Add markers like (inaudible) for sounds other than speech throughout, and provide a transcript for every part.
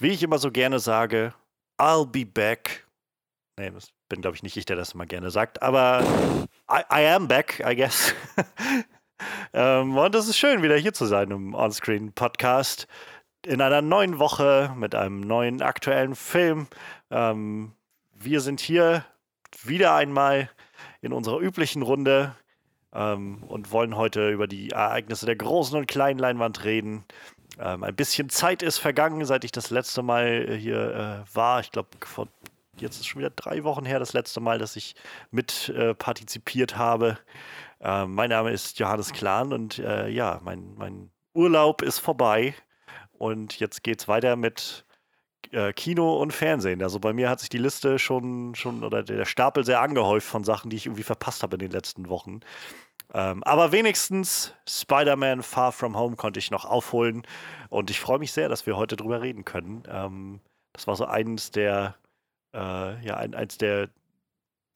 wie ich immer so gerne sage, I'll be back. Nee, das bin, glaube ich, nicht ich, der das immer gerne sagt, aber I, I am back, I guess. (laughs) ähm, und es ist schön, wieder hier zu sein im Onscreen-Podcast. In einer neuen Woche mit einem neuen aktuellen Film. Ähm, wir sind hier wieder einmal in unserer üblichen Runde ähm, und wollen heute über die Ereignisse der großen und kleinen Leinwand reden. Ähm, ein bisschen Zeit ist vergangen, seit ich das letzte Mal hier äh, war. Ich glaube, vor jetzt ist schon wieder drei Wochen her, das letzte Mal, dass ich mit äh, partizipiert habe. Äh, mein Name ist Johannes Klahn und äh, ja, mein, mein Urlaub ist vorbei. Und jetzt geht es weiter mit äh, Kino und Fernsehen. Also bei mir hat sich die Liste schon, schon oder der Stapel sehr angehäuft von Sachen, die ich irgendwie verpasst habe in den letzten Wochen. Ähm, aber wenigstens Spider-Man Far From Home konnte ich noch aufholen. Und ich freue mich sehr, dass wir heute drüber reden können. Ähm, das war so eines der, äh, ja, ein, eins der,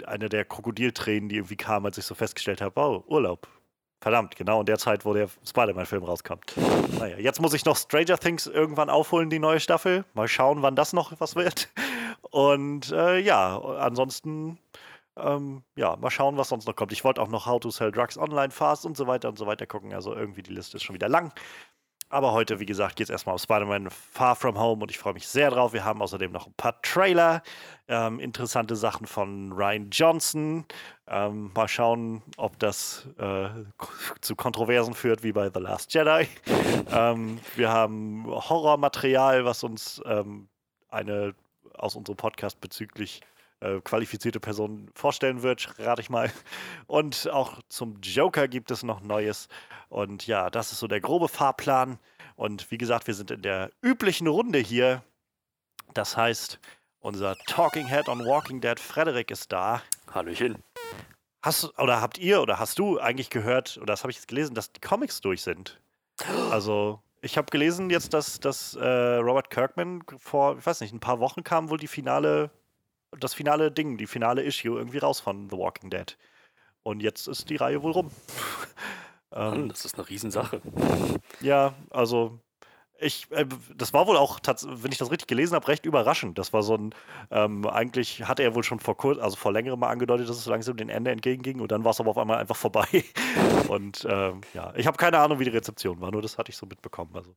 eine der Krokodiltränen, die irgendwie kam, als ich so festgestellt habe, oh, Urlaub. Verdammt, genau in der Zeit, wo der Spider-Man-Film rauskommt. Naja, jetzt muss ich noch Stranger Things irgendwann aufholen, die neue Staffel. Mal schauen, wann das noch was wird. Und äh, ja, ansonsten ähm, ja, mal schauen, was sonst noch kommt. Ich wollte auch noch How to Sell Drugs Online Fast und so weiter und so weiter gucken. Also irgendwie die Liste ist schon wieder lang. Aber heute, wie gesagt, geht es erstmal um Spider-Man Far From Home und ich freue mich sehr drauf. Wir haben außerdem noch ein paar Trailer, ähm, interessante Sachen von Ryan Johnson. Ähm, mal schauen, ob das äh, zu Kontroversen führt wie bei The Last Jedi. ähm, wir haben Horrormaterial, was uns ähm, eine aus unserem Podcast bezüglich äh, qualifizierte Person vorstellen wird, rate ich mal. Und auch zum Joker gibt es noch Neues. Und ja, das ist so der grobe Fahrplan. Und wie gesagt, wir sind in der üblichen Runde hier. Das heißt, unser Talking Head on Walking Dead, Frederik, ist da. Hallöchen. Hast oder habt ihr oder hast du eigentlich gehört, oder das habe ich jetzt gelesen, dass die Comics durch sind? Also, ich habe gelesen jetzt, dass, dass äh, Robert Kirkman vor, ich weiß nicht, ein paar Wochen kam wohl die finale das finale Ding, die finale Issue irgendwie raus von The Walking Dead. Und jetzt ist die Reihe wohl rum. (laughs) Mann, das ist eine Riesensache. Ja, also ich, äh, das war wohl auch, wenn ich das richtig gelesen habe, recht überraschend. Das war so ein, ähm, eigentlich hatte er wohl schon vor kurz, also vor längerem mal angedeutet, dass es langsam dem Ende entgegenging und dann war es aber auf einmal einfach vorbei. (laughs) Und ähm, ja, ich habe keine Ahnung, wie die Rezeption war, nur das hatte ich so mitbekommen. Also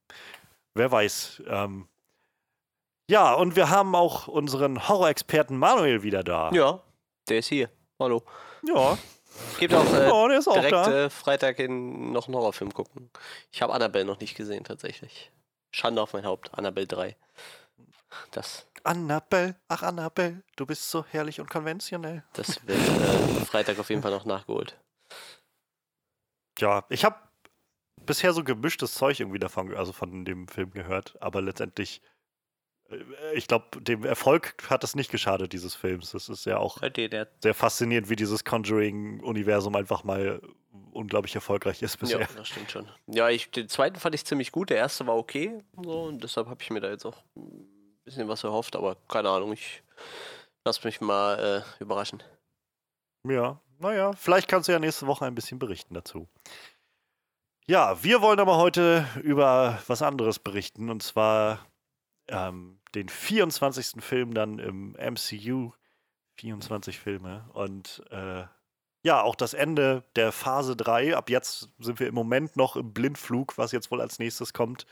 wer weiß. Ähm, ja, und wir haben auch unseren Horror-Experten Manuel wieder da. Ja, der ist hier. Hallo. Ja. Gibt auch, äh, oh, auch direkt äh, Freitag in noch einen Horrorfilm gucken. Ich habe Annabelle noch nicht gesehen, tatsächlich. Schande auf mein Haupt, Annabelle 3. Das. Annabelle, ach Annabelle, du bist so herrlich und konventionell. Das wird äh, Freitag auf jeden Fall noch nachgeholt. Ja, ich habe bisher so gemischtes Zeug irgendwie davon, also von dem Film gehört, aber letztendlich ich glaube, dem Erfolg hat es nicht geschadet, dieses Films. Das ist ja auch sehr faszinierend, wie dieses Conjuring-Universum einfach mal unglaublich erfolgreich ist bisher. Ja, das stimmt schon. Ja, ich, den zweiten fand ich ziemlich gut, der erste war okay. So, und deshalb habe ich mir da jetzt auch ein bisschen was erhofft, aber keine Ahnung, ich lass mich mal äh, überraschen. Ja, naja, vielleicht kannst du ja nächste Woche ein bisschen berichten dazu. Ja, wir wollen aber heute über was anderes berichten und zwar ähm, den 24. Film dann im MCU. 24 Filme. Und äh, ja, auch das Ende der Phase 3. Ab jetzt sind wir im Moment noch im Blindflug, was jetzt wohl als nächstes kommt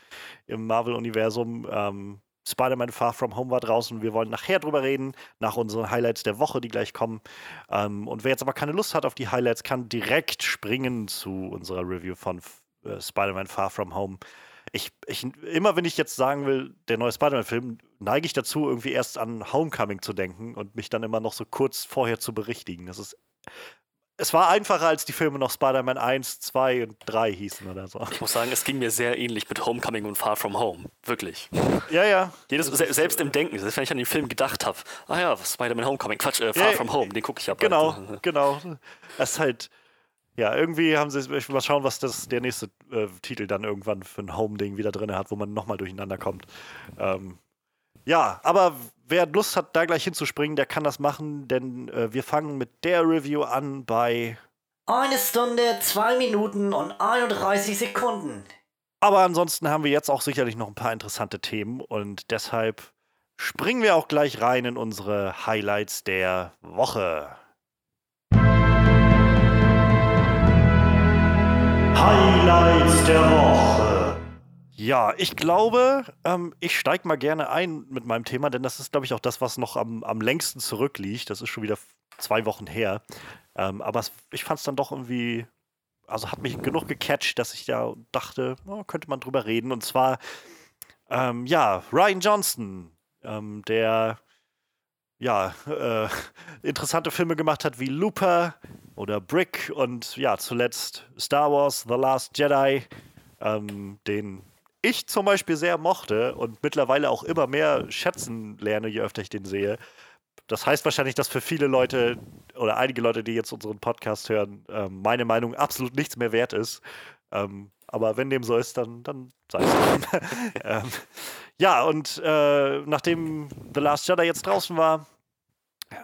im Marvel-Universum. Ähm, Spider-Man Far From Home war draußen. Wir wollen nachher drüber reden, nach unseren Highlights der Woche, die gleich kommen. Ähm, und wer jetzt aber keine Lust hat auf die Highlights, kann direkt springen zu unserer Review von äh, Spider-Man Far From Home ich, ich, immer wenn ich jetzt sagen will, der neue Spider-Man-Film, neige ich dazu, irgendwie erst an Homecoming zu denken und mich dann immer noch so kurz vorher zu berichtigen. Das ist. Es war einfacher, als die Filme noch Spider-Man 1, 2 und 3 hießen oder so. Ich muss sagen, es ging mir sehr ähnlich mit Homecoming und Far From Home. Wirklich. Ja, ja. Jedes, selbst im Denken, selbst wenn ich an den Film gedacht habe, ah ja, Spider-Man Homecoming, Quatsch, äh, Far ja, From Home, den gucke ich ja bald. Genau, genau. Es ist halt ja, irgendwie haben sie, ich mal schauen, was das der nächste äh, Titel dann irgendwann für ein Home-Ding wieder drin hat, wo man nochmal durcheinander kommt. Ähm, ja, aber wer Lust hat, da gleich hinzuspringen, der kann das machen, denn äh, wir fangen mit der Review an bei eine Stunde, zwei Minuten und 31 Sekunden. Aber ansonsten haben wir jetzt auch sicherlich noch ein paar interessante Themen und deshalb springen wir auch gleich rein in unsere Highlights der Woche. Highlights der Woche. Ja, ich glaube, ähm, ich steige mal gerne ein mit meinem Thema, denn das ist, glaube ich, auch das, was noch am, am längsten zurückliegt. Das ist schon wieder zwei Wochen her. Ähm, aber es, ich fand es dann doch irgendwie, also hat mich genug gecatcht, dass ich da dachte, oh, könnte man drüber reden. Und zwar, ähm, ja, Ryan Johnson, ähm, der ja, äh, (laughs) interessante Filme gemacht hat wie Looper oder Brick und ja, zuletzt Star Wars The Last Jedi, ähm, den ich zum Beispiel sehr mochte und mittlerweile auch immer mehr schätzen lerne, je öfter ich den sehe. Das heißt wahrscheinlich, dass für viele Leute oder einige Leute, die jetzt unseren Podcast hören, ähm, meine Meinung absolut nichts mehr wert ist. Ähm, aber wenn dem so ist, dann, dann sei es. (laughs) ähm, ja, und äh, nachdem The Last Jedi jetzt draußen war,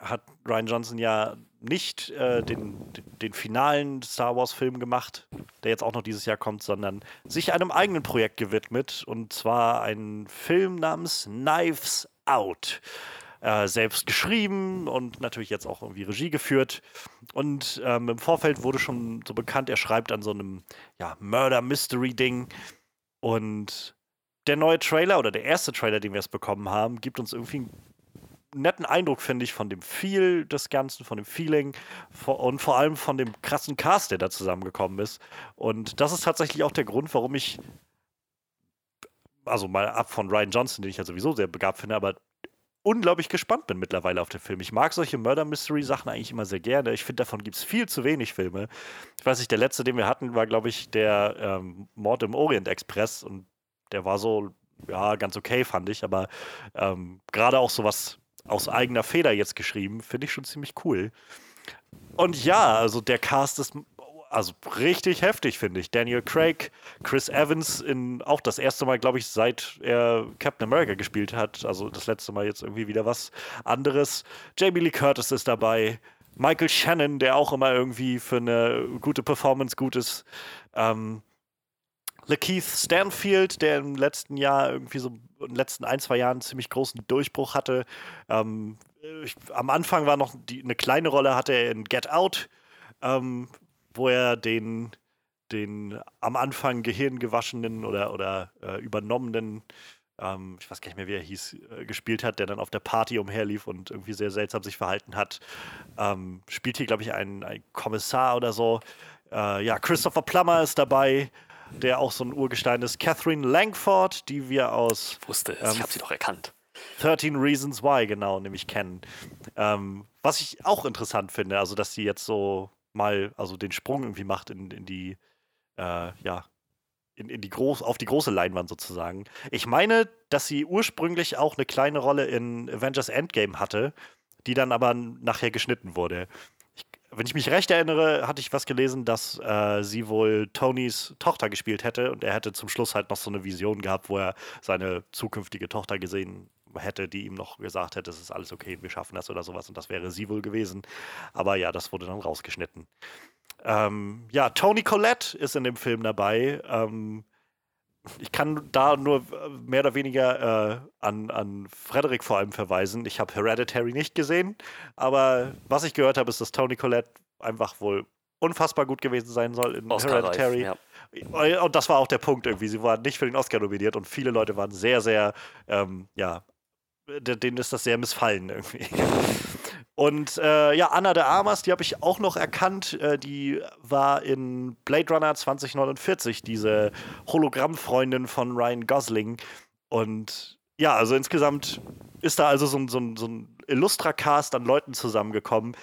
hat Ryan Johnson ja nicht äh, den, den, finalen Star Wars-Film gemacht, der jetzt auch noch dieses Jahr kommt, sondern sich einem eigenen Projekt gewidmet. Und zwar ein Film namens Knives Out. Äh, selbst geschrieben und natürlich jetzt auch irgendwie Regie geführt. Und ähm, im Vorfeld wurde schon so bekannt, er schreibt an so einem ja, Murder-Mystery-Ding. Und der neue Trailer oder der erste Trailer, den wir jetzt bekommen haben, gibt uns irgendwie einen netten Eindruck, finde ich, von dem Feel des Ganzen, von dem Feeling und vor allem von dem krassen Cast, der da zusammengekommen ist. Und das ist tatsächlich auch der Grund, warum ich, also mal ab von Ryan Johnson, den ich ja sowieso sehr begabt finde, aber unglaublich gespannt bin mittlerweile auf den Film. Ich mag solche Murder Mystery Sachen eigentlich immer sehr gerne. Ich finde, davon gibt es viel zu wenig Filme. Ich weiß nicht, der letzte, den wir hatten, war, glaube ich, der ähm, Mord im Orient Express und der war so, ja, ganz okay, fand ich, aber ähm, gerade auch so was aus eigener Feder jetzt geschrieben, finde ich schon ziemlich cool. Und ja, also der Cast ist also richtig heftig, finde ich. Daniel Craig, Chris Evans in auch das erste Mal, glaube ich, seit er Captain America gespielt hat. Also das letzte Mal jetzt irgendwie wieder was anderes. Jamie Lee Curtis ist dabei. Michael Shannon, der auch immer irgendwie für eine gute Performance gut ist. Ähm, Lakeith Stanfield, der im letzten Jahr irgendwie so in den letzten ein, zwei Jahren einen ziemlich großen Durchbruch hatte. Ähm, ich, am Anfang war noch die, eine kleine Rolle, hatte er in Get Out, ähm, wo er den, den am Anfang gehirngewaschenen oder, oder äh, übernommenen, ähm, ich weiß gar nicht mehr, wie er hieß, äh, gespielt hat, der dann auf der Party umherlief und irgendwie sehr seltsam sich verhalten hat. Ähm, spielt hier, glaube ich, ein, ein Kommissar oder so. Äh, ja, Christopher Plummer ist dabei der auch so ein Urgestein ist. Catherine Langford, die wir aus. Ich wusste es, ähm, ich habe sie doch erkannt. 13 Reasons Why, genau, nämlich kennen. Ähm, was ich auch interessant finde, also dass sie jetzt so mal, also den Sprung irgendwie macht in, in die, äh, ja, in, in die groß, auf die große Leinwand sozusagen. Ich meine, dass sie ursprünglich auch eine kleine Rolle in Avengers Endgame hatte, die dann aber nachher geschnitten wurde wenn ich mich recht erinnere, hatte ich was gelesen, dass äh, sie wohl Tonys Tochter gespielt hätte und er hätte zum Schluss halt noch so eine Vision gehabt, wo er seine zukünftige Tochter gesehen hätte, die ihm noch gesagt hätte, es ist alles okay, wir schaffen das oder sowas und das wäre sie wohl gewesen. Aber ja, das wurde dann rausgeschnitten. Ähm, ja, Tony Collette ist in dem Film dabei. Ähm, ich kann da nur äh, mehr oder weniger äh, an, an Frederick vor allem verweisen. Ich habe Hereditary nicht gesehen, aber was ich gehört habe, ist, dass Tony Collette einfach wohl unfassbar gut gewesen sein soll in Hereditary. Ja. Und das war auch der Punkt irgendwie. Sie waren nicht für den Oscar nominiert und viele Leute waren sehr, sehr, ähm, ja, denen ist das sehr missfallen irgendwie. (laughs) Und äh, ja, Anna de Armas, die habe ich auch noch erkannt. Äh, die war in Blade Runner 2049, diese Hologrammfreundin von Ryan Gosling. Und ja, also insgesamt ist da also so ein, so ein, so ein Illustra-Cast an Leuten zusammengekommen,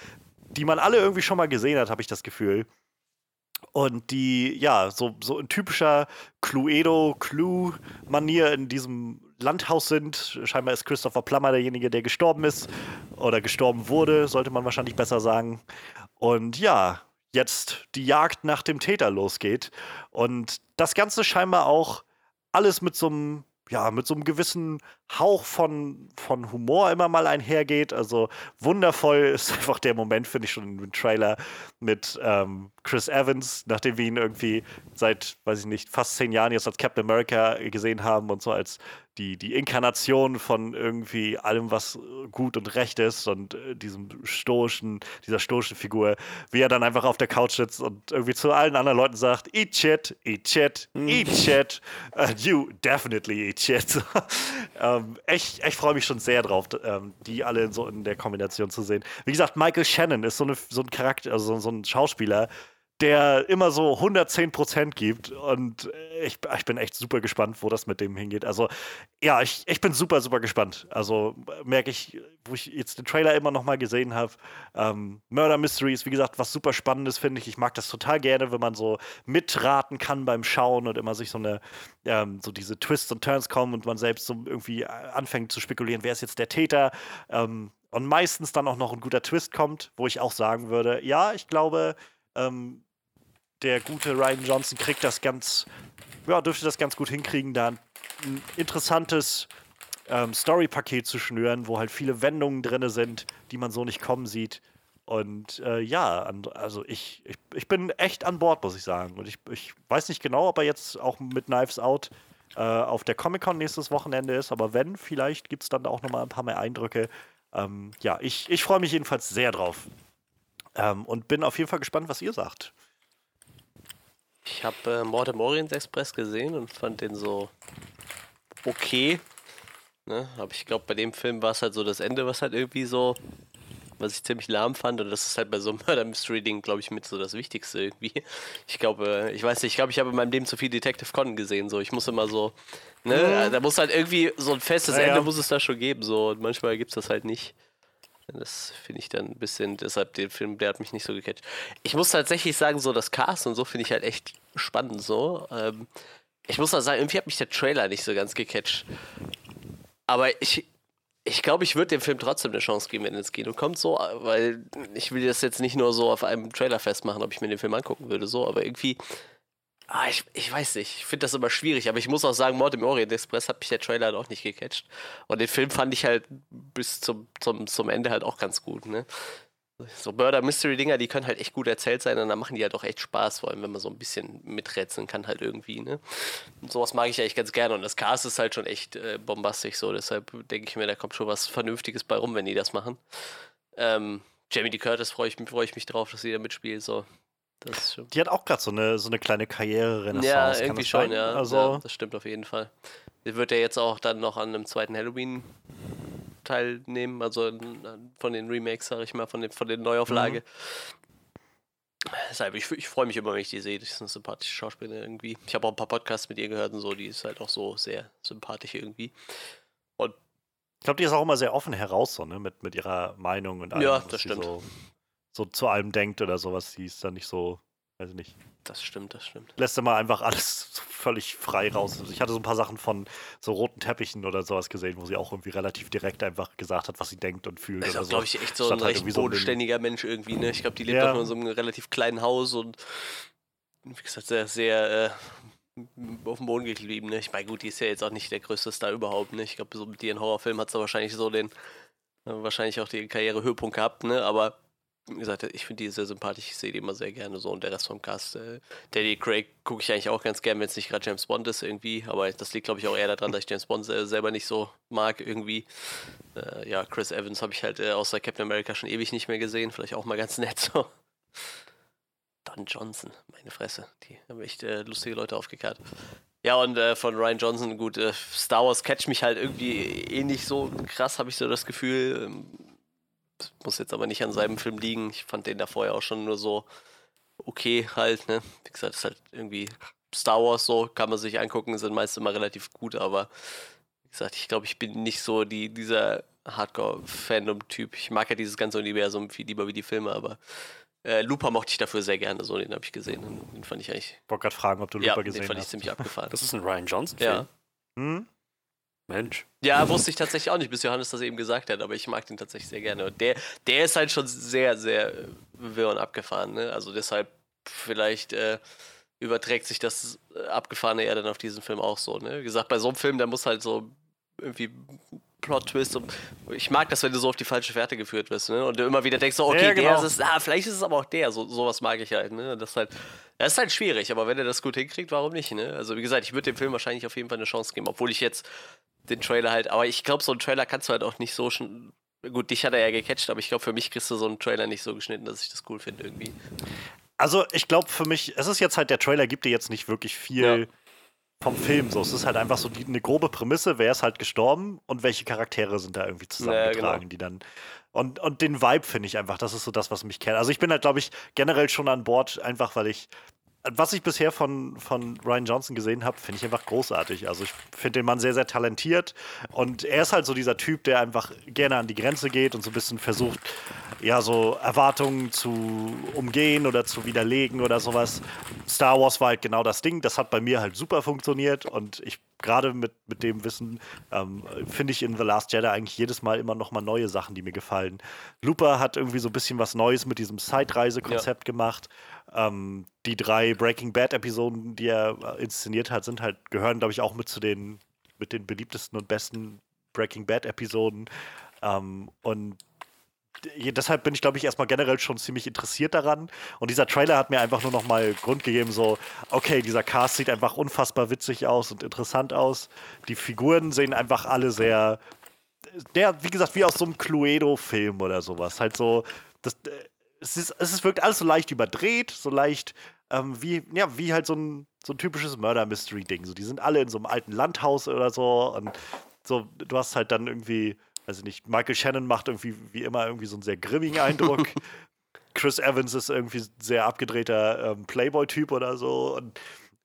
die man alle irgendwie schon mal gesehen hat, habe ich das Gefühl. Und die, ja, so, so in typischer Cluedo-Clue-Manier in diesem Landhaus sind. Scheinbar ist Christopher Plummer derjenige, der gestorben ist oder gestorben wurde, sollte man wahrscheinlich besser sagen. Und ja, jetzt die Jagd nach dem Täter losgeht. Und das Ganze scheinbar auch alles mit so einem ja, mit so einem gewissen Hauch von, von Humor immer mal einhergeht. Also wundervoll (laughs) ist einfach der Moment, finde ich schon im Trailer mit ähm, Chris Evans, nachdem wir ihn irgendwie seit, weiß ich nicht, fast zehn Jahren jetzt als Captain America gesehen haben und so als die, die Inkarnation von irgendwie allem, was gut und recht ist und äh, diesem stoischen, dieser stoischen Figur, wie er dann einfach auf der Couch sitzt und irgendwie zu allen anderen Leuten sagt, eat shit, eat shit, eat shit, uh, you definitely eat shit. (laughs) ähm, ich ich freue mich schon sehr drauf, ähm, die alle so in der Kombination zu sehen. Wie gesagt, Michael Shannon ist so, eine, so ein Charakter, also so ein Schauspieler, der immer so 110 Prozent gibt. Und ich, ich bin echt super gespannt, wo das mit dem hingeht. Also, ja, ich, ich bin super, super gespannt. Also, merke ich, wo ich jetzt den Trailer immer noch mal gesehen habe. Ähm, Murder Mysteries, wie gesagt, was super Spannendes, finde ich. Ich mag das total gerne, wenn man so mitraten kann beim Schauen und immer sich so eine, ähm, so diese Twists und Turns kommen und man selbst so irgendwie anfängt zu spekulieren, wer ist jetzt der Täter. Ähm, und meistens dann auch noch ein guter Twist kommt, wo ich auch sagen würde, ja, ich glaube, ähm, der gute Ryan Johnson kriegt das ganz, ja, dürfte das ganz gut hinkriegen, da ein, interessantes ähm, Story-Paket zu schnüren, wo halt viele Wendungen drin sind, die man so nicht kommen sieht. Und äh, ja, also ich, ich, ich bin echt an Bord, muss ich sagen. Und ich, ich weiß nicht genau, ob er jetzt auch mit Knives Out äh, auf der Comic-Con nächstes Wochenende ist, aber wenn, vielleicht gibt es dann auch nochmal ein paar mehr Eindrücke. Ähm, ja, ich, ich freue mich jedenfalls sehr drauf. Ähm, und bin auf jeden Fall gespannt, was ihr sagt. Ich habe äh, Mord im Orient Express gesehen und fand den so okay. Ne? Aber ich glaube, bei dem Film war es halt so das Ende, was halt irgendwie so, was ich ziemlich lahm fand. Und das ist halt bei so einem (laughs) Murder Mystery Ding, glaube ich, mit so das Wichtigste irgendwie. Ich glaube, ich weiß nicht, ich glaube, ich habe in meinem Leben zu viel Detective Conan gesehen. So, ich muss immer so, ne, mhm. da muss halt irgendwie so ein festes ja, Ende ja. muss es da schon geben. So, und manchmal gibt es das halt nicht. Das finde ich dann ein bisschen, deshalb den Film, der hat mich nicht so gecatcht. Ich muss tatsächlich sagen, so das Cast und so finde ich halt echt spannend so. Ähm, ich muss auch sagen, irgendwie hat mich der Trailer nicht so ganz gecatcht. Aber ich, ich glaube, ich würde dem Film trotzdem eine Chance geben, wenn er ins Kino kommt, so, weil ich will das jetzt nicht nur so auf einem Trailer festmachen, ob ich mir den Film angucken würde, so, aber irgendwie Ah, ich, ich weiß nicht, ich finde das immer schwierig, aber ich muss auch sagen, Mord im Orient Express hat mich der Trailer halt auch nicht gecatcht. Und den Film fand ich halt bis zum, zum, zum Ende halt auch ganz gut, ne? So Murder Mystery Dinger, die können halt echt gut erzählt sein und dann machen die halt auch echt Spaß, vor allem wenn man so ein bisschen miträtseln kann halt irgendwie, ne? Und sowas mag ich eigentlich ganz gerne und das Cast ist halt schon echt äh, bombastisch so, deshalb denke ich mir, da kommt schon was Vernünftiges bei rum, wenn die das machen. Ähm, Jamie Lee Curtis freue ich, freu ich mich drauf, dass sie da mitspielt, so. Die hat auch gerade so eine, so eine kleine Karriere-Renaissance. Ja, irgendwie schon, ja. Also ja. Das stimmt auf jeden Fall. Sie wird ja jetzt auch dann noch an einem zweiten Halloween teilnehmen, also von den Remakes, sag ich mal, von, den, von den Neuauflage. Mhm. Deshalb, ich, ich freue mich immer, wenn ich die sehe. Das ist eine sympathische Schauspielerin irgendwie. Ich habe auch ein paar Podcasts mit ihr gehört und so, die ist halt auch so sehr sympathisch irgendwie. Und ich glaube, die ist auch immer sehr offen heraus, so, ne? mit, mit ihrer Meinung und allem. Ja, das stimmt. So so zu allem denkt oder sowas. Die ist dann nicht so, weiß ich nicht. Das stimmt, das stimmt. Lässt immer einfach alles (laughs) völlig frei raus. Also ich hatte so ein paar Sachen von so roten Teppichen oder sowas gesehen, wo sie auch irgendwie relativ direkt einfach gesagt hat, was sie denkt und fühlt. Ist auch, so. glaube ich, echt so Statt ein halt recht bodenständiger so Mensch irgendwie. Ne? Ich glaube, die lebt ja. auch in so einem relativ kleinen Haus und wie gesagt, sehr, sehr äh, auf dem Boden geblieben. Ne? Ich meine, gut, die ist ja jetzt auch nicht der größte Star überhaupt. Ne? Ich glaube, so mit ihren Horrorfilmen hat sie wahrscheinlich so den, äh, wahrscheinlich auch den Karrierehöhepunkt gehabt, ne? aber wie gesagt, ich finde die sehr sympathisch, ich sehe die immer sehr gerne so und der Rest vom Cast. Äh, Daddy Craig gucke ich eigentlich auch ganz gerne, wenn es nicht gerade James Bond ist irgendwie, aber das liegt glaube ich auch eher daran, dass ich James Bond selber nicht so mag irgendwie. Äh, ja, Chris Evans habe ich halt äh, außer Captain America schon ewig nicht mehr gesehen, vielleicht auch mal ganz (laughs) nett so. Don Johnson, meine Fresse, die haben echt äh, lustige Leute aufgekehrt. Ja, und äh, von Ryan Johnson, gut, äh, Star Wars catch mich halt irgendwie eh nicht so krass, habe ich so das Gefühl. Ähm, muss jetzt aber nicht an seinem Film liegen. Ich fand den da vorher auch schon nur so okay halt, ne? Wie gesagt, ist halt irgendwie Star Wars so, kann man sich angucken, sind meist immer relativ gut, aber wie gesagt, ich glaube, ich bin nicht so die, dieser Hardcore-Fandom-Typ. Ich mag ja dieses ganze Universum viel lieber wie die Filme, aber äh, Looper mochte ich dafür sehr gerne, so den habe ich gesehen. Den fand ich eigentlich. Ich wollte gerade fragen, ob du Looper ja, gesehen hast. Den fand ich ziemlich abgefahren. Das ist ein Ryan Johnson-Film. Ja. Hm? Mensch. Ja, wusste ich tatsächlich auch nicht, bis Johannes das eben gesagt hat, aber ich mag den tatsächlich sehr gerne. Und der, der ist halt schon sehr, sehr wirr und abgefahren. Ne? Also deshalb vielleicht, äh, überträgt sich das äh, Abgefahrene eher dann auf diesen Film auch so. Ne? Wie gesagt, bei so einem Film, da muss halt so irgendwie Plot-Twist. Ich mag das, wenn du so auf die falsche Fährte geführt wirst, ne? Und du immer wieder denkst, so, okay, ja, genau. der ist es, ah, vielleicht ist es aber auch der. So, sowas mag ich halt, ne? Das ist halt, das ist halt schwierig, aber wenn er das gut hinkriegt, warum nicht, ne? Also wie gesagt, ich würde dem Film wahrscheinlich auf jeden Fall eine Chance geben, obwohl ich jetzt den Trailer halt, aber ich glaube, so einen Trailer kannst du halt auch nicht so schon. Gut, dich hat er ja gecatcht, aber ich glaube, für mich kriegst du so einen Trailer nicht so geschnitten, dass ich das cool finde irgendwie. Also, ich glaube für mich, es ist jetzt halt, der Trailer gibt dir jetzt nicht wirklich viel. Ja vom Film so. Es ist halt einfach so die, eine grobe Prämisse, wer ist halt gestorben und welche Charaktere sind da irgendwie zusammengetragen, ja, genau. die dann. Und, und den Vibe finde ich einfach, das ist so das, was mich kennt. Also ich bin halt, glaube ich, generell schon an Bord, einfach weil ich was ich bisher von, von Ryan Johnson gesehen habe, finde ich einfach großartig. Also ich finde den Mann sehr, sehr talentiert und er ist halt so dieser Typ, der einfach gerne an die Grenze geht und so ein bisschen versucht, ja, so Erwartungen zu umgehen oder zu widerlegen oder sowas. Star Wars war halt genau das Ding. Das hat bei mir halt super funktioniert und ich gerade mit, mit dem Wissen ähm, finde ich in The Last Jedi eigentlich jedes Mal immer noch mal neue Sachen, die mir gefallen. Looper hat irgendwie so ein bisschen was Neues mit diesem Zeitreise-Konzept ja. gemacht. Ähm, die drei Breaking Bad-Episoden, die er äh, inszeniert hat, sind halt, gehören, glaube ich, auch mit zu den, mit den beliebtesten und besten Breaking Bad-Episoden. Ähm, und deshalb bin ich, glaube ich, erstmal generell schon ziemlich interessiert daran. Und dieser Trailer hat mir einfach nur noch mal Grund gegeben, so, okay, dieser Cast sieht einfach unfassbar witzig aus und interessant aus. Die Figuren sehen einfach alle sehr, der, wie gesagt, wie aus so einem Cluedo-Film oder sowas. Halt so, das, es, ist, es wirkt alles so leicht überdreht, so leicht ähm, wie, ja, wie halt so ein, so ein typisches Murder-Mystery-Ding. So, die sind alle in so einem alten Landhaus oder so und so, du hast halt dann irgendwie, weiß ich nicht, Michael Shannon macht irgendwie wie immer irgendwie so einen sehr grimmigen Eindruck. (laughs) Chris Evans ist irgendwie sehr abgedrehter ähm, Playboy-Typ oder so und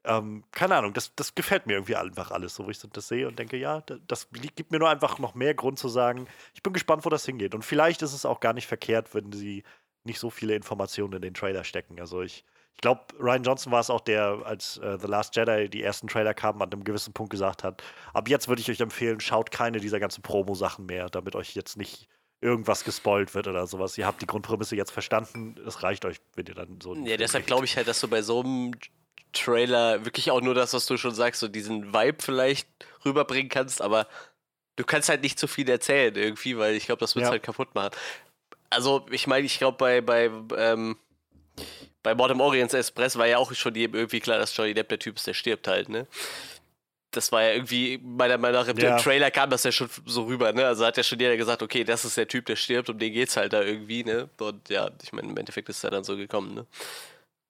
ähm, keine Ahnung, das, das gefällt mir irgendwie einfach alles, so wie ich das sehe und denke, ja, das gibt mir nur einfach noch mehr Grund zu sagen, ich bin gespannt, wo das hingeht. Und vielleicht ist es auch gar nicht verkehrt, wenn sie nicht so viele Informationen in den Trailer stecken. Also ich, ich glaube, Ryan Johnson war es auch, der, als äh, The Last Jedi die ersten Trailer kamen, an einem gewissen Punkt gesagt hat, ab jetzt würde ich euch empfehlen, schaut keine dieser ganzen Promo-Sachen mehr, damit euch jetzt nicht irgendwas gespoilt wird oder sowas. Ihr habt die Grundprämisse jetzt verstanden, es reicht euch, wenn ihr dann so. Ja, deshalb glaube ich halt, dass du bei so einem Trailer wirklich auch nur das, was du schon sagst, so diesen Vibe vielleicht rüberbringen kannst, aber du kannst halt nicht zu viel erzählen irgendwie, weil ich glaube, das wird es ja. halt kaputt machen also ich meine, ich glaube bei, bei, ähm, bei Bottom Orients Express war ja auch schon jedem irgendwie klar, dass Johnny Depp der Typ ist, der stirbt halt, ne? Das war ja irgendwie, meiner Meinung nach, im, ja. Trailer kam das ja schon so rüber, ne? Also hat ja schon jeder gesagt, okay, das ist der Typ, der stirbt, um den geht's halt da irgendwie, ne? Und ja, ich meine, im Endeffekt ist es ja dann so gekommen, ne?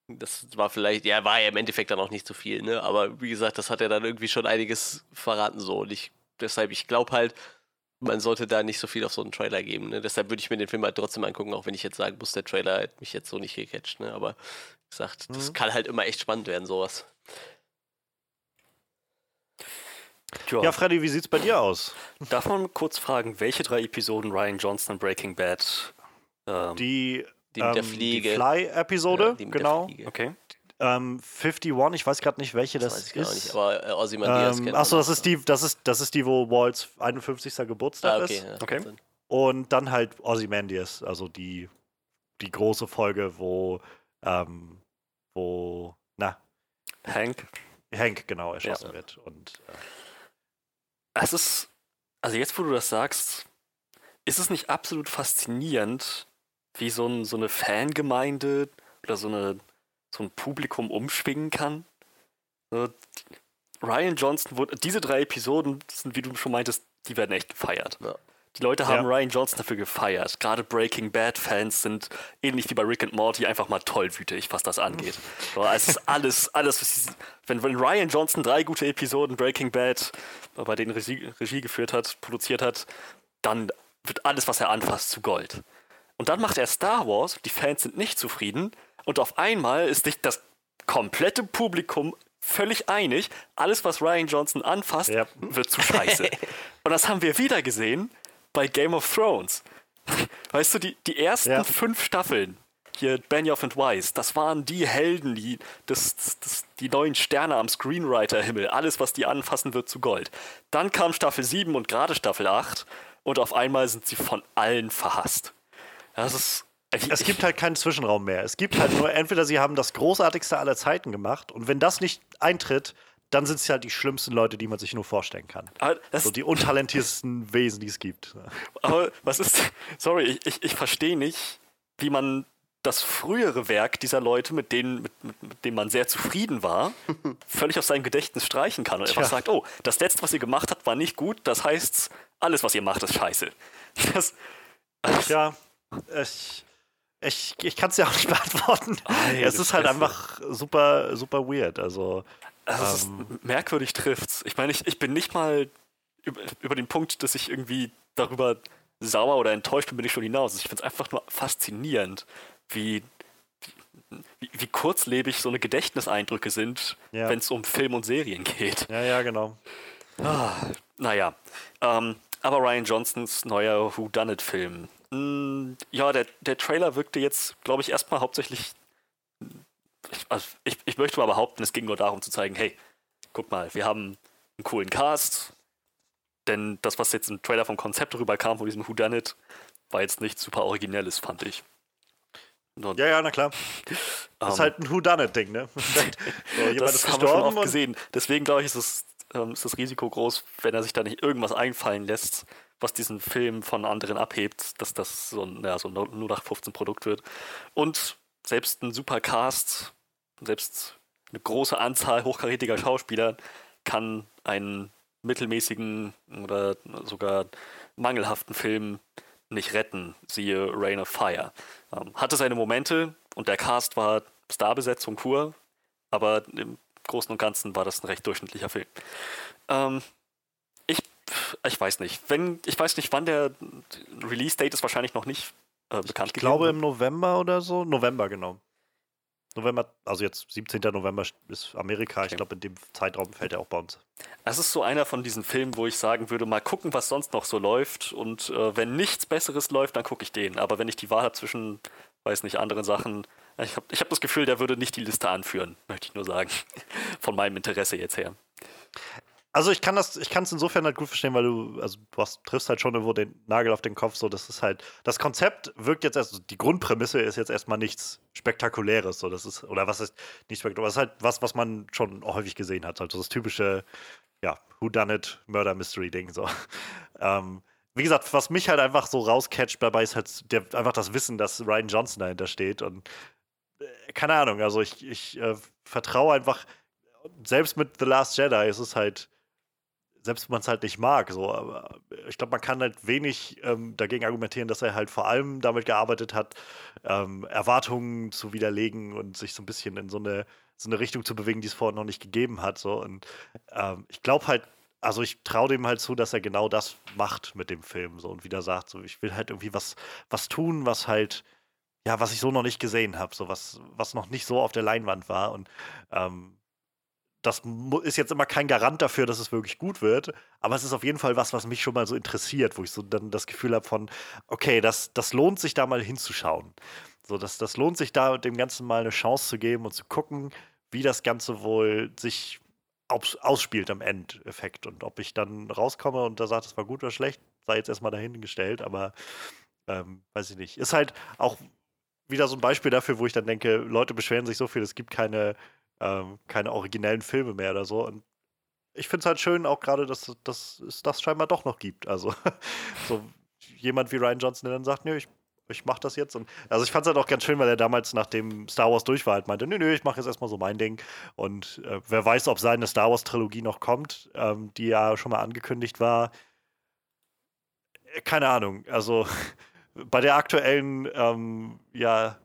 Das war vielleicht, ja, war ja im Endeffekt dann auch nicht so viel, ne? Aber wie gesagt, das hat ja dann irgendwie schon einiges verraten, so. Und ich, deshalb, ich glaube halt, man sollte da nicht so viel auf so einen Trailer geben. Ne? Deshalb würde ich mir den Film halt trotzdem angucken, auch wenn ich jetzt sagen muss, der Trailer hat mich jetzt so nicht gecatcht. Ne? Aber wie gesagt, mhm. das kann halt immer echt spannend werden, sowas. Ja, Freddy, wie sieht's bei dir aus? Darf man kurz fragen, welche drei Episoden Ryan Johnson Breaking Bad? Ähm, die, die, ähm, die Fly-Episode, ja, genau. Okay. Ähm, 51, ich weiß gerade nicht, welche das, das weiß ich ist. Nicht, aber äh, Ozymandias ähm, Achso, das ist die, das ist, das ist die, wo Walls 51. Geburtstag ah, okay, ist. Ja, okay. Und dann halt Ozymandias, also die, die große Folge, wo, ähm, wo, na. Hank. Hank, genau, erschossen ja. wird. Und, äh, es ist, also jetzt, wo du das sagst, ist es nicht absolut faszinierend, wie so, ein, so eine Fangemeinde oder so eine so ein Publikum umschwingen kann. Ryan Johnson wurde, diese drei Episoden sind, wie du schon meintest, die werden echt gefeiert. Ja. Die Leute haben ja. Ryan Johnson dafür gefeiert. Gerade Breaking Bad-Fans sind ähnlich wie bei Rick and Morty einfach mal tollwütig, was das angeht. so, es ist (laughs) alles, alles, wenn, wenn Ryan Johnson drei gute Episoden Breaking Bad, bei denen Regie, Regie geführt hat, produziert hat, dann wird alles, was er anfasst, zu Gold. Und dann macht er Star Wars, die Fans sind nicht zufrieden, und auf einmal ist sich das komplette Publikum völlig einig, alles, was Ryan Johnson anfasst, ja. wird zu scheiße. (laughs) und das haben wir wieder gesehen bei Game of Thrones. Weißt du, die, die ersten ja. fünf Staffeln, hier Benioff und Weiss, das waren die Helden, die, das, das, die neuen Sterne am Screenwriter-Himmel. Alles, was die anfassen, wird zu Gold. Dann kam Staffel 7 und gerade Staffel 8 und auf einmal sind sie von allen verhasst. Das ist es gibt halt keinen Zwischenraum mehr. Es gibt halt nur, entweder sie haben das Großartigste aller Zeiten gemacht und wenn das nicht eintritt, dann sind es halt die schlimmsten Leute, die man sich nur vorstellen kann. so die untalentiertesten Wesen, die es gibt. Aber was ist, sorry, ich, ich, ich verstehe nicht, wie man das frühere Werk dieser Leute, mit denen, mit, mit, dem man sehr zufrieden war, (laughs) völlig aus seinem Gedächtnis streichen kann und einfach sagt, oh, das letzte, was ihr gemacht habt, war nicht gut, das heißt, alles, was ihr macht, ist scheiße. (laughs) Das, das ja, ich, ich, ich kann es ja auch nicht (laughs) beantworten. Oh, es ist halt einfach super, super weird. Also, also ähm, merkwürdig trifft's. Ich meine, ich, ich bin nicht mal über, über den Punkt, dass ich irgendwie darüber sauer oder enttäuscht bin, bin ich schon hinaus. Ich finde es einfach nur faszinierend, wie, wie, wie, kurzlebig so eine Gedächtniseindrücke sind, ja. wenn es um Film und Serien geht. Ja, ja, genau. Ah, naja. Ähm, aber Ryan Johnsons neuer Who Done It-Film. Hm, ja, der, der Trailer wirkte jetzt, glaube ich, erstmal hauptsächlich. Ich, also ich, ich möchte mal behaupten, es ging nur darum zu zeigen, hey, guck mal, wir haben einen coolen Cast, denn das, was jetzt im Trailer vom Konzept rüberkam, von diesem Who Done It, war jetzt nicht super originelles, fand ich. Und ja, ja, na klar. (laughs) Das ist um, halt ein Whodunit-Ding, ne? (laughs) so, das haben wir schon oft gesehen. Deswegen glaube ich, ist, es, ähm, ist das Risiko groß, wenn er sich da nicht irgendwas einfallen lässt, was diesen Film von anderen abhebt, dass das so ein, ja, so ein 0815-Produkt wird. Und selbst ein super Cast, selbst eine große Anzahl hochkarätiger Schauspieler kann einen mittelmäßigen oder sogar mangelhaften Film nicht retten, siehe Rain of Fire. Ähm, hatte seine Momente und der Cast war Starbesetzung pur, aber im Großen und Ganzen war das ein recht durchschnittlicher Film. Ähm, ich, weiß nicht. Wenn, ich weiß nicht, wann der Release-Date ist wahrscheinlich noch nicht äh, bekannt Ich glaube im November oder so. November, genau. November, also jetzt 17. November ist Amerika. Okay. Ich glaube, in dem Zeitraum fällt er auch bei uns. Es ist so einer von diesen Filmen, wo ich sagen würde, mal gucken, was sonst noch so läuft. Und äh, wenn nichts Besseres läuft, dann gucke ich den. Aber wenn ich die Wahl habe zwischen, weiß nicht, anderen Sachen, ich habe ich hab das Gefühl, der würde nicht die Liste anführen, möchte ich nur sagen. (laughs) Von meinem Interesse jetzt her. Also ich kann das, ich kann es insofern halt gut verstehen, weil du, also du hast, triffst halt schon irgendwo den Nagel auf den Kopf, so das ist halt, das Konzept wirkt jetzt erst, die Grundprämisse ist jetzt erstmal nichts Spektakuläres, so das ist, oder was ist nicht spektakulär, ist halt was, was man schon häufig gesehen hat, also das typische, ja, Who Done It, Murder Mystery Ding, so. (laughs) ähm, wie gesagt, was mich halt einfach so rauscatcht dabei ist halt der, einfach das Wissen, dass Ryan Johnson dahinter steht und äh, keine Ahnung, also ich, ich äh, vertraue einfach, selbst mit The Last Jedi ist es halt selbst wenn man es halt nicht mag, so, aber ich glaube, man kann halt wenig ähm, dagegen argumentieren, dass er halt vor allem damit gearbeitet hat, ähm, Erwartungen zu widerlegen und sich so ein bisschen in so eine, so eine Richtung zu bewegen, die es vorher noch nicht gegeben hat. So. Und ähm, ich glaube halt, also ich traue dem halt zu, dass er genau das macht mit dem Film so und wieder sagt, so ich will halt irgendwie was, was tun, was halt, ja, was ich so noch nicht gesehen habe, so was, was noch nicht so auf der Leinwand war. Und ähm, das ist jetzt immer kein Garant dafür, dass es wirklich gut wird, aber es ist auf jeden Fall was, was mich schon mal so interessiert, wo ich so dann das Gefühl habe von, okay, das, das lohnt sich da mal hinzuschauen. So, das, das lohnt sich da dem Ganzen mal eine Chance zu geben und zu gucken, wie das Ganze wohl sich ausspielt am Endeffekt. Und ob ich dann rauskomme und da sagt, es war gut oder schlecht, sei jetzt erstmal dahingestellt, aber ähm, weiß ich nicht. Ist halt auch wieder so ein Beispiel dafür, wo ich dann denke, Leute beschweren sich so viel, es gibt keine ähm, keine originellen Filme mehr oder so. Und ich finde es halt schön, auch gerade, dass, dass es das scheinbar doch noch gibt. Also (laughs) so jemand wie Ryan Johnson, der dann sagt, nö, ich, ich mach das jetzt. Und, also ich fand es halt auch ganz schön, weil er damals, nachdem Star Wars durch war, halt meinte, nö, nö, ich mache jetzt erstmal so mein Ding. Und äh, wer weiß, ob seine Star Wars-Trilogie noch kommt, ähm, die ja schon mal angekündigt war. Keine Ahnung. Also (laughs) bei der aktuellen, ähm, ja,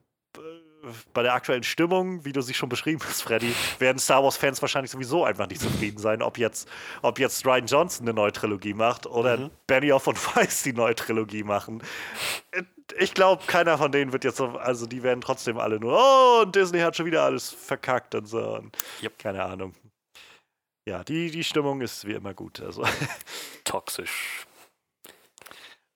bei der aktuellen Stimmung, wie du sie schon beschrieben hast, Freddy, werden Star Wars-Fans wahrscheinlich sowieso einfach nicht zufrieden sein, ob jetzt, ob jetzt Ryan Johnson eine neue Trilogie macht oder mhm. Benioff und (laughs) Weiss die neue Trilogie machen. Ich glaube, keiner von denen wird jetzt, also die werden trotzdem alle nur, oh, und Disney hat schon wieder alles verkackt und so. Und yep. Keine Ahnung. Ja, die, die Stimmung ist wie immer gut. Also. (laughs) Toxisch.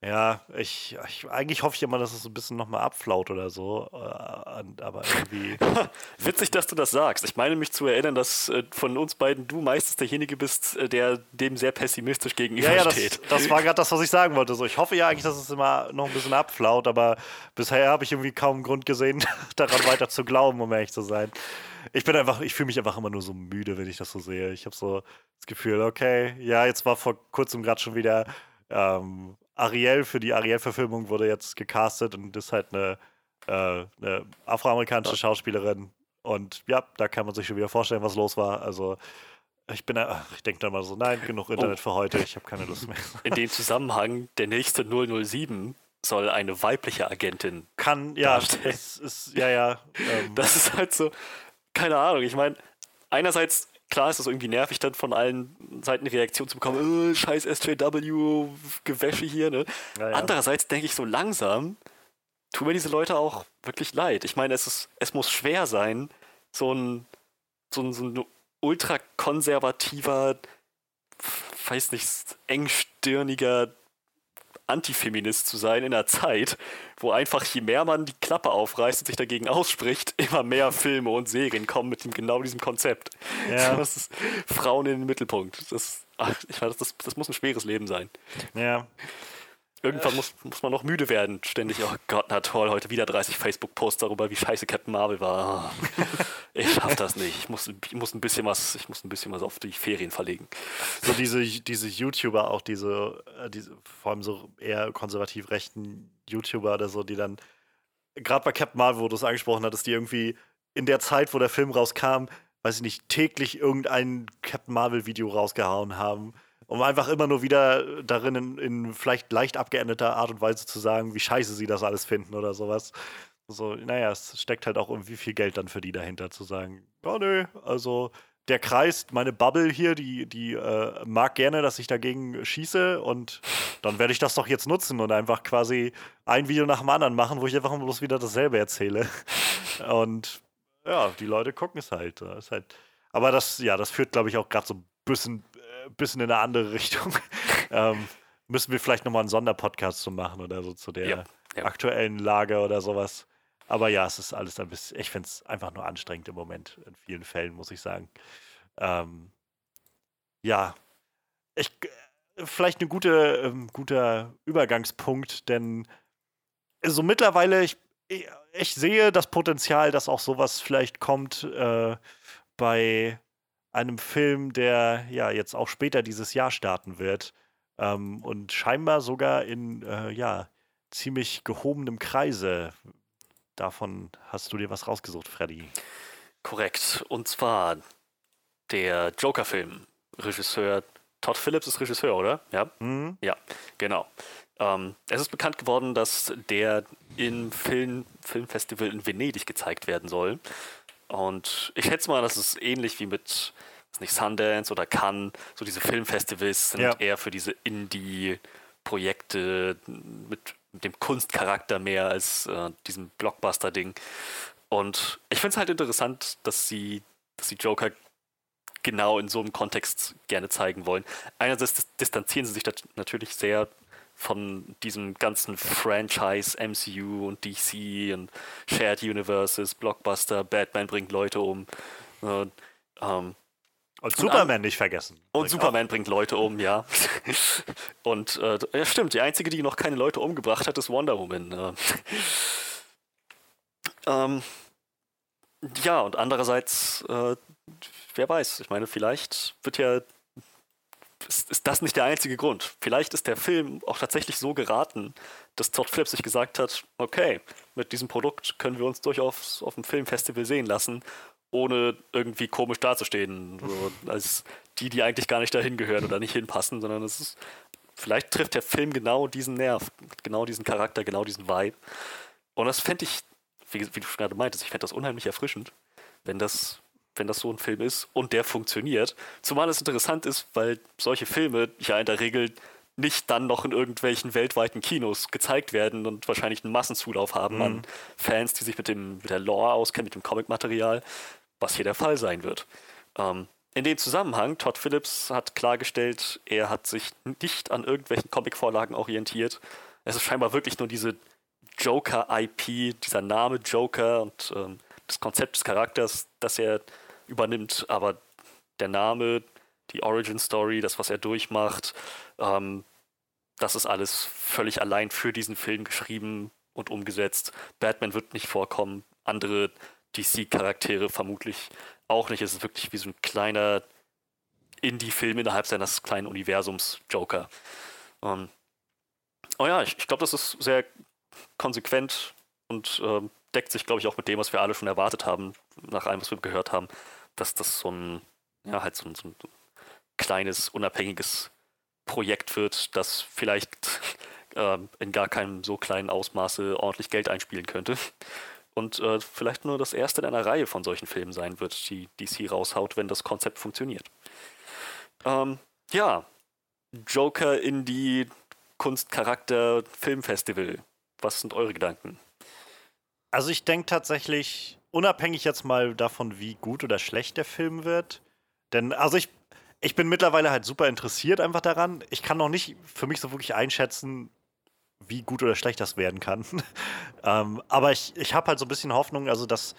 Ja, ich, ich, eigentlich hoffe ich immer, dass es ein bisschen nochmal abflaut oder so. Äh, aber irgendwie. (laughs) Witzig, dass du das sagst. Ich meine mich zu erinnern, dass äh, von uns beiden du meistens derjenige bist, äh, der dem sehr pessimistisch gegenübersteht. Ja, ja, das, das war gerade das, was ich sagen wollte. So, ich hoffe ja eigentlich, dass es immer noch ein bisschen abflaut, aber bisher habe ich irgendwie kaum Grund gesehen, (laughs) daran weiter zu glauben, um ehrlich zu sein. Ich bin einfach, ich fühle mich einfach immer nur so müde, wenn ich das so sehe. Ich habe so das Gefühl, okay, ja, jetzt war vor kurzem gerade schon wieder ähm, Ariel für die Ariel-Verfilmung wurde jetzt gecastet und ist halt eine, äh, eine afroamerikanische Schauspielerin. Und ja, da kann man sich schon wieder vorstellen, was los war. Also ich bin, ich denke dann mal so, nein, genug oh. Internet oh. für heute, ich habe keine Lust mehr. In dem Zusammenhang, der nächste 007 soll eine weibliche Agentin kann, ja, ist, ist, ja, ja. (laughs) Ähm. Das ist halt so, keine Ahnung. Ich meine, einerseits klar ist es irgendwie nervig, dann von allen Seiten eine Reaktion zu bekommen, äh, scheiß SJW, Gewäsche hier, ne? Ja, ja. Andererseits denke ich so langsam, tun mir diese Leute auch wirklich leid. Ich meine, es, ist, es muss schwer sein, so ein, so ein, so ein ultrakonservativer, weiß nicht, engstirniger Antifeminist zu sein in einer Zeit, wo einfach je mehr man die Klappe aufreißt und sich dagegen ausspricht, immer mehr Filme und Serien kommen mit dem, genau diesem Konzept. Ja. (laughs) Das ist Frauen in den Mittelpunkt. Das, ach, ich weiß, das, das muss ein schweres Leben sein. Ja. Irgendwann muss, muss man noch müde werden. Ständig, oh Gott, na toll, heute wieder 30 Facebook-Posts darüber, wie scheiße Captain Marvel war. Ich schaff das nicht. Ich muss, ich muss ein bisschen was, ich muss ein bisschen was auf die Ferien verlegen. So diese, diese YouTuber, auch diese, äh, diese, vor allem so eher konservativ rechten YouTuber oder so, die dann, gerade bei Captain Marvel, wo du es angesprochen hattest, die irgendwie in der Zeit, wo der Film rauskam, weiß ich nicht, täglich irgendein Captain Marvel-Video rausgehauen haben um einfach immer nur wieder darin in, in, vielleicht leicht abgeänderter Art und Weise zu sagen, wie scheiße sie das alles finden oder sowas. So, naja, es steckt halt auch irgendwie viel Geld dann für die dahinter, zu sagen, oh nö, also der Kreis, meine Bubble hier, die, die äh, mag gerne, dass ich dagegen schieße und dann werde ich das doch jetzt nutzen und einfach quasi ein Video nach dem anderen machen, wo ich einfach bloß wieder dasselbe erzähle. (laughs) Und ja, die Leute gucken es halt. Das halt aber das, ja, das führt, glaube ich, auch gerade so ein bisschen bisschen in eine andere Richtung. (laughs) ähm, müssen wir vielleicht nochmal einen Sonderpodcast zu machen oder so zu der ja, ja. aktuellen Lage oder sowas. Aber ja, es ist alles ein bisschen, ich finde es einfach nur anstrengend im Moment, in vielen Fällen, muss ich sagen. Ähm, ja, ich, vielleicht ein gute, ähm, guter Übergangspunkt, denn so mittlerweile, ich, ich, ich, sehe das Potenzial, dass auch sowas vielleicht kommt äh, bei einem Film, der ja jetzt auch später dieses Jahr starten wird ähm, und scheinbar sogar in äh, ja ziemlich gehobenem Kreise. Davon hast du dir was rausgesucht, Freddy. Korrekt. Und zwar der Joker-Film. Regisseur Todd Phillips ist Regisseur, oder? Ja. Mhm. Ja, genau. Ähm, es ist bekannt geworden, dass der im Film, Filmfestival in Venedig gezeigt werden soll. Und ich schätze mal, das ist ähnlich wie mit nicht Sundance oder Cannes, so diese Filmfestivals sind ja. eher für diese Indie-Projekte mit, mit, dem Kunstcharakter mehr als äh, diesem Blockbuster-Ding. Und ich finde es halt interessant, dass sie, dass sie Joker genau in so einem Kontext gerne zeigen wollen. Einerseits distanzieren sie sich natürlich sehr von diesem ganzen Franchise, MCU und DC und Shared Universes, Blockbuster, Batman bringt Leute um. Und, ähm, und Superman nicht vergessen. Und Superman auch. bringt Leute um, ja. (laughs) und äh, ja, stimmt, die einzige, die noch keine Leute umgebracht hat, ist Wonder Woman. Äh. ähm, ja, und andererseits, äh, wer weiß, ich meine, vielleicht wird ja ist, ist, das nicht der einzige Grund. Vielleicht ist der Film auch tatsächlich so geraten, dass Todd Phillips sich gesagt hat, okay, mit diesem Produkt können wir uns durchaus auf dem Filmfestival sehen lassen, ohne irgendwie komisch dazustehen, so, als die, die eigentlich gar nicht dahin gehören oder nicht hinpassen, sondern es ist, vielleicht trifft der Film genau diesen Nerv, genau diesen Charakter, genau diesen Vibe. Und das fände ich, wie, wie, du schon gerade meintest, ich fände das unheimlich erfrischend, wenn das wenn das so ein Film ist und der funktioniert. Zumal es interessant ist, weil solche Filme ja in der Regel nicht dann noch in irgendwelchen weltweiten Kinos gezeigt werden und wahrscheinlich einen Massenzulauf haben mhm. an Fans, die sich mit, dem, mit der Lore auskennen, mit dem Comic-Material, was hier der Fall sein wird. Ähm, in dem Zusammenhang, Todd Phillips hat klargestellt, er hat sich nicht an irgendwelchen Comic-Vorlagen orientiert, Es ist scheinbar wirklich nur diese Joker-IP, dieser Name Joker und ähm, das Konzept des Charakters, das er übernimmt, aber der Name, die Origin Story, das, was er durchmacht, ähm, das ist alles völlig allein für diesen Film geschrieben und umgesetzt. Batman wird nicht vorkommen, andere DC-Charaktere vermutlich auch nicht. Es ist wirklich wie so ein kleiner Indie-Film innerhalb seines kleinen Universums Joker. Ähm, oh ja, ich, ich glaube, das ist sehr konsequent und ähm, deckt sich, glaube ich, auch mit dem, was wir alle schon erwartet haben, nach allem, was wir gehört haben, dass das so ein, ja, halt so ein, so ein kleines, unabhängiges Projekt wird, das vielleicht (laughs) äh, in gar keinem so kleinen Ausmaße ordentlich Geld einspielen könnte. Und äh, vielleicht nur das erste in einer Reihe von solchen Filmen sein wird, die DC raushaut, wenn das Konzept funktioniert. Ähm, ja, Joker in die Kunstcharakter Filmfestival. Was sind eure Gedanken? Also ich denke tatsächlich, unabhängig jetzt mal davon, wie gut oder schlecht der Film wird, denn also ich ich bin mittlerweile halt super interessiert einfach daran. Ich kann noch nicht für mich so wirklich einschätzen, wie gut oder schlecht das werden kann. (laughs) ähm, aber ich, ich habe halt so ein bisschen Hoffnung, also dass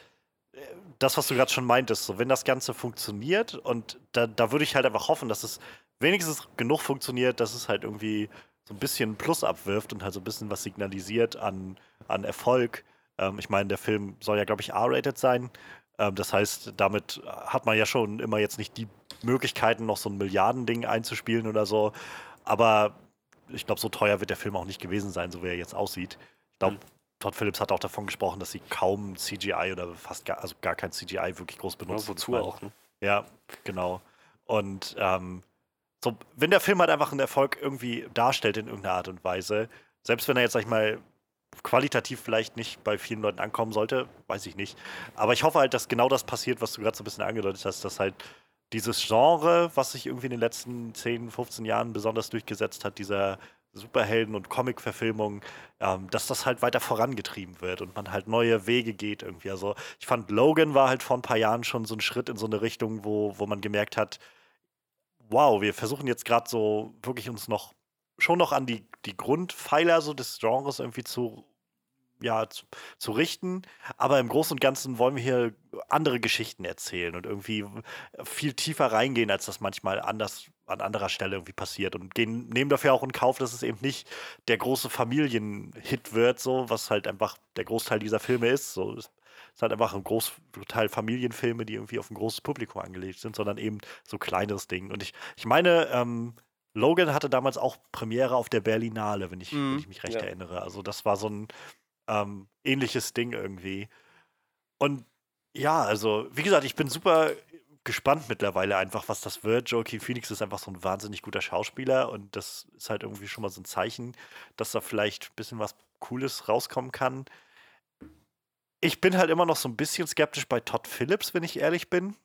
äh, das, was du gerade schon meintest, so wenn das Ganze funktioniert und da, da würde ich halt einfach hoffen, dass es wenigstens genug funktioniert, dass es halt irgendwie so ein bisschen Plus abwirft und halt so ein bisschen was signalisiert an, an Erfolg. Ähm, ich meine, der Film soll ja, glaube ich, R-rated sein. Ähm, das heißt, damit hat man ja schon immer jetzt nicht die Möglichkeiten, noch so ein Milliardending einzuspielen oder so. Aber ich glaube, so teuer wird der Film auch nicht gewesen sein, so wie er jetzt aussieht. Ich glaube, mhm. Todd Phillips hat auch davon gesprochen, dass sie kaum CGI oder fast gar, also gar kein CGI wirklich groß benutzen. Ja, wozu auch, ne? Ja, genau. Und ähm, so, wenn der Film halt einfach einen Erfolg irgendwie darstellt in irgendeiner Art und Weise, selbst wenn er jetzt, sag ich mal, qualitativ vielleicht nicht bei vielen Leuten ankommen sollte, weiß ich nicht. Aber ich hoffe halt, dass genau das passiert, was du gerade so ein bisschen angedeutet hast, dass halt dieses Genre, was sich irgendwie in den letzten 10, 15 Jahren besonders durchgesetzt hat, dieser Superhelden- und Comic-Verfilmung, ähm, dass das halt weiter vorangetrieben wird und man halt neue Wege geht irgendwie. Also ich fand, Logan war halt vor ein paar Jahren schon so ein Schritt in so eine Richtung, wo, wo man gemerkt hat, wow, wir versuchen jetzt gerade so wirklich uns noch schon noch an die, die Grundpfeiler so des Genres irgendwie zu ja, zu, zu, richten. Aber im Großen und Ganzen wollen wir hier andere Geschichten erzählen und irgendwie viel tiefer reingehen, als das manchmal anders an anderer Stelle irgendwie passiert. Und gehen, nehmen dafür auch in Kauf, dass es eben nicht der große Familienhit wird, so, was halt einfach der Großteil dieser Filme ist. So, es ist halt einfach ein Großteil Familienfilme, die irgendwie auf ein großes Publikum angelegt sind, sondern eben so kleineres Ding. Und ich, ich meine, ähm, Logan hatte damals auch Premiere auf der Berlinale, wenn ich, mm, wenn mhm. ich mich recht ja. erinnere. Also das war so ein, ähm, ähnliches Ding irgendwie. Und ja, also, wie gesagt, ich bin super gespannt mittlerweile einfach, was das wird. Joaquin Phoenix ist einfach so ein wahnsinnig guter Schauspieler und das ist halt irgendwie schon mal so ein Zeichen, dass da vielleicht ein bisschen was Cooles rauskommen kann. Ich bin halt immer noch so ein bisschen skeptisch bei Todd Phillips, wenn ich ehrlich bin.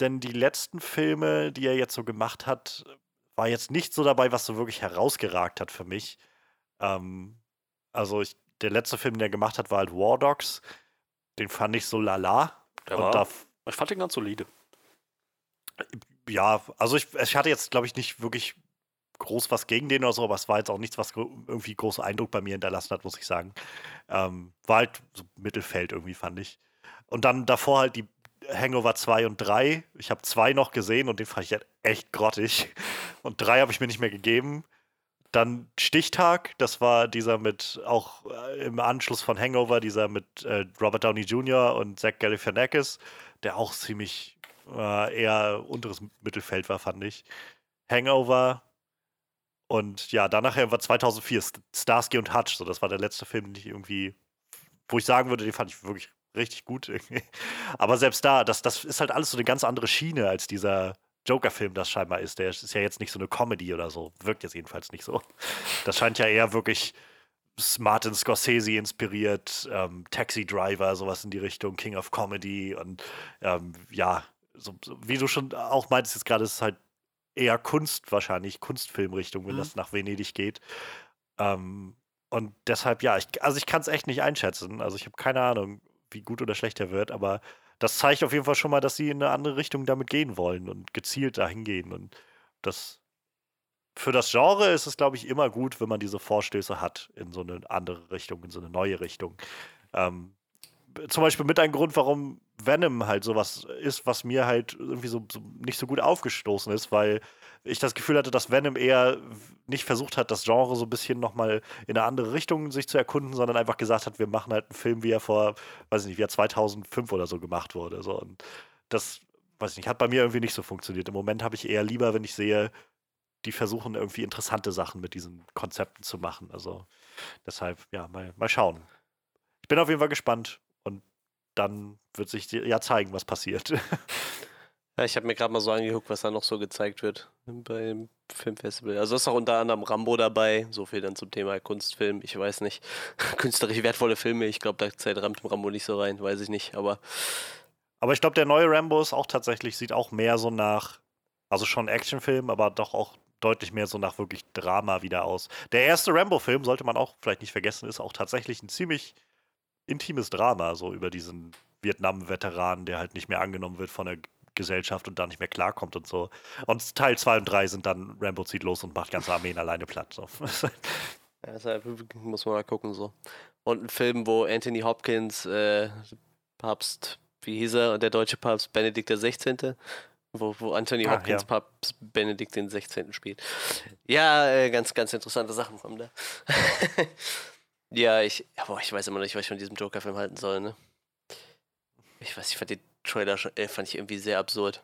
Denn die letzten Filme, die er jetzt so gemacht hat, war jetzt nicht so dabei, was so wirklich herausgeragt hat für mich. Ähm, also ich der letzte Film, den er gemacht hat, war halt War Dogs. Den fand ich so lala. Der war, da, ich fand den ganz solide. Ja, also ich, ich hatte jetzt, glaube ich, nicht wirklich groß was gegen den oder so, aber es war jetzt auch nichts, was irgendwie großen Eindruck bei mir hinterlassen hat, muss ich sagen. Ähm, war halt so Mittelfeld irgendwie, fand ich. Und dann davor halt die Hangover 2 und 3. Ich habe zwei noch gesehen und den fand ich halt echt grottig. Und drei habe ich mir nicht mehr gegeben. Dann Stichtag, das war dieser mit, auch äh, im Anschluss von Hangover, dieser mit äh, Robert Downey Jr. und Zach Galifianakis, der auch ziemlich äh, eher unteres Mittelfeld war, fand ich. Hangover und ja, danach war 2004 Starsky und Hutch, so das war der letzte Film, den ich irgendwie, wo ich sagen würde, den fand ich wirklich richtig gut irgendwie. Aber selbst da, das, das ist halt alles so eine ganz andere Schiene als dieser Joker-Film das scheinbar ist. Der ist ja jetzt nicht so eine Comedy oder so. Wirkt jetzt jedenfalls nicht so. Das scheint ja eher wirklich Martin Scorsese inspiriert, ähm, Taxi Driver, sowas in die Richtung, King of Comedy und ähm, ja, so, so, wie du schon auch meintest jetzt gerade, ist es halt eher Kunst wahrscheinlich, Kunstfilmrichtung, wenn mhm. das nach Venedig geht. Ähm, und deshalb, ja, ich, also ich kann es echt nicht einschätzen. Also ich habe keine Ahnung, wie gut oder schlecht er wird, aber das zeigt auf jeden Fall schon mal, dass sie in eine andere Richtung damit gehen wollen und gezielt dahin gehen. Und das, für das Genre ist es, glaube ich, immer gut, wenn man diese Vorstöße hat in so eine andere Richtung, in so eine neue Richtung. Ähm, zum Beispiel mit einem Grund, warum Venom halt sowas ist, was mir halt irgendwie so, so, nicht so gut aufgestoßen ist, weil ich das Gefühl hatte, dass Venom eher nicht versucht hat, das Genre so ein bisschen nochmal in eine andere Richtung sich zu erkunden, sondern einfach gesagt hat, wir machen halt einen Film, wie er vor, weiß ich nicht, wie er 2005 oder so gemacht wurde. So. Und das, weiß ich nicht, hat bei mir irgendwie nicht so funktioniert. Im Moment habe ich eher lieber, wenn ich sehe, die versuchen irgendwie interessante Sachen mit diesen Konzepten zu machen. Also deshalb, ja, mal, mal schauen. Ich bin auf jeden Fall gespannt und dann wird sich ja zeigen, was passiert. (laughs) Ja, ich habe mir gerade mal so angeguckt, was da noch so gezeigt wird beim Filmfestival. Also ist auch unter anderem Rambo dabei, so viel dann zum Thema Kunstfilm, ich weiß nicht. (laughs) Künstlerisch wertvolle Filme, ich glaube, da zählt Rambo nicht so rein, weiß ich nicht, aber. Aber ich glaube, der neue Rambo ist auch tatsächlich, sieht auch mehr so nach, also schon Actionfilm, aber doch auch deutlich mehr so nach wirklich Drama wieder aus. Der erste Rambo-Film, sollte man auch vielleicht nicht vergessen, ist auch tatsächlich ein ziemlich intimes Drama, so über diesen Vietnam-Veteran, der halt nicht mehr angenommen wird von der Gesellschaft und da nicht mehr klarkommt und so. Und Teil 2 und 3 sind dann, Rambo zieht los und macht ganze Armeen alleine platt. So. (laughs) ja, deshalb muss man mal gucken so. Und ein Film, wo Anthony Hopkins, äh, Papst, wie hieß er, und der deutsche Papst Benedikt XVI., wo, wo Anthony ah, Hopkins ja. Papst Benedikt den 16. spielt. Ja, äh, ganz, ganz interessante Sachen kommen da. (laughs) ja, ich, boah, ich weiß immer noch nicht, was ich von diesem Joker-Film halten soll, ne? Ich weiß, ich fand den Trailer äh, fand ich irgendwie sehr absurd.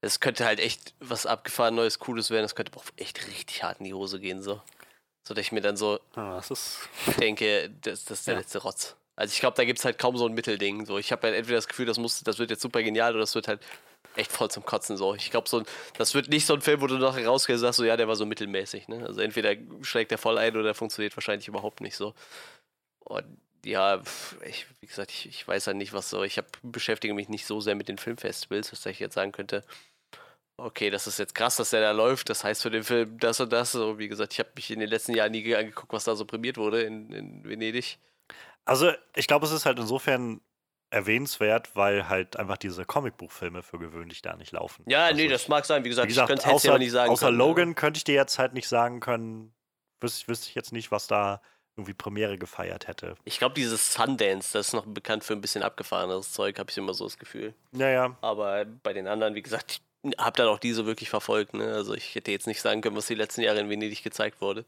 Es könnte halt echt was abgefahren, Neues, Cooles werden. Es könnte auch echt richtig hart in die Hose gehen, so. So, dass ich mir dann so ah, denke, das, das ist der ja. letzte Rotz. Also ich glaube, da gibt es halt kaum so ein Mittelding. So, ich habe halt entweder das Gefühl, das muss, das wird jetzt super genial oder das wird halt echt voll zum Kotzen. So, ich glaube, so das wird nicht so ein Film, wo du nachher rausgehst und sagst, so ja, der war so mittelmäßig. Ne? Also entweder schlägt der voll ein oder der funktioniert wahrscheinlich überhaupt nicht so. Und ja, ich, wie gesagt, ich, ich weiß ja halt nicht, was so. Ich hab, beschäftige mich nicht so sehr mit den Filmfestivals, dass ich jetzt sagen könnte, okay, das ist jetzt krass, dass der da läuft. Das heißt für den Film das und das. So, wie gesagt, ich habe mich in den letzten Jahren nie angeguckt, was da so prämiert wurde in, in Venedig. Also, ich glaube, es ist halt insofern erwähnenswert, weil halt einfach diese Comicbuchfilme für gewöhnlich da nicht laufen. Ja, also nee, das mag sein. Wie gesagt, wie gesagt ich könnte es ja nicht sagen. Außer können, Logan ja. könnte ich dir jetzt halt nicht sagen können, wüsste, wüsste ich jetzt nicht, was da irgendwie Premiere gefeiert hätte. Ich glaube, dieses Sundance, das ist noch bekannt für ein bisschen abgefahrenes Zeug, habe ich immer so das Gefühl. Naja. Aber bei den anderen, wie gesagt, ich habe dann auch diese wirklich verfolgt. Ne? Also ich hätte jetzt nicht sagen können, was die letzten Jahre in Venedig gezeigt wurde.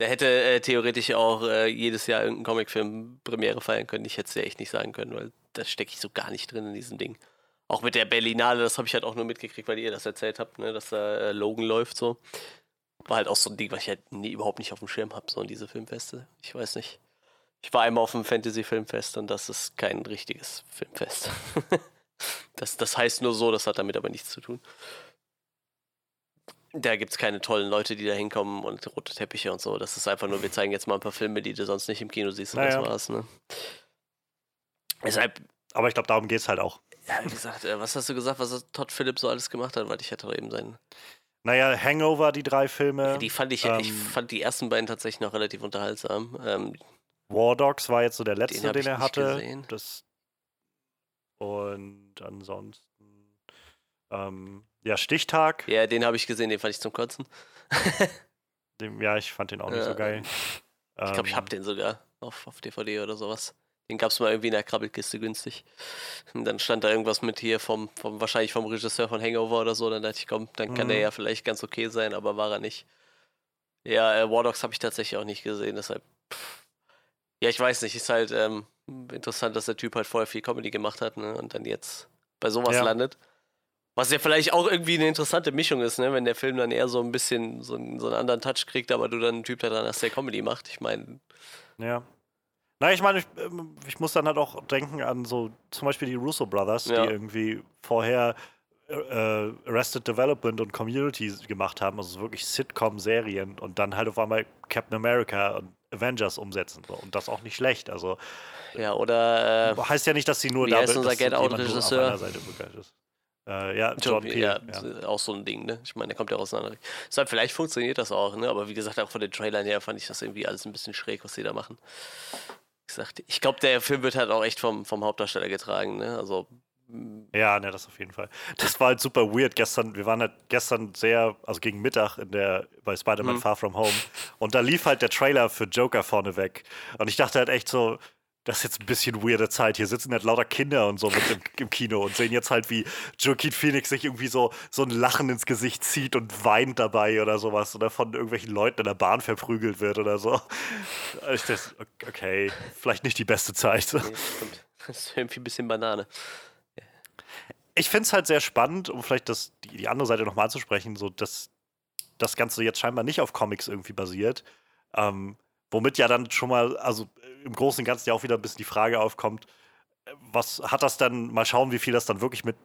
Der hätte äh, theoretisch auch äh, jedes Jahr irgendeinen Comicfilm Premiere feiern können. Ich hätte es ja echt nicht sagen können, weil da stecke ich so gar nicht drin in diesem Ding. Auch mit der Berlinale, das habe ich halt auch nur mitgekriegt, weil ihr das erzählt habt, ne? dass da äh, Logan läuft so. War halt auch so ein Ding, was ich halt nie, überhaupt nicht auf dem Schirm habe, so diese Filmfeste. Ich weiß nicht. Ich war einmal auf einem Fantasy-Filmfest und das ist kein richtiges Filmfest. (laughs) das, das heißt nur so, das hat damit aber nichts zu tun. Da gibt es keine tollen Leute, die da hinkommen und rote Teppiche und so. Das ist einfach nur, wir zeigen jetzt mal ein paar Filme, die du sonst nicht im Kino siehst und naja. das war's, ne? Deshalb, aber ich glaube, darum geht es halt auch. Ja, wie gesagt, äh, was hast du gesagt, was Todd Phillips so alles gemacht hat? Weil ich hatte doch eben seinen naja, Hangover, die drei Filme. Ja, die fand ich, ähm, ich fand die ersten beiden tatsächlich noch relativ unterhaltsam. Ähm, War Dogs war jetzt so der letzte, den, den er hatte. Das, und ansonsten, ähm, ja, Stichtag. Ja, den habe ich gesehen, den fand ich zum Kotzen. (laughs) dem, ja, ich fand den auch nicht äh, so geil. Ich glaube, ich habe ähm, den sogar auf, auf DVD oder sowas. Den gab es mal irgendwie in der Krabbelkiste günstig. Und dann stand da irgendwas mit hier vom, vom wahrscheinlich vom Regisseur von Hangover oder so. Dann dachte ich, komm, dann kann mhm. der ja vielleicht ganz okay sein, aber war er nicht. Ja, äh, War Dogs habe ich tatsächlich auch nicht gesehen, deshalb. Pff. Ja, ich weiß nicht, ist halt ähm, interessant, dass der Typ halt vorher viel Comedy gemacht hat, ne? Und dann jetzt bei sowas ja. landet. Was ja vielleicht auch irgendwie eine interessante Mischung ist, ne? Wenn der Film dann eher so ein bisschen so, einen, so einen anderen Touch kriegt, aber du dann einen Typ da dran hast, der Comedy macht. Ich meine. Ja. Na, ich meine, ich, ähm, ich, muss dann halt auch denken an so zum Beispiel die Russo Brothers, ja. die irgendwie vorher äh, äh, Arrested Development und Community gemacht haben, also wirklich Sitcom-Serien und dann halt auf einmal Captain America und Avengers umsetzen so. und das auch nicht schlecht. Also ja, oder äh, heißt ja nicht, dass sie nur da ist unser Get Out Regisseur. Äh, ja, John, John Ja, ja, auch so ein Ding, ne? Ich meine, der kommt ja auseinander. Deshalb, vielleicht funktioniert das auch, ne? Aber wie gesagt, auch von den Trailern her fand ich das irgendwie alles ein bisschen schräg, was sie da machen gesagt, ich glaube, der Film wird halt auch echt vom, vom Hauptdarsteller getragen. Ne? Also Ja, ne, das auf jeden Fall. Das war halt super weird gestern. Wir waren halt gestern sehr, also gegen Mittag in der, bei Spider-Man mhm. Far From Home. Und da lief halt der Trailer für Joker vorneweg. Und ich dachte halt echt so, das ist jetzt ein bisschen weirde Zeit. Hier sitzen halt lauter Kinder und so mit im, im, Kino und sehen jetzt halt, wie Joaquin Phoenix sich irgendwie so, so ein Lachen ins Gesicht zieht und weint dabei oder sowas oder von irgendwelchen Leuten in der Bahn verprügelt wird oder so. Ich dachte, okay, vielleicht nicht die beste Zeit. Nee, stimmt. Das ist irgendwie ein bisschen Banane. Ich finde es halt sehr spannend, um vielleicht das, die, die andere Seite nochmal anzusprechen, so dass das Ganze jetzt scheinbar nicht auf Comics irgendwie basiert. Ähm, womit ja dann schon mal, also im Großen und Ganzen ja auch wieder ein bisschen die Frage aufkommt, was hat das dann, mal schauen, wie viel das dann wirklich mit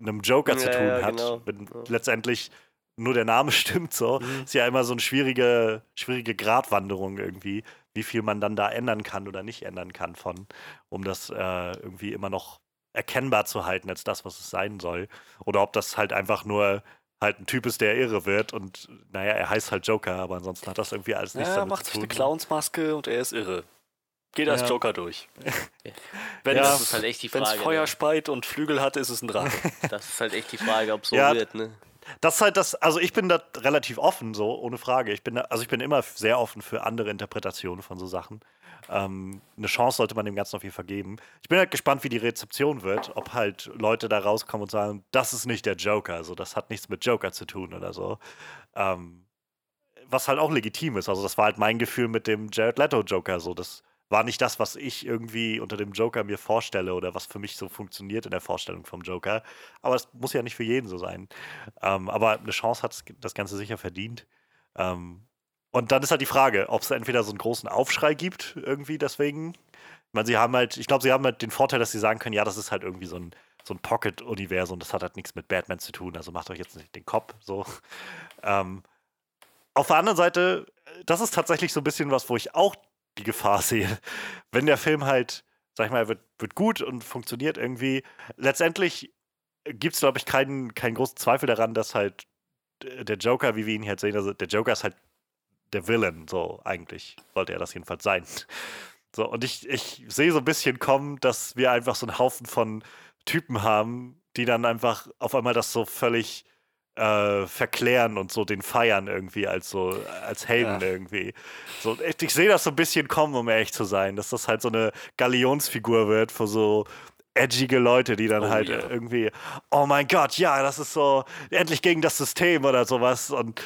einem Joker ja, zu tun ja, hat, genau. wenn ja. letztendlich nur der Name (laughs) stimmt, so. Mhm. Ist ja immer so eine schwierige, schwierige Gratwanderung irgendwie, wie viel man dann da ändern kann oder nicht ändern kann von, um das äh, irgendwie immer noch erkennbar zu halten als das, was es sein soll. Oder ob das halt einfach nur halt ein Typ ist, der irre wird und naja, er heißt halt Joker, aber ansonsten hat das irgendwie alles nichts ja, damit macht zu tun. sich eine Clownsmaske und er ist irre. Geht als ja. Joker durch. Wenn ja, es halt echt die Frage. Wenn es Feuer ne? speit und Flügel hat, ist es ein Drache. (laughs) Das ist halt echt die Frage, ob so ja, wird, ne? Das ist halt das, also ich bin da relativ offen, so, ohne Frage. Ich bin da, also ich bin immer sehr offen für andere Interpretationen von so Sachen. Ähm, eine Chance sollte man dem Ganzen auf jeden Fall geben. Ich bin halt gespannt, wie die Rezeption wird, ob halt Leute da rauskommen und sagen, das ist nicht der Joker, also das hat nichts mit Joker zu tun oder so. Ähm, was halt auch legitim ist. Also das war halt mein Gefühl mit dem Jared Leto Joker, so das war nicht das, was ich irgendwie unter dem Joker mir vorstelle oder was für mich so funktioniert in der Vorstellung vom Joker. Aber es muss ja nicht für jeden so sein. Ähm, aber eine Chance hat das Ganze sicher verdient. Ähm, und dann ist halt die Frage, ob es entweder so einen großen Aufschrei gibt, irgendwie deswegen. Ich meine, sie haben halt, ich glaube, sie haben halt den Vorteil, dass sie sagen können, ja, das ist halt irgendwie so ein, so ein Pocket-Universum, das hat halt nichts mit Batman zu tun, also macht euch jetzt nicht den Kopf so. (laughs) Ähm, auf der anderen Seite, das ist tatsächlich so ein bisschen was, wo ich auch die Gefahr (laughs) sehe. Wenn der Film halt, sag ich mal, wird, wird gut und funktioniert irgendwie, letztendlich gibt es, glaube ich, keinen, keinen großen Zweifel daran, dass halt der Joker, wie wir ihn halt sehen, also der Joker ist halt der Villain, so eigentlich sollte er das jedenfalls sein. (laughs) So, und ich, ich sehe so ein bisschen kommen, dass wir einfach so einen Haufen von Typen haben, die dann einfach auf einmal das so völlig äh, verklären und so den feiern irgendwie als so als Helden ja. irgendwie. So, ich, ich sehe das so ein bisschen kommen, um ehrlich zu sein, dass das halt so eine Galionsfigur wird für so edgige Leute, die dann oh, halt yeah. irgendwie, oh mein Gott, ja, das ist so endlich gegen das System oder sowas. Und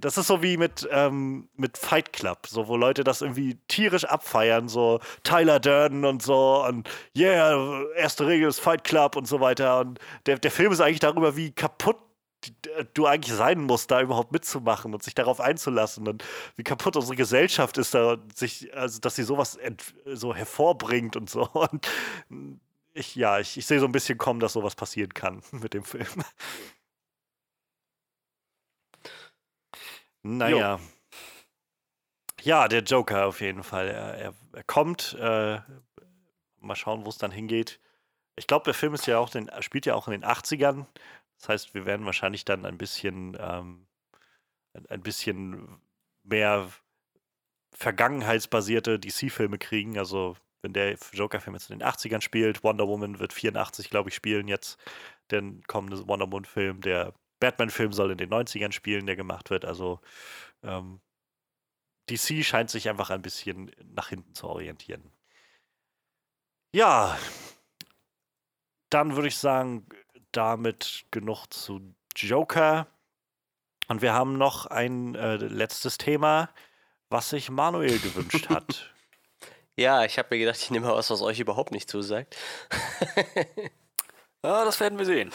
das ist so wie mit, ähm, mit Fight Club, so wo Leute das irgendwie tierisch abfeiern, so Tyler Durden und so und yeah, erste Regel ist Fight Club und so weiter. Und der, der Film ist eigentlich darüber, wie kaputt du eigentlich sein musst, da überhaupt mitzumachen und sich darauf einzulassen und wie kaputt unsere Gesellschaft ist, da sich, also dass sie sowas so hervorbringt und so. (laughs) Und ich, ja, ich, ich sehe so ein bisschen kommen, dass sowas passieren kann (laughs) mit dem Film. Naja. Jo. Ja, der Joker auf jeden Fall. Er, er, er kommt. Äh, mal schauen, wo es dann hingeht. Ich glaube, der Film ist ja auch den, spielt ja auch in den 80ern. Das heißt, wir werden wahrscheinlich dann ein bisschen, ähm, ein bisschen mehr vergangenheitsbasierte DC-Filme kriegen. Also, wenn der Joker-Film jetzt in den 80ern spielt, Wonder Woman wird 84, glaube ich, spielen jetzt. Der kommende Wonder Woman-Film, der Batman-Film soll in den 90ern spielen, der gemacht wird. Also, ähm, DC scheint sich einfach ein bisschen nach hinten zu orientieren. Ja, dann würde ich sagen, damit genug zu Joker. Und wir haben noch ein äh, letztes Thema, was sich Manuel gewünscht (laughs) hat. Ja, ich habe mir gedacht, ich nehme mal was, was euch überhaupt nicht zusagt. (laughs) ja, das werden wir sehen.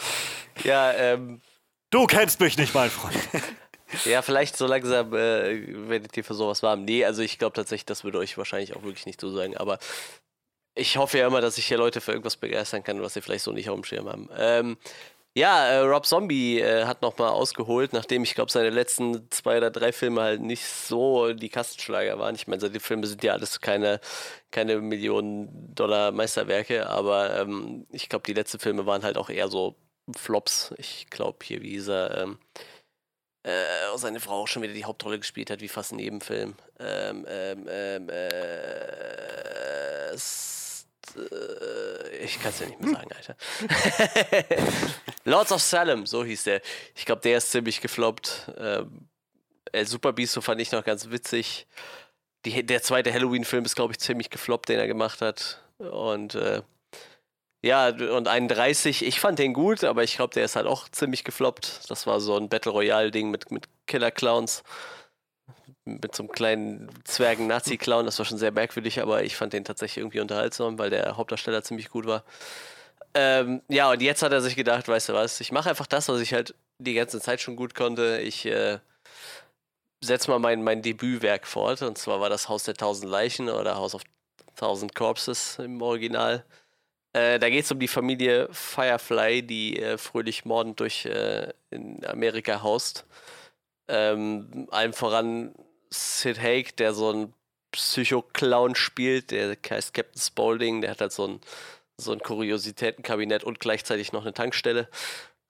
Ja, ähm. Du kennst mich nicht, mein Freund. (laughs) ja, vielleicht so langsam äh, werdet ihr für sowas warm. Nee, also ich glaube tatsächlich, das würde euch wahrscheinlich auch wirklich nicht zusagen. Aber ich hoffe ja immer, dass ich hier Leute für irgendwas begeistern kann, was sie vielleicht so nicht auf dem Schirm haben. Ähm, ja, äh, Rob Zombie äh, hat nochmal ausgeholt, nachdem ich glaube, seine letzten zwei oder drei Filme halt nicht so die Kastenschlager waren. Ich meine, seine Filme sind ja alles keine, keine Millionen Dollar Meisterwerke, aber ähm, ich glaube, die letzten Filme waren halt auch eher so Flops. Ich glaube, hier wie dieser, ähm, äh, seine Frau auch schon wieder die Hauptrolle gespielt hat, wie fast in jedem Film. Ähm, ähm, ähm, äh, äh, ich kann es ja nicht mehr sagen, Alter. (laughs) Lords of Salem, so hieß der. Ich glaube, der ist ziemlich gefloppt. Ähm, El Super Beast, so fand ich noch ganz witzig. Die, der zweite Halloween-Film ist, glaube ich, ziemlich gefloppt, den er gemacht hat. Und äh, ja, und 31, ich fand den gut, aber ich glaube, der ist halt auch ziemlich gefloppt. Das war so ein Battle Royale-Ding mit, mit Killer-Clowns. Mit so einem kleinen Zwergen-Nazi-Clown. Das war schon sehr merkwürdig, aber ich fand den tatsächlich irgendwie unterhaltsam, weil der Hauptdarsteller ziemlich gut war. Ähm, ja, und jetzt hat er sich gedacht, weißt du was, ich mache einfach das, was ich halt die ganze Zeit schon gut konnte. Ich äh, setze mal mein, mein Debütwerk fort. Und zwar war das Haus der Tausend Leichen oder House of Thousand Corpses im Original. Äh, da geht es um die Familie Firefly, die äh, fröhlich mordend durch äh, in Amerika haust. Ähm, allem voran Sid Haig, der so ein Psycho-Clown spielt, der heißt Captain Spaulding, der hat halt so ein, so ein Kuriositätenkabinett und gleichzeitig noch eine Tankstelle.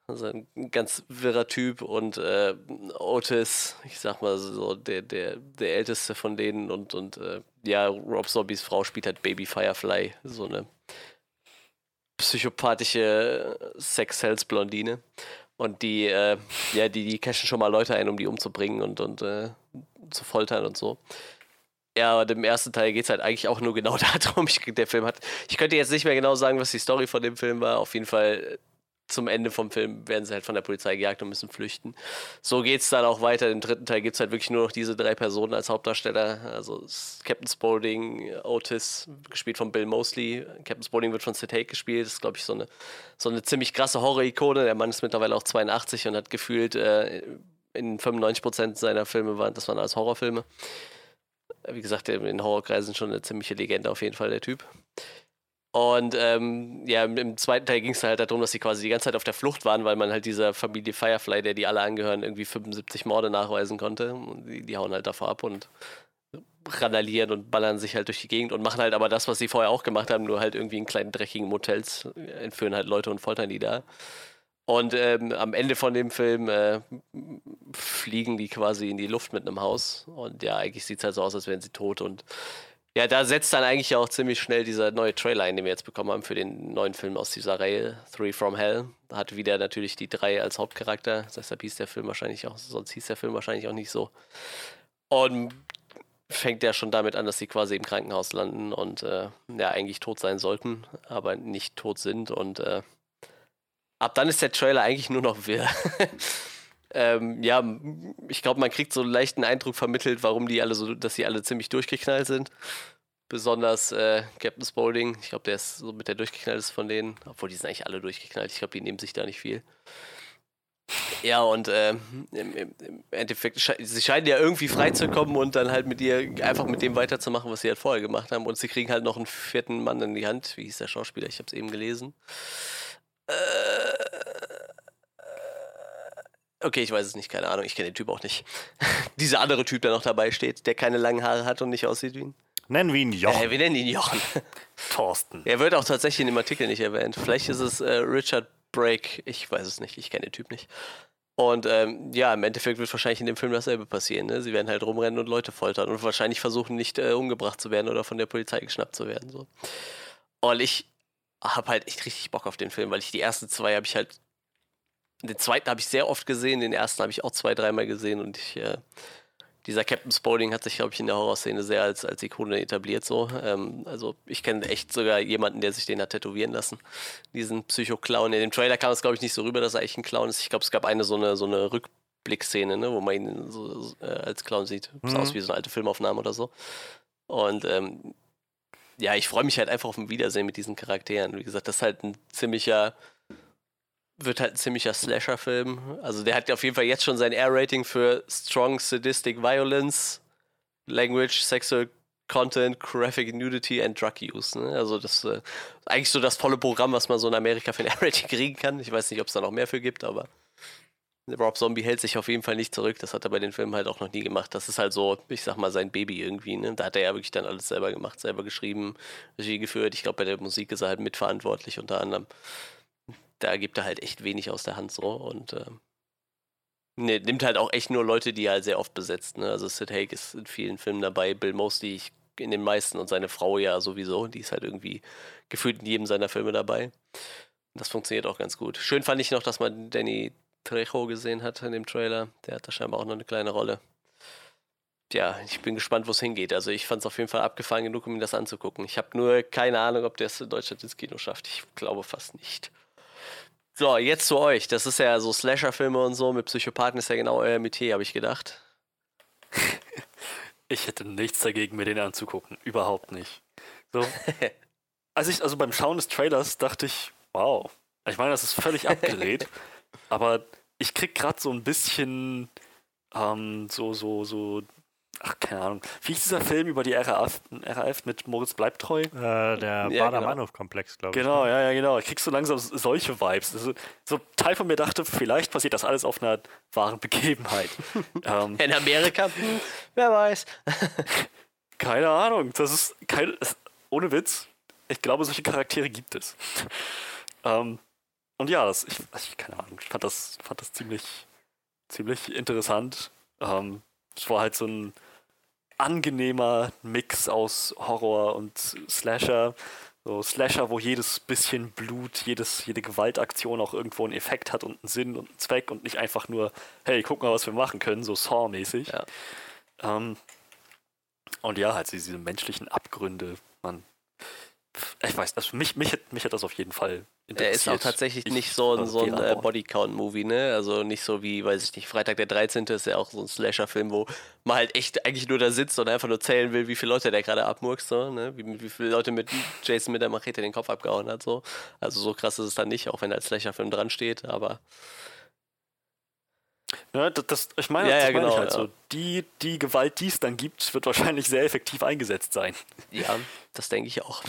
Also ein ganz wirrer Typ und äh, Otis, ich sag mal so, der, der, der älteste von denen und, und äh, ja, Rob Zombies Frau spielt halt Baby Firefly, so eine psychopathische Sex-Hells-Blondine. Und die, äh, ja, die, die cashen schon mal Leute ein, um die umzubringen und, und äh, zu foltern und so. Ja, und im ersten Teil geht es halt eigentlich auch nur genau (laughs) darum. Ich, der Film hat. Ich könnte jetzt nicht mehr genau sagen, was die Story von dem Film war. Auf jeden Fall zum Ende vom Film werden sie halt von der Polizei gejagt und müssen flüchten. So geht es dann auch weiter. Im dritten Teil gibt es halt wirklich nur noch diese drei Personen als Hauptdarsteller. Also Captain Spaulding, Otis, gespielt von Bill Mosley. Captain Spaulding wird von Sid Haig gespielt. Das ist, glaube ich, so eine, so eine ziemlich krasse Horror-Ikone. Der Mann ist mittlerweile auch 82 und hat gefühlt äh, in 95% seiner Filme, waren, das waren alles Horrorfilme. Wie gesagt, in Horrorkreisen schon eine ziemliche Legende auf jeden Fall, der Typ. Und ähm, ja, im zweiten Teil ging es halt darum, dass sie quasi die ganze Zeit auf der Flucht waren, weil man halt dieser Familie Firefly, der die alle angehören, irgendwie 75 Morde nachweisen konnte. Und die, die hauen halt davor ab und randalieren und ballern sich halt durch die Gegend und machen halt aber das, was sie vorher auch gemacht haben, nur halt irgendwie in kleinen dreckigen Motels, entführen halt Leute und foltern die da. Und ähm, am Ende von dem Film äh, fliegen die quasi in die Luft mit einem Haus. Und ja, eigentlich sieht es halt so aus, als wären sie tot und ja, da setzt dann eigentlich auch ziemlich schnell dieser neue Trailer ein, den wir jetzt bekommen haben für den neuen Film aus dieser Reihe, Three from Hell. Da hat wieder natürlich die drei als Hauptcharakter. Deshalb hieß der Film wahrscheinlich auch, sonst hieß der Film wahrscheinlich auch nicht so. Und fängt ja schon damit an, dass sie quasi im Krankenhaus landen und äh, ja, eigentlich tot sein sollten, aber nicht tot sind. Und äh, ab dann ist der Trailer eigentlich nur noch wirr. (laughs) ähm, ja, ich glaube, man kriegt so einen leichten Eindruck vermittelt, warum die alle so, dass sie alle ziemlich durchgeknallt sind. Besonders äh, Captain Spaulding, ich glaube, der ist so mit der durchgeknallteste von denen, obwohl die sind eigentlich alle durchgeknallt. Ich glaube, die nehmen sich da nicht viel. Ja, und äh, im, im, Endeffekt, sie scheinen ja irgendwie freizukommen und dann halt mit ihr einfach mit dem weiterzumachen, was sie halt vorher gemacht haben. Und sie kriegen halt noch einen vierten Mann in die Hand. Wie hieß der Schauspieler? Ich habe es eben gelesen. Äh, Okay, ich weiß es nicht, keine Ahnung. Ich kenne den Typ auch nicht. (laughs) Dieser andere Typ, der noch dabei steht, der keine langen Haare hat und nicht aussieht wie ihn. Nennen wir ihn Jochen. Äh, wir nennen ihn Jochen. (laughs) Thorsten. Er wird auch tatsächlich in dem Artikel nicht erwähnt. Vielleicht ist es äh, Richard Brake. Ich weiß es nicht. Ich kenne den Typ nicht. Und ähm, ja, im Endeffekt wird wahrscheinlich in dem Film dasselbe passieren. Ne? Sie werden halt rumrennen und Leute foltern und wahrscheinlich versuchen, nicht äh, umgebracht zu werden oder von der Polizei geschnappt zu werden. So. Und ich habe halt echt richtig Bock auf den Film, weil ich die ersten zwei habe ich halt den zweiten habe ich sehr oft gesehen, den ersten habe ich auch zwei, dreimal gesehen und ich, äh, dieser Captain Spaulding hat sich, glaube ich, in der Horrorszene sehr als, als Ikone etabliert. So. Ähm, also ich kenne echt sogar jemanden, der sich den hat tätowieren lassen. Diesen Psycho-Clown. In dem Trailer kam es, glaube ich, nicht so rüber, dass er eigentlich ein Clown ist. Ich glaube, es gab eine so eine, so eine Rückblickszene, ne, wo man ihn so, äh, als Clown sieht. Mhm. Sah aus wie so eine alte Filmaufnahme oder so. Und ähm, ja, ich freue mich halt einfach auf ein Wiedersehen mit diesen Charakteren. Wie gesagt, das ist halt ein ziemlicher wird halt ein ziemlicher Slasher-Film. Also der hat auf jeden Fall jetzt schon sein R-Rating für Strong Sadistic Violence, Language, Sexual Content, Graphic Nudity and Drug Use. Ne? Also das äh, eigentlich so das volle Programm, was man so in Amerika für ein (laughs) R-Rating kriegen kann. Ich weiß nicht, ob es da noch mehr für gibt, aber Rob Zombie hält sich auf jeden Fall nicht zurück. Das hat er bei den Filmen halt auch noch nie gemacht. Das ist halt so, ich sag mal, sein Baby irgendwie. Ne? Da hat er ja wirklich dann alles selber gemacht, selber geschrieben, Regie geführt. Ich glaube, bei der Musik ist er halt mitverantwortlich unter anderem da gibt er halt echt wenig aus der Hand so und äh, ne, nimmt halt auch echt nur Leute, die er halt sehr oft besetzt. Ne? Also Sid Haig ist in vielen Filmen dabei, Bill Mosley, in den meisten und seine Frau ja sowieso. Die ist halt irgendwie gefühlt in jedem seiner Filme dabei. Das funktioniert auch ganz gut. Schön fand ich noch, dass man Danny Trejo gesehen hat in dem Trailer. Der hat da scheinbar auch noch eine kleine Rolle. Ja, ich bin gespannt, wo es hingeht. Also ich fand es auf jeden Fall abgefahren genug, um mir das anzugucken. Ich habe nur keine Ahnung, ob der es in Deutschland ins Kino schafft. Ich glaube fast nicht. So, jetzt zu euch. Das ist ja so Slasher-Filme und so mit Psychopathen ist ja genau euer Metier, habe ich gedacht. (laughs) Ich hätte nichts dagegen, mir den anzugucken. Überhaupt nicht. So. (laughs) Als ich, also beim Schauen des Trailers dachte ich, wow. Ich meine, das ist völlig (laughs) abgedreht. Aber ich krieg gerade so ein bisschen ähm, so, so, so ach, keine Ahnung. Wie ist dieser Film über die RAF, RAF mit Moritz Bleibtreu? Äh, der ja, Bader-Meinhof-Komplex, glaube ich. Genau, ne? ja, ja, genau. Ich krieg so langsam solche Vibes. Also, so Teil von mir dachte, vielleicht passiert das alles auf einer wahren Begebenheit. (laughs) ähm, In Amerika? Hm, wer weiß. (laughs) keine Ahnung. Das ist kein, ohne Witz. Ich glaube, solche Charaktere gibt es. ähm, und ja, das, ich, ich, keine Ahnung, ich fand das, fand das ziemlich, ziemlich interessant. Ähm, es war halt so ein angenehmer Mix aus Horror und Slasher. So Slasher, wo jedes bisschen Blut, jedes, jede Gewaltaktion auch irgendwo einen Effekt hat und einen Sinn und einen Zweck und nicht einfach nur, hey, guck mal, was wir machen können, so Saw-mäßig. Ja. Ähm, und ja, halt diese menschlichen Abgründe, man ich weiß, also mich, mich, mich hat das auf jeden Fall interessiert. Er ist auch tatsächlich ich, nicht so ein, so ein äh, Bodycount-Movie, ne? Also nicht so wie, weiß ich nicht, Freitag der 13. ist ja auch so ein Slasher-Film, wo man halt echt eigentlich nur da sitzt und einfach nur zählen will, wie viele Leute der gerade abmurkst, so, ne? Wie, wie viele Leute mit Jason mit der Machete den Kopf abgehauen hat, so. Also so krass ist es dann nicht, auch wenn er als Slasher-Film dran steht, aber ja, das, das, ich meine, ja, das ja, meine genau, ich halt ja. so. Die, die Gewalt, die es dann gibt, wird wahrscheinlich sehr effektiv eingesetzt sein. Ja, das denke ich auch.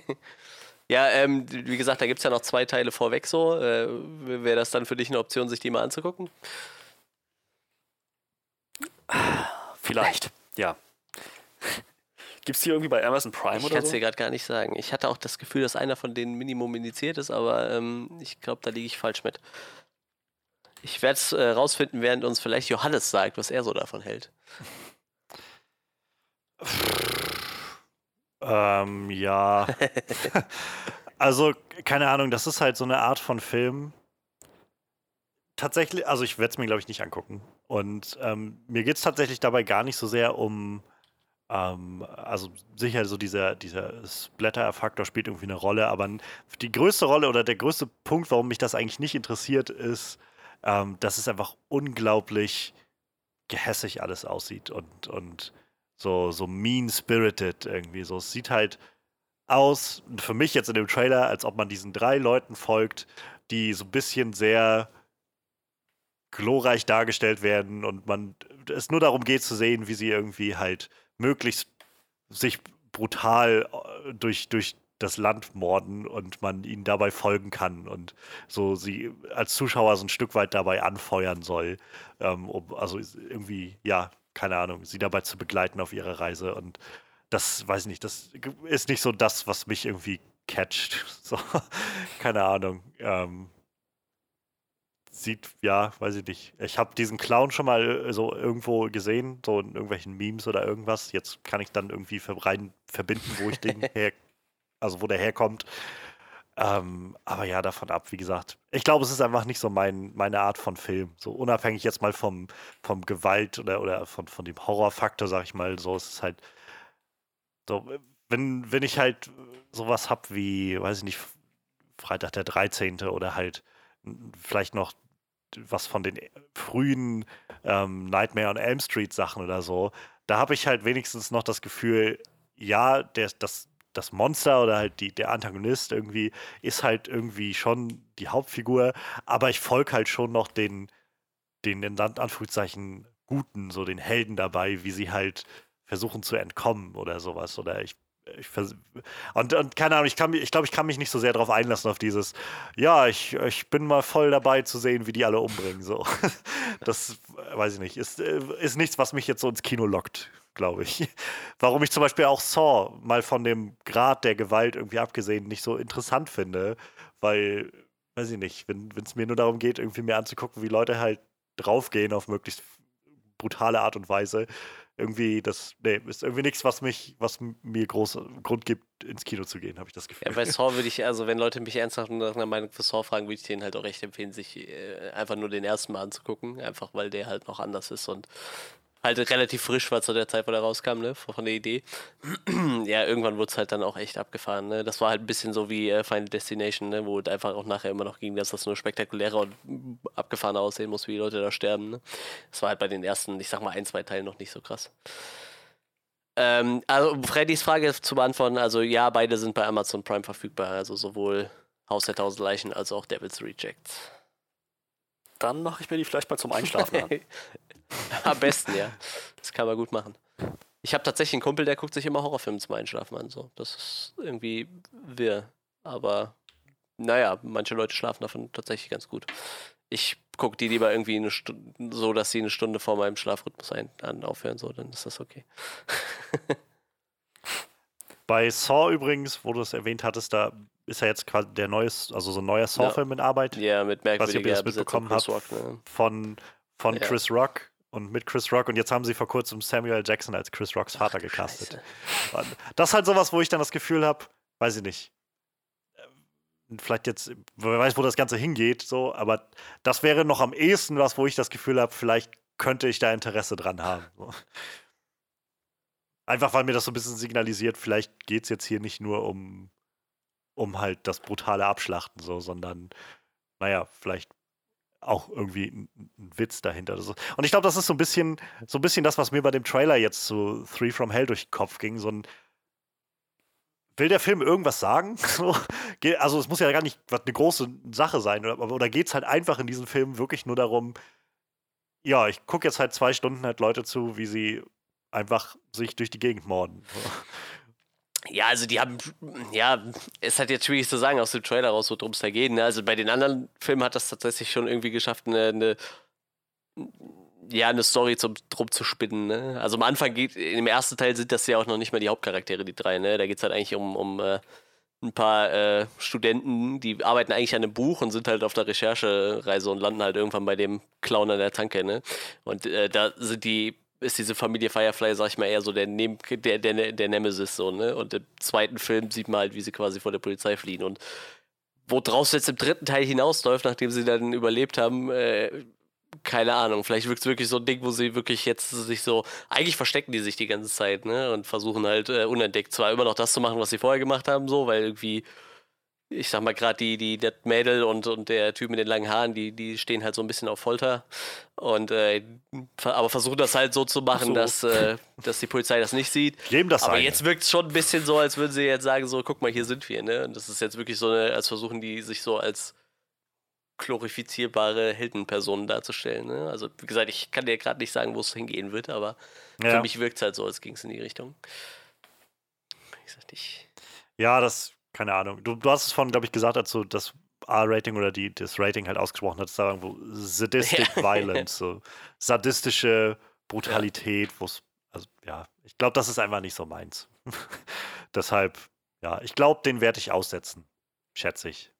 (laughs) ja, ähm, wie gesagt, da gibt es ja noch zwei Teile vorweg so. Äh, Wäre das dann für dich eine Option, sich die mal anzugucken? Vielleicht, ja. (laughs) Gibt es die irgendwie bei Amazon Prime ich oder so? Ich kann es dir gerade gar nicht sagen. Ich hatte auch das Gefühl, dass einer von denen Minimum indiziert ist, aber ähm, ich glaube, da liege ich falsch mit. Ich werde es äh, rausfinden, während uns vielleicht Johannes sagt, was er so davon hält. (laughs) ähm, ja. (laughs) also, keine Ahnung, das ist halt so eine Art von Film. Tatsächlich, also ich werde es mir, glaube ich, nicht angucken. Und ähm, mir geht es tatsächlich dabei gar nicht so sehr um, ähm, also sicher so dieser, dieser Splatter-Faktor spielt irgendwie eine Rolle, aber die größte Rolle oder der größte Punkt, warum mich das eigentlich nicht interessiert, ist, ähm, dass es einfach unglaublich gehässig alles aussieht und, und so, so mean-spirited irgendwie. So, es sieht halt aus, für mich jetzt in dem Trailer, als ob man diesen drei Leuten folgt, die so ein bisschen sehr glorreich dargestellt werden und man es nur darum geht zu sehen, wie sie irgendwie halt möglichst sich brutal äh, durch, durch das Land morden und man ihnen dabei folgen kann und so sie als Zuschauer so ein Stück weit dabei anfeuern soll, ähm, um also irgendwie, ja, keine Ahnung, sie dabei zu begleiten auf ihrer Reise und das, weiß ich nicht, das ist nicht so das, was mich irgendwie catcht. (laughs) So, keine Ahnung. Ähm, sieht, ja, weiß ich nicht. Ich habe diesen Clown schon mal äh, so irgendwo gesehen, so in irgendwelchen Memes oder irgendwas. Jetzt kann ich dann irgendwie rein verbinden, wo ich den (laughs) her also wo der herkommt. Ähm, aber ja, davon ab, wie gesagt. Ich glaube, es ist einfach nicht so mein, meine Art von Film. So unabhängig jetzt mal vom, vom Gewalt oder, oder von, von dem Horrorfaktor, sag ich mal, so ist es halt so, wenn, wenn ich halt sowas hab wie, weiß ich nicht, Freitag der 13. oder halt vielleicht noch was von den frühen ähm, Nightmare on Elm Street Sachen oder so, da habe ich halt wenigstens noch das Gefühl, ja, der, das, das Monster oder halt die, der Antagonist irgendwie ist halt irgendwie schon die Hauptfigur, aber ich folge halt schon noch den, den in Anführungszeichen Guten, so den Helden dabei, wie sie halt versuchen zu entkommen oder sowas. Oder ich ich und, und keine Ahnung, ich, ich glaube, ich kann mich nicht so sehr darauf einlassen, auf dieses, ja, ich, ich bin mal voll dabei zu sehen, wie die alle umbringen. So. (laughs) Das weiß ich nicht. Ist, äh, ist nichts, was mich jetzt so ins Kino lockt, glaube ich. Warum ich zum Beispiel auch Saw mal von dem Grad der Gewalt irgendwie abgesehen nicht so interessant finde, weil, weiß ich nicht, wenn es mir nur darum geht, irgendwie mir anzugucken, wie Leute halt draufgehen auf möglichst brutale Art und Weise, irgendwie, das, nee, ist irgendwie nichts, was mich, was mir großen Grund gibt, ins Kino zu gehen, habe ich das Gefühl. Ja, bei (laughs) Saw würde ich, also wenn Leute mich ernsthaft nach einer Meinung für Saw fragen, würde ich denen halt auch recht empfehlen, sich äh, einfach nur den ersten Mal anzugucken, einfach weil der halt noch anders ist und halt relativ frisch war zu der Zeit, wo der rauskam, ne, von der Idee. (clears throat) ja, irgendwann wurde es halt dann auch echt abgefahren, ne. Das war halt ein bisschen so wie äh, Final Destination, ne, wo es einfach auch nachher immer noch ging, dass das nur spektakulärer und abgefahrener aussehen muss, wie die Leute da sterben, ne. Das war halt bei den ersten, ich sag mal, ein, zwei Teilen noch nicht so krass. Ähm, also, um Freddys Frage zu beantworten, also ja, beide sind bei Amazon Prime verfügbar, also sowohl Haus der Tausend Leichen als auch Devil's Reject. Dann mache ich mir die vielleicht mal zum Einschlafen an. (laughs) (laughs) Am besten, ja. Das kann man gut machen. Ich habe tatsächlich einen Kumpel, der guckt sich immer Horrorfilme zum Einschlafen an. So. Das ist irgendwie wirr. Aber naja, manche Leute schlafen davon tatsächlich ganz gut. Ich gucke die lieber irgendwie eine Stunde, so, dass sie eine Stunde vor meinem Schlafrhythmus ein, an aufhören, so, dann ist das okay. (laughs) Bei Saw übrigens, wo du es erwähnt hattest, da ist ja jetzt gerade der neue, also so ein neuer Saw-Film ja. in Arbeit. Ja, mit merkwürdiger das mitbekommen habe ne? von, von ja. Chris Rock und mit Chris Rock und jetzt haben sie vor kurzem Samuel Jackson als Chris Rocks Vater Ach, gecastet. Das ist halt sowas, wo ich dann das Gefühl habe, weiß ich nicht. Äh, vielleicht jetzt, wer weiß, wo das Ganze hingeht, so, aber das wäre noch am ehesten was, wo ich das Gefühl habe, vielleicht könnte ich da Interesse dran haben. So. Einfach weil mir das so ein bisschen signalisiert, vielleicht geht es jetzt hier nicht nur um, um halt das brutale Abschlachten, so, sondern, naja, vielleicht auch irgendwie ein, Witz dahinter. Und ich glaube, das ist so ein bisschen, so ein bisschen das, was mir bei dem Trailer jetzt zu Three from Hell durch den Kopf ging. So ein Will der Film irgendwas sagen? (laughs) also es muss ja gar nicht eine große Sache sein. Oder, oder geht es halt einfach in diesem Film wirklich nur darum, ja, ich gucke jetzt halt zwei Stunden halt Leute zu, wie sie einfach sich durch die Gegend morden. Ja, also die haben, ja, es hat jetzt schwierig zu sagen aus dem Trailer raus, worum es da geht. Ne? Also bei den anderen Filmen hat das tatsächlich schon irgendwie geschafft, eine, eine ja, eine Story zum, drum zu spinnen. Ne? Also am Anfang geht, im ersten Teil sind das ja auch noch nicht mal die Hauptcharaktere, die drei. Ne? Da geht es halt eigentlich um, um äh, ein paar äh, Studenten, die arbeiten eigentlich an einem Buch und sind halt auf der Recherchereise und landen halt irgendwann bei dem Clown an der Tanke. Ne? Und äh, da sind die ist diese Familie Firefly, sag ich mal, eher so der, Neben der, der, der Nemesis so, ne? Und im zweiten Film sieht man halt, wie sie quasi vor der Polizei fliehen. Und wo draus jetzt im dritten Teil hinausläuft, nachdem sie dann überlebt haben, äh, keine Ahnung. Vielleicht wirkt es wirklich so ein Ding, wo sie wirklich jetzt sich so. Eigentlich verstecken die sich die ganze Zeit, ne? Und versuchen halt äh, unentdeckt zwar immer noch das zu machen, was sie vorher gemacht haben, so, weil irgendwie ich sag mal gerade die, die, das Mädel und, und der Typ mit den langen Haaren, die, die stehen halt so ein bisschen auf Folter. Und äh, aber versuchen das halt so zu machen, so. dass, äh, dass die Polizei das nicht sieht. Geben das aber eine. jetzt wirkt es schon ein bisschen so, als würden sie jetzt sagen: so, guck mal, hier sind wir, ne? Und das ist jetzt wirklich so eine, als versuchen die sich so als glorifizierbare Heldenpersonen darzustellen. Ne? Also, wie gesagt, ich kann dir gerade nicht sagen, wo es hingehen wird, aber ja. für mich wirkt es halt so, als ging es in die Richtung. Wie gesagt, ich. Ja, das keine Ahnung. Du, du hast es von, glaube ich, gesagt, als du das R-Rating oder die, das Rating halt ausgesprochen hast, da irgendwo Sadistic (laughs) ja. Violence, so sadistische Brutalität, wo es, also ja, ich glaube, das ist einfach nicht so meins. (laughs) Deshalb, ja, ich glaube, den werde ich aussetzen, schätze ich.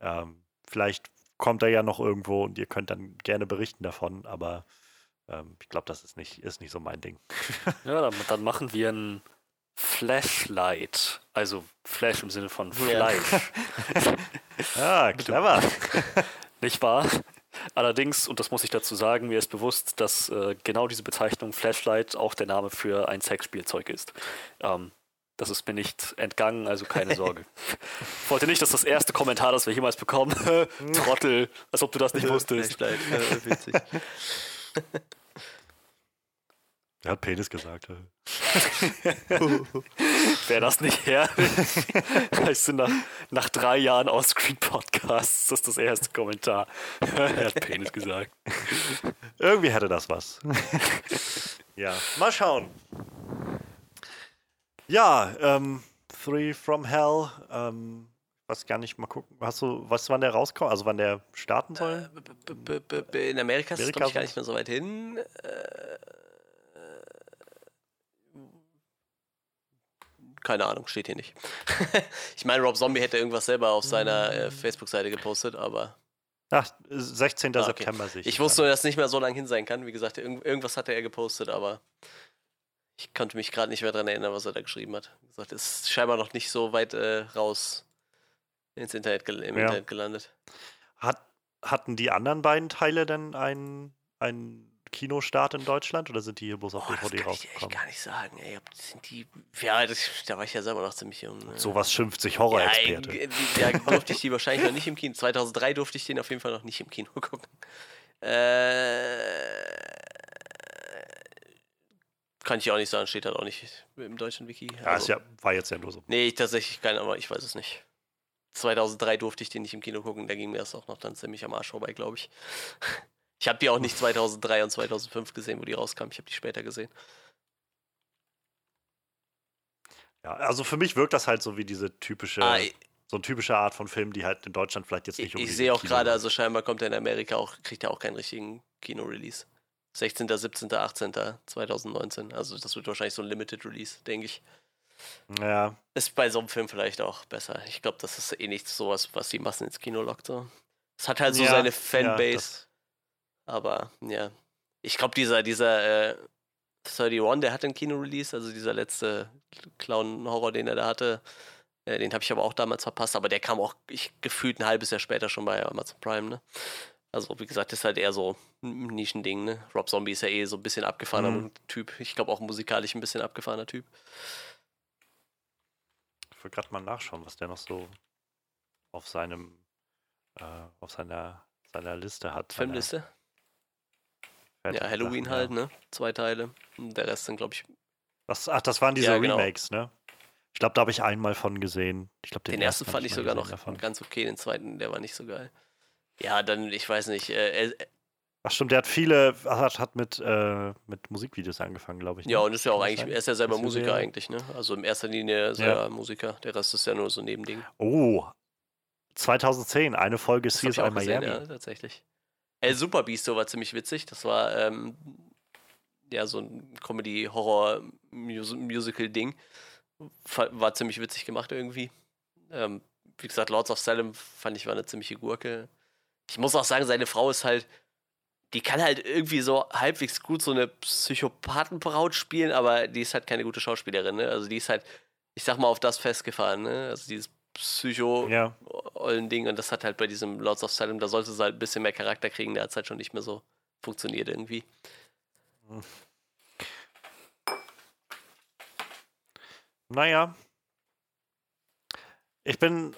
Ähm, vielleicht kommt er ja noch irgendwo und ihr könnt dann gerne berichten davon, aber ähm, ich glaube, das ist nicht, ist nicht so mein Ding. (laughs) ja, dann, dann machen wir ein Flashlight. Also Flash im Sinne von Fleisch. Ja. (laughs) ah, clever. (laughs) Nicht wahr? Allerdings, und das muss ich dazu sagen, mir ist bewusst, dass äh, genau diese Bezeichnung Flashlight auch der Name für ein Sexspielzeug ist. Ähm, das ist mir nicht entgangen, also keine Sorge. (laughs) ich wollte nicht, dass das erste Kommentar, das wir jemals bekommen, Trottel, als ob du das nicht wusstest. Flashlight, äh, witzig. Er hat Penis gesagt. (laughs) Wer das nicht her (laughs) weißt du, nach, nach drei Jahren Offscreen-Podcasts, das ist das erste Kommentar. (laughs) er hat Penis gesagt. Irgendwie hätte das was. ja, mal schauen. Ja, ähm, Three from Hell. Ähm, weiß gar nicht, mal gucken. Hast du, was wann der rauskommt? Also wann der starten soll? Äh, in Amerika ist es, glaube ich, gar nicht mehr so weit hin. Äh, Keine Ahnung, steht hier nicht. (laughs) ich meine, Rob Zombie hätte irgendwas selber auf seiner äh, Facebook-Seite gepostet, aber. Ach, 16. Ah, okay. September sich. Ich wusste nur, dass es nicht mehr so lang hin sein kann. Wie gesagt, irg irgendwas hatte er gepostet, aber Ich konnte mich gerade nicht mehr daran erinnern, was er da geschrieben hat. Wie gesagt, ist scheinbar noch nicht so weit äh, raus ins Internet, im Ja. Internet gelandet. Hat, hatten die anderen beiden Teile denn einen, einen Kinostart in Deutschland oder sind die hier bloß auf das DVD kann ich echt rausgekommen? gar nicht sagen. Ey, sind die, ja, das, da war ich ja selber noch ziemlich jung. Ne? Sowas schimpft sich ja, Horror-Experte. die- da durfte ich die wahrscheinlich noch nicht im Kino. 2003 durfte ich den auf jeden Fall noch nicht im Kino gucken. Äh, kann ich auch nicht sagen, steht halt auch nicht im deutschen Wiki. ja, ist Also- ja, war jetzt ja nur so. Nee, ich tatsächlich kein, aber ich weiß es nicht. 2003 durfte ich den nicht im Kino gucken, da ging mir das auch noch dann ziemlich am Arsch vorbei, glaube ich. Ich habe die auch nicht 2003 und 2005 gesehen, wo die rauskamen. Ich habe die später gesehen. Ja, also für mich wirkt das halt so wie diese typische, Ah, ich so eine typische Art von Film, die halt in Deutschland vielleicht jetzt nicht ich, unbedingt sehe auch gerade, also scheinbar kommt er in Amerika auch, kriegt er auch keinen richtigen Kino-Release. 16., 17., 18. 2019. Also das wird wahrscheinlich so ein Limited Release, denke ich. Ja, Ist bei so einem Film vielleicht auch besser. Ich glaube, das ist eh nicht sowas, was die Massen ins Kino lockt. So. Es hat halt so ja, seine ja, Fanbase. das- Aber ja, ich glaube, dieser, dieser äh, 31, der hatte einen Kino-Release, also dieser letzte Clown-Horror, den er da hatte, äh, den habe ich aber auch damals verpasst, aber der kam auch ich, gefühlt ein halbes Jahr später schon bei Amazon Prime, ne? Also, wie gesagt, das ist halt eher so ein Nischending, ne? Rob Zombie ist ja eh so ein bisschen abgefahrener Mhm. Typ. Ich glaube auch musikalisch ein bisschen abgefahrener Typ. Ich wollte gerade mal nachschauen, was der noch so auf seinem, äh, auf seiner, seiner Liste hat. Filmliste? fertigen Ja, Halloween Sachen, halt, ne? Zwei Teile. Und der Rest sind, glaube ich, Das, ach, das waren diese Ja, genau. Remakes, ne? Ich glaube, da habe ich einmal von gesehen. Ich glaube, Den, den, ersten hab fand ich sogar noch davon. ganz okay, den zweiten, der war nicht so geil. Ja, dann, ich weiß nicht, äh, er- Ach stimmt, der hat viele, hat, hat mit, äh, mit Musikvideos angefangen, glaube ich. ja, ne? und ist ja auch eigentlich, er ist ja selber wir Musiker eigentlich, ne? Also in erster Linie ist er Musiker, der Rest ist ja nur so ein Nebending. Oh, 2010, eine Folge CSI Miami. ja, tatsächlich. El Super Beasto war ziemlich witzig, das war, ähm, ja, so ein Comedy-Horror-Musical-Ding. War ziemlich witzig gemacht irgendwie. Ähm, wie gesagt, Lords of Salem fand ich war eine ziemliche Gurke. Ich muss auch sagen, seine Frau ist halt, die kann halt irgendwie so halbwegs gut so eine Psychopathenbraut spielen, aber die ist halt keine gute Schauspielerin, ne? Also die ist halt, ich sag mal, auf das festgefahren, ne? Also dieses Psycho Ja, ollen Ding und das hat halt bei diesem Lords of Salem, da sollte sie halt ein bisschen mehr Charakter kriegen, der hat halt schon nicht mehr so funktioniert irgendwie. naja. Ich bin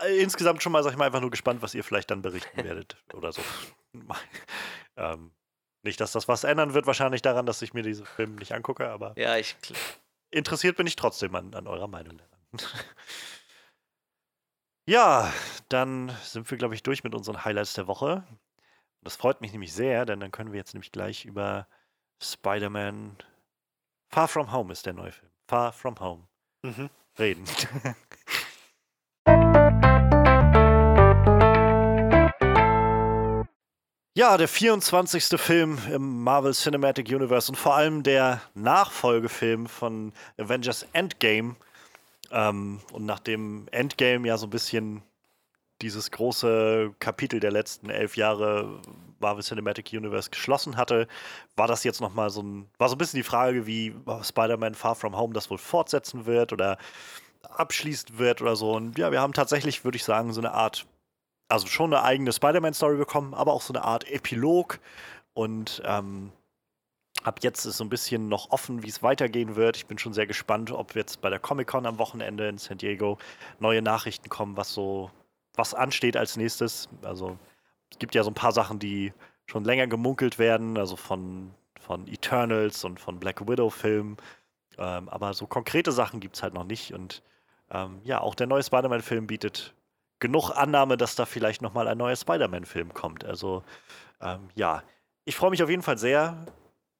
äh, insgesamt schon mal, sag ich mal, einfach nur gespannt, was ihr vielleicht dann berichten (laughs) werdet oder so. (laughs) ähm, nicht, dass das was ändern wird, wahrscheinlich daran, dass ich mir diese Filme nicht angucke, aber Ja, ich, interessiert bin ich trotzdem an, an eurer Meinung daran. (laughs) ja, dann sind wir, glaube ich, durch mit unseren Highlights der Woche. Das freut mich nämlich sehr, denn dann können wir jetzt nämlich gleich über Spider-Man Far From Home ist der neue Film. Far From Home Mhm. reden. (laughs) Ja, der 24. Film im Marvel Cinematic Universe und vor allem der Nachfolgefilm von Avengers Endgame. Ähm, und nachdem Endgame ja so ein bisschen dieses große Kapitel der letzten elf Jahre Marvel Cinematic Universe geschlossen hatte, war das jetzt nochmal so ein, war so ein bisschen die Frage, wie Spider-Man Far From Home das wohl fortsetzen wird oder abschließen wird oder so. Und ja, wir haben tatsächlich, würde ich sagen, so eine Art also schon eine eigene Spider-Man-Story bekommen, aber auch so eine Art Epilog. Und ähm, ab jetzt ist so ein bisschen noch offen, wie es weitergehen wird. Ich bin schon sehr gespannt, ob jetzt bei der Comic-Con am Wochenende in San Diego neue Nachrichten kommen, was so, was ansteht als nächstes. Also es gibt ja so ein paar Sachen, die schon länger gemunkelt werden, also von, von Eternals und von Black Widow-Filmen. Ähm, aber so konkrete Sachen gibt es halt noch nicht. Und ähm, ja, auch der neue Spider-Man-Film bietet genug Annahme, dass da vielleicht nochmal ein neuer Spider-Man-Film kommt. Also ähm, ja, ich freue mich auf jeden Fall sehr,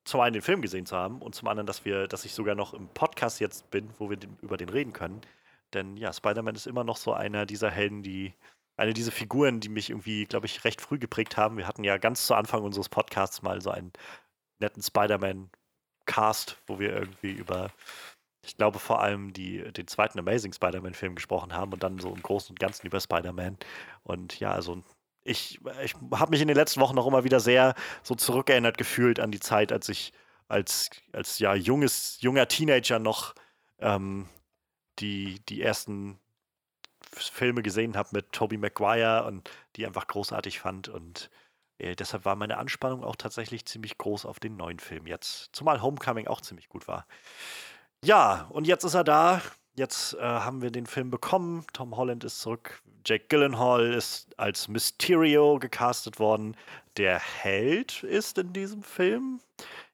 zum einen den Film gesehen zu haben und zum anderen, dass wir, dass ich sogar noch im Podcast jetzt bin, wo wir den, über den reden können. Denn ja, Spider-Man ist immer noch so einer dieser Helden, die eine dieser Figuren, die mich irgendwie, glaube ich, recht früh geprägt haben. Wir hatten ja ganz zu Anfang unseres Podcasts mal so einen netten Spider-Man-Cast, wo wir irgendwie über ich glaube vor allem die, den zweiten Amazing Spider-Man-Film gesprochen haben und dann so im Großen und Ganzen über Spider-Man. Und ja, also ich, ich habe mich in den letzten Wochen noch immer wieder sehr so zurückerinnert gefühlt an die Zeit, als ich als, als ja junges, junger Teenager noch ähm, die, die ersten Filme gesehen habe mit Tobey Maguire und die einfach großartig fand. Und äh, deshalb war meine Anspannung auch tatsächlich ziemlich groß auf den neuen Film jetzt. Zumal Homecoming auch ziemlich gut war. Ja, und jetzt ist er da. Jetzt äh, haben wir den Film bekommen. Tom Holland ist zurück. Jake Gyllenhaal ist als Mysterio gecastet worden. Der Held ist in diesem Film.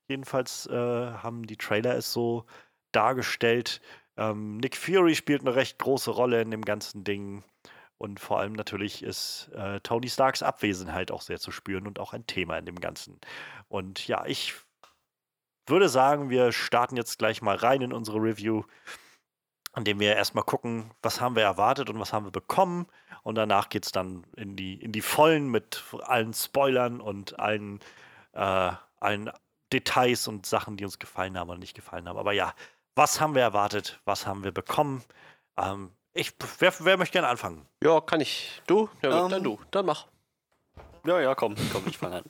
Jedenfalls äh, haben die Trailer es so dargestellt. Ähm, Nick Fury spielt eine recht große Rolle in dem ganzen Ding. Und vor allem natürlich ist äh, Tony Starks Abwesenheit auch sehr zu spüren und auch ein Thema in dem Ganzen. Und ja, ich würde sagen, wir starten jetzt gleich mal rein in unsere Review, indem wir erstmal gucken, was haben wir erwartet und was haben wir bekommen. Und danach geht es dann in die, in die Vollen mit allen Spoilern und allen, äh, allen Details und Sachen, die uns gefallen haben oder nicht gefallen haben. Aber ja, was haben wir erwartet? Was haben wir bekommen? Ähm, ich, wer, wer möchte gerne anfangen? Ja, kann ich. Du? Ja, um, dann ähm. du. Dann mach. Ja, ja, komm, komm, ich fange an.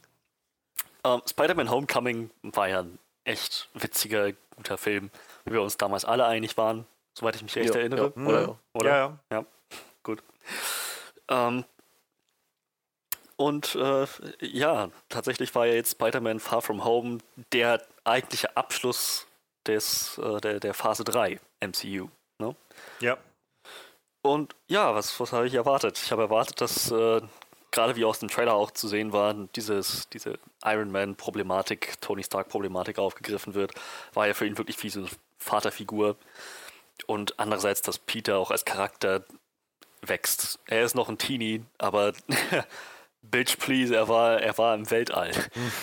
Um, (laughs) ähm, Spider-Man Homecoming war ja ein echt witziger, guter Film, wie wir uns damals alle einig waren, soweit ich mich recht ja, erinnere. Ja. Oder? Oder? Ja, ja. gut. Ähm, und äh, ja, tatsächlich war ja jetzt Spider-Man Far From Home der eigentliche Abschluss des, äh, der, der Phase 3 MCU. Ne? Ja. Und ja, was, was habe ich erwartet? Ich habe erwartet, dass äh, gerade wie aus dem Trailer auch zu sehen war, dieses, diese Iron Man-Problematik, Tony Stark-Problematik aufgegriffen wird. War ja für ihn wirklich wie so eine Vaterfigur. Und andererseits, dass Peter auch als Charakter wächst. Er ist noch ein Teenie, aber (laughs) Bitch, please, er war, er war im Weltall.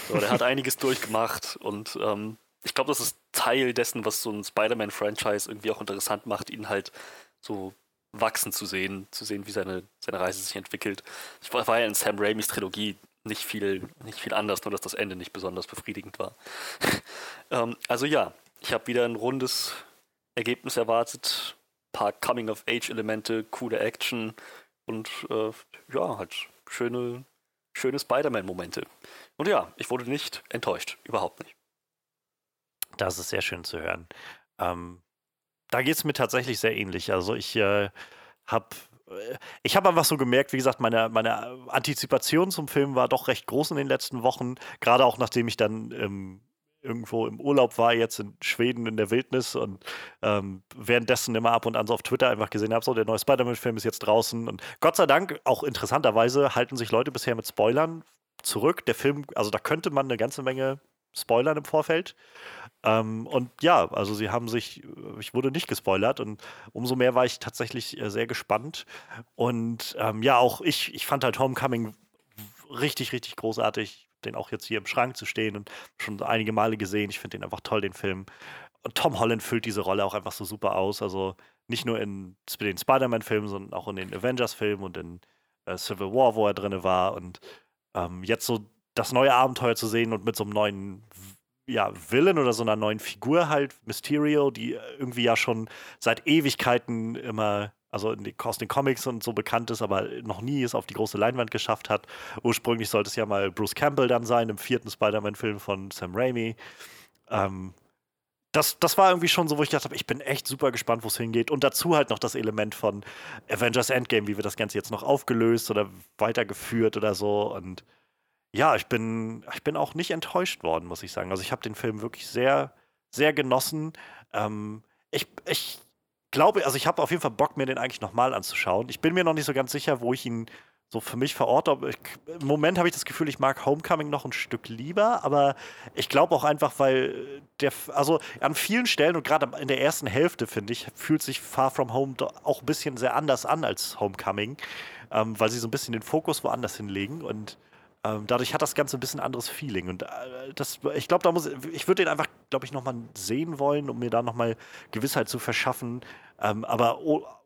so, er hat einiges durchgemacht und ähm, ich glaube, das ist Teil dessen, was so ein Spider-Man-Franchise irgendwie auch interessant macht, ihn halt so wachsen zu sehen, zu sehen, wie seine, seine Reise sich entwickelt. Ich war, ja in Sam Raimis Trilogie nicht viel, nicht viel anders, nur dass das Ende nicht besonders befriedigend war. (laughs) ähm, also ja, ich habe wieder ein rundes Ergebnis erwartet, paar Coming-of-Age-Elemente, coole Action und äh, ja, halt schöne, schöne Spider-Man-Momente. Und ja, ich wurde nicht enttäuscht, überhaupt nicht. Das ist sehr schön zu hören. Ähm, da geht es mir tatsächlich sehr ähnlich. Also ich äh, habe äh, ich habe einfach so gemerkt, wie gesagt, meine, meine Antizipation zum Film war doch recht groß in den letzten Wochen. Gerade auch nachdem ich dann ähm, irgendwo im Urlaub war, jetzt in Schweden in der Wildnis und ähm, währenddessen immer ab und an so auf Twitter einfach gesehen habe, so der neue Spider-Man-Film ist jetzt draußen. Und Gott sei Dank, auch interessanterweise, halten sich Leute bisher mit Spoilern zurück. Der Film, also da könnte man eine ganze Menge spoilern im Vorfeld. Ähm, und ja, also sie haben sich, äh, ich wurde nicht gespoilert und umso mehr war ich tatsächlich äh, sehr gespannt. Und ähm, ja, auch ich, ich fand halt Homecoming richtig, richtig großartig, den auch jetzt hier im Schrank zu stehen und schon einige Male gesehen. Ich finde den einfach toll, den Film. Und Tom Holland füllt diese Rolle auch einfach so super aus. Also nicht nur in den Spider-Man-Filmen, sondern auch in den Avengers-Filmen und in äh, Civil War, wo er drin war. Und ähm, jetzt so das neue Abenteuer zu sehen und mit so einem neuen ja, Villain oder so einer neuen Figur halt, Mysterio, die irgendwie ja schon seit Ewigkeiten immer, also die, aus den Comics und so bekannt ist, aber noch nie es auf die große Leinwand geschafft hat. Ursprünglich sollte es ja mal Bruce Campbell dann sein, im vierten Spider-Man-Film von Sam Raimi. Ähm, das, das war irgendwie schon so, wo ich dachte, ich bin echt super gespannt, wo es hingeht. Und dazu halt noch das Element von Avengers Endgame, wie wird das Ganze jetzt noch aufgelöst oder weitergeführt oder so. Und ja, ich bin, ich bin auch nicht enttäuscht worden, muss ich sagen. Also ich habe den Film wirklich sehr, sehr genossen. Ähm, ich, ich glaube, also ich habe auf jeden Fall Bock, mir den eigentlich nochmal anzuschauen. Ich bin mir noch nicht so ganz sicher, wo ich ihn so für mich verorte. Im Moment habe ich das Gefühl, ich mag Homecoming noch ein Stück lieber, aber ich glaube auch einfach, weil der, also an vielen Stellen und gerade in der ersten Hälfte, finde ich, fühlt sich Far From Home auch ein bisschen sehr anders an als Homecoming, ähm, weil sie so ein bisschen den Fokus woanders hinlegen und ähm, dadurch hat das Ganze ein bisschen anderes Feeling. Und äh, das, ich glaube, da muss ich würde den einfach, glaube ich, nochmal sehen wollen, um mir da nochmal Gewissheit zu verschaffen. Ähm, aber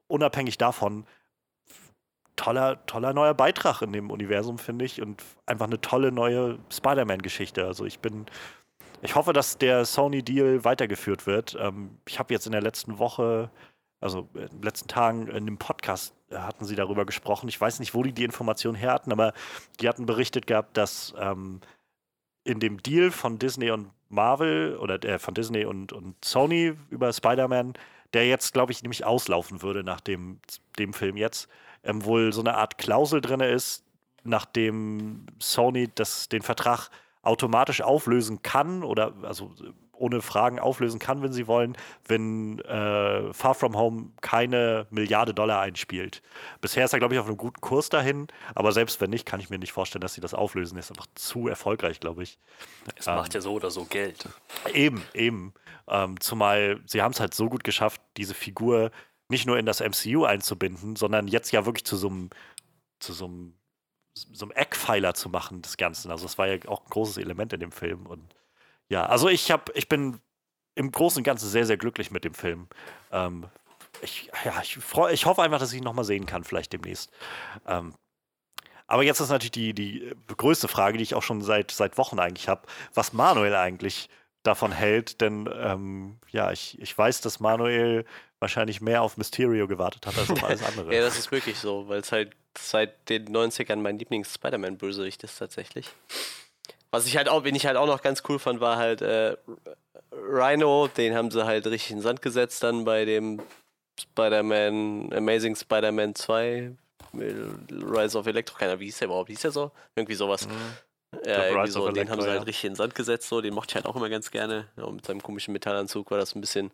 unabhängig davon, toller, toller neuer Beitrag in dem Universum, finde ich. Und einfach eine tolle neue Spider-Man-Geschichte. Also ich bin. Ich hoffe, dass der Sony-Deal weitergeführt wird. Ähm, ich habe jetzt in der letzten Woche also in den letzten Tagen in dem Podcast äh, hatten sie darüber gesprochen. Ich weiß nicht, wo die die Information her hatten, aber die hatten berichtet gehabt, dass ähm, in dem Deal von Disney und Marvel oder äh, von Disney und, und Sony über Spider-Man, der jetzt, glaube ich, nämlich auslaufen würde nach dem, dem Film jetzt, ähm, wohl so eine Art Klausel drin ist, nachdem Sony das, den Vertrag automatisch auflösen kann oder also ohne Fragen auflösen kann, wenn sie wollen, wenn äh, Far From Home keine Milliarde Dollar einspielt. Bisher ist er, glaube ich, auf einem guten Kurs dahin, aber selbst wenn nicht, kann ich mir nicht vorstellen, dass sie das auflösen. Ist einfach zu erfolgreich, glaube ich. Es ähm, macht ja so oder so Geld. Eben, eben. Ähm, zumal sie haben es halt so gut geschafft, diese Figur nicht nur in das MCU einzubinden, sondern jetzt ja wirklich zu so einem zu so einem so einem Eckpfeiler zu machen des Ganzen. Also das war ja auch ein großes Element in dem Film. Und ja, also ich habe, ich bin im Großen und Ganzen sehr, sehr glücklich mit dem Film. Ähm, ich, ja, ich, freu, ich hoffe einfach, dass ich ihn nochmal sehen kann, vielleicht demnächst. Ähm, aber jetzt ist natürlich die, die größte Frage, die ich auch schon seit, seit Wochen eigentlich habe, was Manuel eigentlich davon hält. Denn ähm, ja, ich, ich weiß, dass Manuel wahrscheinlich mehr auf Mysterio gewartet hat als auf alles (laughs) andere. ja, das ist wirklich so, weil es halt seit den 90ern mein Lieblings-Spider-Man-Bösewicht ist tatsächlich. Was ich halt auch, wen ich halt auch noch ganz cool fand, war halt äh, Rhino, den haben sie halt richtig in den Sand gesetzt dann bei dem Spider-Man, Amazing Spider-Man 2, Rise of Electro, keiner, wie hieß der überhaupt? Hieß der so? Irgendwie sowas. Mhm. Ja, irgendwie so, den haben sie halt richtig in den Sand gesetzt, so, den mochte ich halt auch immer ganz gerne. Ja, mit seinem komischen Metallanzug war das ein bisschen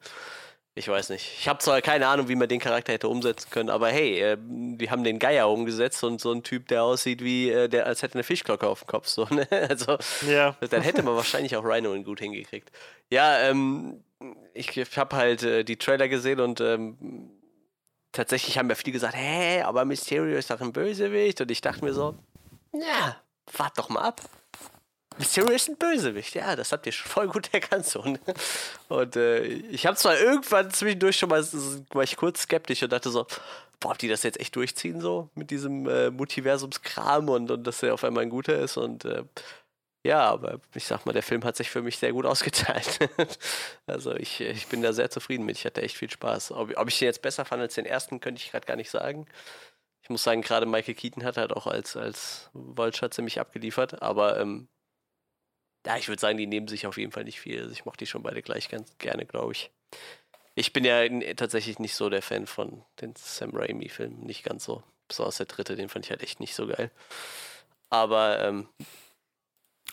ich weiß nicht. Ich habe zwar keine Ahnung, wie man den Charakter hätte umsetzen können, aber hey, äh, wir haben den Geier umgesetzt und so ein Typ, der aussieht wie, äh, der als hätte eine Fischglocke auf dem Kopf. So, ne? (laughs) Also, ja. dann hätte man wahrscheinlich auch Rhino gut hingekriegt. Ja, ähm, ich, ich habe halt äh, die Trailer gesehen und ähm, tatsächlich haben ja viele gesagt, hä, aber Mysterio ist doch ein Bösewicht. Und ich dachte mir so, ja, wart doch mal ab. Mysterio ist ein Bösewicht, ja, das habt ihr schon voll gut erkannt. So, ne? Und äh, ich habe zwar irgendwann zwischendurch schon mal, war ich kurz skeptisch und dachte so, boah, ob die das jetzt echt durchziehen so mit diesem äh, Multiversumskram und, und dass er auf einmal ein guter ist und äh, ja, aber ich sag mal, der Film hat sich für mich sehr gut ausgeteilt. (laughs) also ich, ich bin da sehr zufrieden mit. Ich hatte echt viel Spaß. Ob, ob ich den jetzt besser fand als den ersten, könnte ich gerade gar nicht sagen. Ich muss sagen, gerade Michael Keaton hat halt auch als, als Vulture ziemlich abgeliefert, aber ähm, ja, ich würde sagen, die nehmen sich auf jeden Fall nicht viel. Also ich mochte die schon beide gleich ganz gerne, glaube ich. Ich bin ja tatsächlich nicht so der Fan von den Sam Raimi-Filmen, nicht ganz so. Besonders der dritte, den fand ich halt echt nicht so geil. Aber ähm,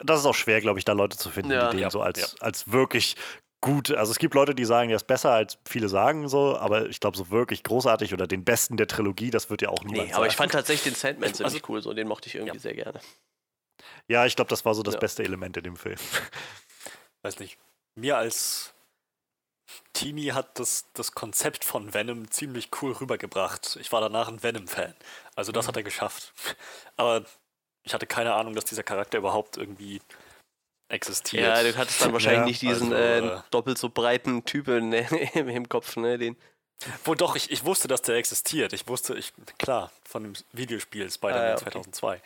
das ist auch schwer, glaube ich, da Leute zu finden, ja, die den ja, so als, ja. als wirklich gut. Also es gibt Leute, die sagen, der ist besser als viele sagen so, aber ich glaube, so wirklich großartig oder den besten der Trilogie, das wird ja auch niemand nee, aber sagen. ich fand tatsächlich den Sandman ziemlich also, cool, so den mochte ich irgendwie sehr gerne. Ja, ich glaube, das war so das ja. beste Element in dem Film. (laughs) Weiß nicht. Mir als Teenie hat das, das Konzept von Venom ziemlich cool rübergebracht. Ich war danach ein Venom-Fan. Also das mhm. hat er geschafft. (laughs) Aber ich hatte keine Ahnung, dass dieser Charakter überhaupt irgendwie existiert. Ja, du hattest dann wahrscheinlich ja, nicht diesen also, äh, doppelt so breiten Typen (laughs) im Kopf, ne? Den. Wo doch, ich, ich wusste, dass der existiert. Ich wusste, ich, klar, von dem Videospiel Spider-Man ah, ja, okay. 2002.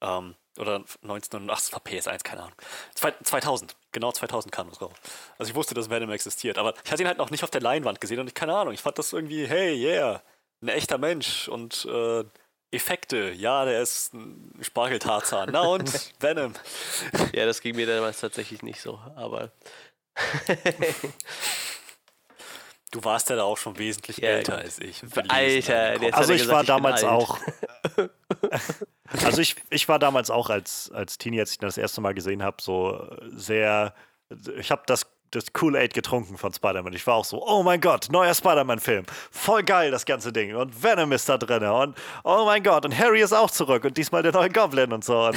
Ähm, oder 1989, war PS1, keine Ahnung. 2000, genau 2000 kam das raus. Also ich wusste, dass Venom existiert, aber ich hatte ihn halt noch nicht auf der Leinwand gesehen und ich, keine Ahnung, ich fand das irgendwie, hey, yeah, ein echter Mensch und äh, Effekte, ja, der ist ein Spargeltarzan. Na und (laughs) Venom. Ja, das ging mir damals tatsächlich nicht so, aber. (laughs) Du warst ja da auch schon wesentlich ja, älter als ich. Alter, der also ich gesagt, war ich damals auch. (laughs) also ich, ich war damals auch als, als Teenie, als ich das erste Mal gesehen habe, so sehr. Ich habe das das Kool-Aid getrunken von Spider-Man. Ich war auch so, oh mein Gott, neuer Spider-Man-Film. Voll geil, das ganze Ding. Und Venom ist da drin. Und oh mein Gott, und Harry ist auch zurück. Und diesmal der neue Goblin und so. Und,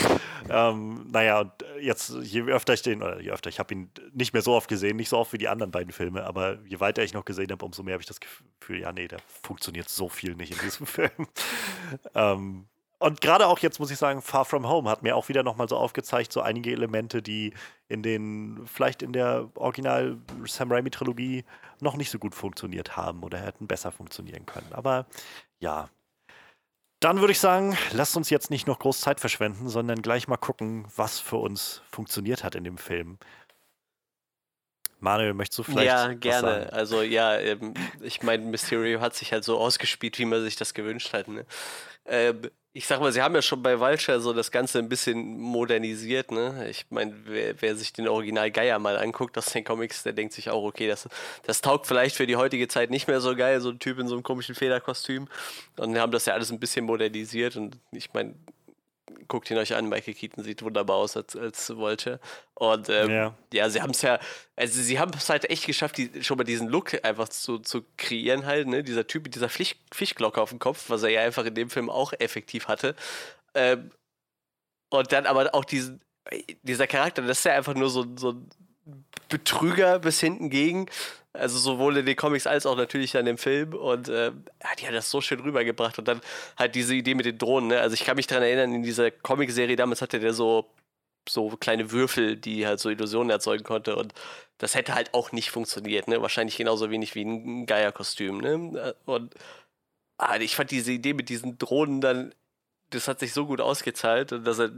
ähm, naja, und jetzt, je öfter ich den, oder je öfter, ich habe ihn nicht mehr so oft gesehen, nicht so oft wie die anderen beiden Filme, aber je weiter ich noch gesehen habe, umso mehr habe ich das Gefühl, ja, nee, da funktioniert so viel nicht in diesem (laughs) Film. ähm, und gerade auch jetzt muss ich sagen, Far From Home hat mir auch wieder nochmal so aufgezeigt, so einige Elemente, die in den, vielleicht in der Original Sam Raimi Trilogie noch nicht so gut funktioniert haben oder hätten besser funktionieren können. Aber ja. Dann würde ich sagen, lasst uns jetzt nicht noch groß Zeit verschwenden, sondern gleich mal gucken, was für uns funktioniert hat in dem Film. Manuel, möchtest du vielleicht? Ja, gerne. Also ja, ähm, ich meine, Mysterio hat sich halt so ausgespielt, wie man sich das gewünscht hat. Ne? Äh, ich sag mal, sie haben ja schon bei Vulture so das Ganze ein bisschen modernisiert, ne? Ich meine, wer, wer, sich den Original Geier mal anguckt aus den Comics, der denkt sich auch, okay, das, das taugt vielleicht für die heutige Zeit nicht mehr so geil, so ein Typ in so einem komischen Federkostüm. Und wir haben das ja alles ein bisschen modernisiert und ich meine, guckt ihn euch an, Michael Keaton sieht wunderbar aus als, als Vulture. Und ähm, ja. ja. sie haben es ja, also sie haben es halt echt geschafft, die, schon mal diesen Look einfach zu, zu kreieren halt, ne? Dieser Typ mit dieser Fisch, Fischglocke auf dem Kopf, was er ja einfach in dem Film auch effektiv hatte. Ähm, und dann aber auch diesen, dieser Charakter, das ist ja einfach nur so, so ein Betrüger bis hinten gegen. Also sowohl in den Comics als auch natürlich dann im Film. Und äh, die hat das so schön rübergebracht. Und dann halt diese Idee mit den Drohnen. Ne? Also ich kann mich daran erinnern, in dieser Comicserie damals hatte der so, so kleine Würfel, die halt so Illusionen erzeugen konnte. Und das hätte halt auch nicht funktioniert. Ne? Wahrscheinlich genauso wenig wie ein Geierkostüm. Ne? Und ah, ich fand diese Idee mit diesen Drohnen dann, das hat sich so gut ausgezahlt. Und dass er,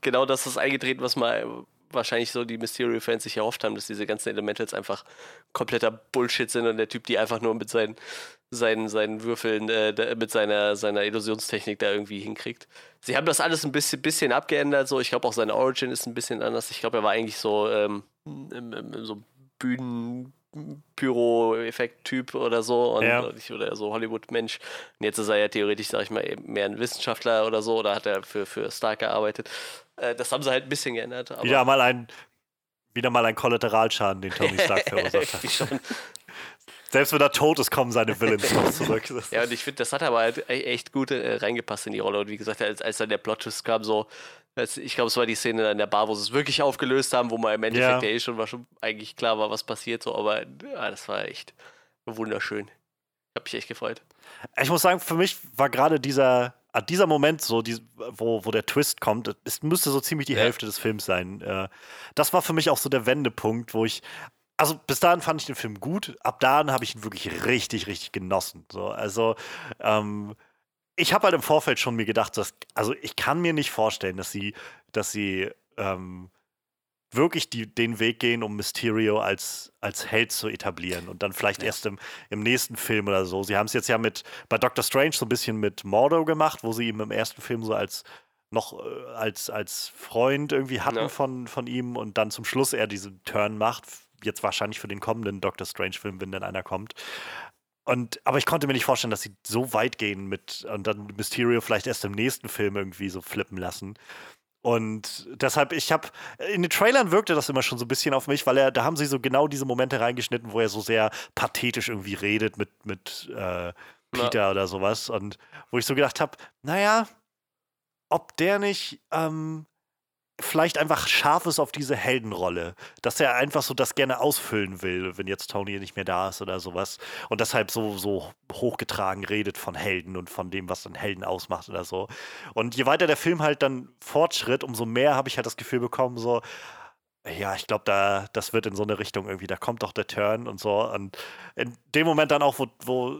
genau das ist eingetreten, was mal wahrscheinlich so die Mysterio-Fans sich erhofft haben, dass diese ganzen Elementals einfach kompletter Bullshit sind und der Typ die einfach nur mit seinen, seinen, seinen Würfeln, äh, mit seiner, seiner Illusionstechnik da irgendwie hinkriegt. Sie haben das alles ein bisschen, bisschen abgeändert, so ich glaube auch seine Origin ist ein bisschen anders. Ich glaube, er war eigentlich so, ähm, so Bühnen. Pyro-Effekt-Typ oder so und, ja. oder so Hollywood-Mensch. Und jetzt ist er ja theoretisch, sag ich mal, mehr ein Wissenschaftler oder so oder hat er für, für Stark gearbeitet. Äh, das haben sie halt ein bisschen geändert. wieder mal ein wieder mal ein Kollateralschaden, den Tony Stark (laughs) verursacht hat. Selbst wenn er tot ist, kommen seine Villains noch zurück. (laughs) ja, und ich finde, das hat aber halt e-, echt gut äh, reingepasst in die Rolle. Und wie gesagt, als, als dann der Plot-Twist kam, so, ich glaube, es war die Szene in der Bar, wo sie es wirklich aufgelöst haben, wo man im Endeffekt ja, ja eh schon, war schon eigentlich klar war, was passiert, so, aber ja, das war echt wunderschön. Ich habe mich echt gefreut. Ich muss sagen, für mich war gerade dieser ah, dieser Moment, so die, wo, wo der Twist kommt, es müsste so ziemlich die ja. Hälfte des Films sein. Äh, das war für mich auch so der Wendepunkt, wo ich also bis dahin fand ich den Film gut, ab dahin habe ich ihn wirklich richtig, richtig genossen. So, also ähm, ich habe halt im Vorfeld schon mir gedacht, dass, also ich kann mir nicht vorstellen, dass sie, dass sie ähm, wirklich die, den Weg gehen, um Mysterio als, als Held zu etablieren und dann vielleicht ja. erst im, im nächsten Film oder so. Sie haben es jetzt ja mit bei Doctor Strange so ein bisschen mit Mordo gemacht, wo sie ihm im ersten Film so als noch äh, als, als Freund irgendwie hatten ja. von, von ihm und dann zum Schluss er diesen Turn macht. Jetzt wahrscheinlich für den kommenden Doctor Strange-Film, wenn dann einer kommt. Und, aber ich konnte mir nicht vorstellen, dass sie so weit gehen mit und dann Mysterio vielleicht erst im nächsten Film irgendwie so flippen lassen. Und deshalb, ich habe, in den Trailern wirkte das immer schon so ein bisschen auf mich, weil er, da haben sie so genau diese Momente reingeschnitten, wo er so sehr pathetisch irgendwie redet mit, mit äh, Peter ja. oder sowas. Und wo ich so gedacht habe, naja, ob der nicht ähm, vielleicht einfach scharf ist auf diese Heldenrolle, dass er einfach so das gerne ausfüllen will, wenn jetzt Tony nicht mehr da ist oder sowas und deshalb so so hochgetragen redet von Helden und von dem, was dann Helden ausmacht oder so. Und je weiter der Film halt dann fortschritt, umso mehr habe ich halt das Gefühl bekommen so ja, ich glaube, da das wird in so eine Richtung irgendwie, da kommt doch der Turn und so und in dem Moment dann auch wo, wo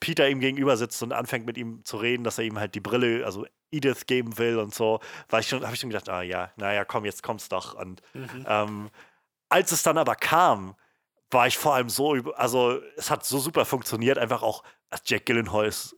Peter ihm gegenüber sitzt und anfängt mit ihm zu reden, dass er ihm halt die Brille, also Edith geben will und so, war ich schon, habe ich schon gedacht, ah ja, naja, komm, jetzt kommt's doch. Und mhm. ähm, als es dann aber kam, war ich vor allem so, also es hat so super funktioniert, einfach auch, Jack Gillenhall ist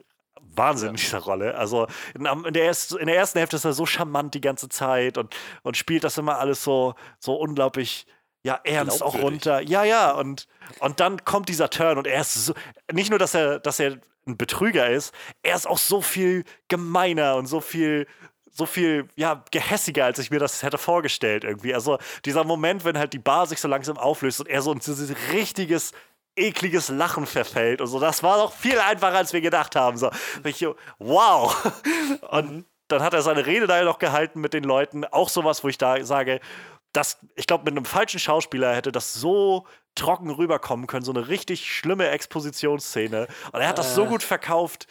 Wahnsinn in dieser Rolle. Also in, der erst, in, der ersten Hälfte ist er so charmant die ganze Zeit und, und spielt das immer alles so, so unglaublich ja, ernst auch runter. Ja, ja, und, und dann kommt dieser Turn und er ist so, nicht nur, dass er, dass er ein Betrüger ist, er ist auch so viel gemeiner und so viel, so viel, ja, gehässiger, als ich mir das hätte vorgestellt irgendwie. Also dieser Moment, wenn halt die Bar sich so langsam auflöst und er so ein dieses richtiges, ekliges Lachen verfällt und so, das war doch viel einfacher, als wir gedacht haben. So, ich, wow. (laughs) Und dann hat er seine Rede da noch gehalten mit den Leuten. Auch sowas, wo ich da sage, das, ich glaube, mit einem falschen Schauspieler hätte das so trocken rüberkommen können, so eine richtig schlimme Expositionsszene. Und er hat das so äh. gut verkauft,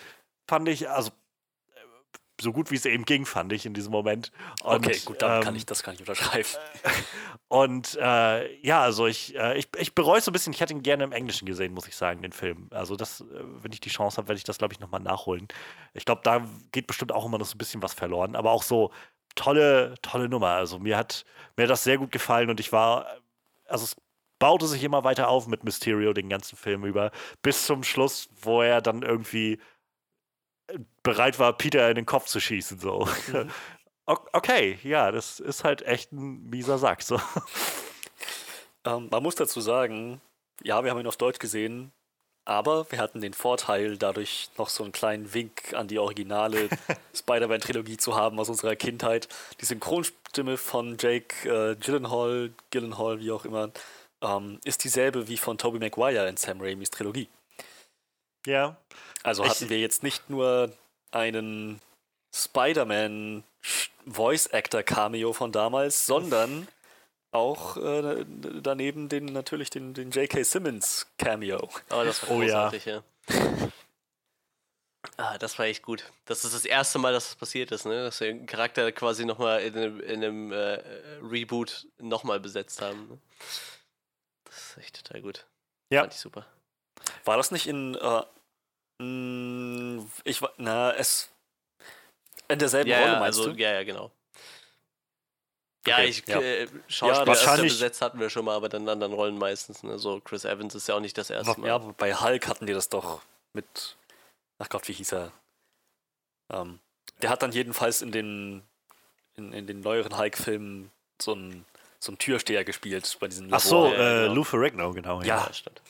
fand ich, also so gut wie es eben ging, fand ich in diesem Moment. Und, okay, gut, dann ähm, kann ich das kann ich unterschreiben. (laughs) Und äh, ja, also ich, äh, ich, ich bereue es so ein bisschen. Ich hätte ihn gerne im Englischen gesehen, muss ich sagen, den Film. Also das, äh, wenn ich die Chance habe, werde ich das, glaube ich, nochmal nachholen. Ich glaube, da geht bestimmt auch immer noch so ein bisschen was verloren. Aber auch so tolle, tolle Nummer. Also mir hat mir hat das sehr gut gefallen und ich war, also es baute sich immer weiter auf mit Mysterio den ganzen Film über, bis zum Schluss, wo er dann irgendwie bereit war, Peter in den Kopf zu schießen. So. Mhm. (laughs) Okay, ja, das ist halt echt ein mieser Sack. So. Ähm, man muss dazu sagen, ja, wir haben ihn auf Deutsch gesehen, aber wir hatten den Vorteil, dadurch noch so einen kleinen Wink an die originale (laughs) Spider-Man-Trilogie zu haben aus unserer Kindheit. Die Synchronstimme von Jake äh, Gyllenhaal, Gyllenhaal, wie auch immer, ähm, ist dieselbe wie von Tobey Maguire in Sam Raimis Trilogie. Ja. Also hatten ich, wir jetzt nicht nur einen Spider-Man Voice Actor Cameo von damals, sondern auch äh, daneben den natürlich den, den J.K. Simmons Cameo. Oh, das war großartig, oh, ja. ja. Ah, das war echt gut. Das ist das erste Mal, dass das passiert ist, ne? Dass wir den Charakter quasi nochmal in einem, in einem äh, Reboot nochmal besetzt haben. Ne? Das ist echt total gut. Ja. Fand ich super. War das nicht in äh, mm, ich na, es in derselben ja, Rolle, ja, meinst also, du? Ja, ja, genau. Ja, okay, ich ja. Äh, Schauspieler ja, wahrscheinlich besetzt hatten wir schon mal, aber dann in anderen Rollen meistens. Ne? So Chris Evans ist ja auch nicht das erste Mal. Ja, bei Hulk hatten die das doch mit. Ach Gott, wie hieß er? Ähm, der hat dann jedenfalls in den in, in den neueren Hulk-Filmen so einen so Türsteher gespielt bei diesen Labor. Ach so, äh, genau. Lou Ferrigno, genau. Ja, ja stimmt.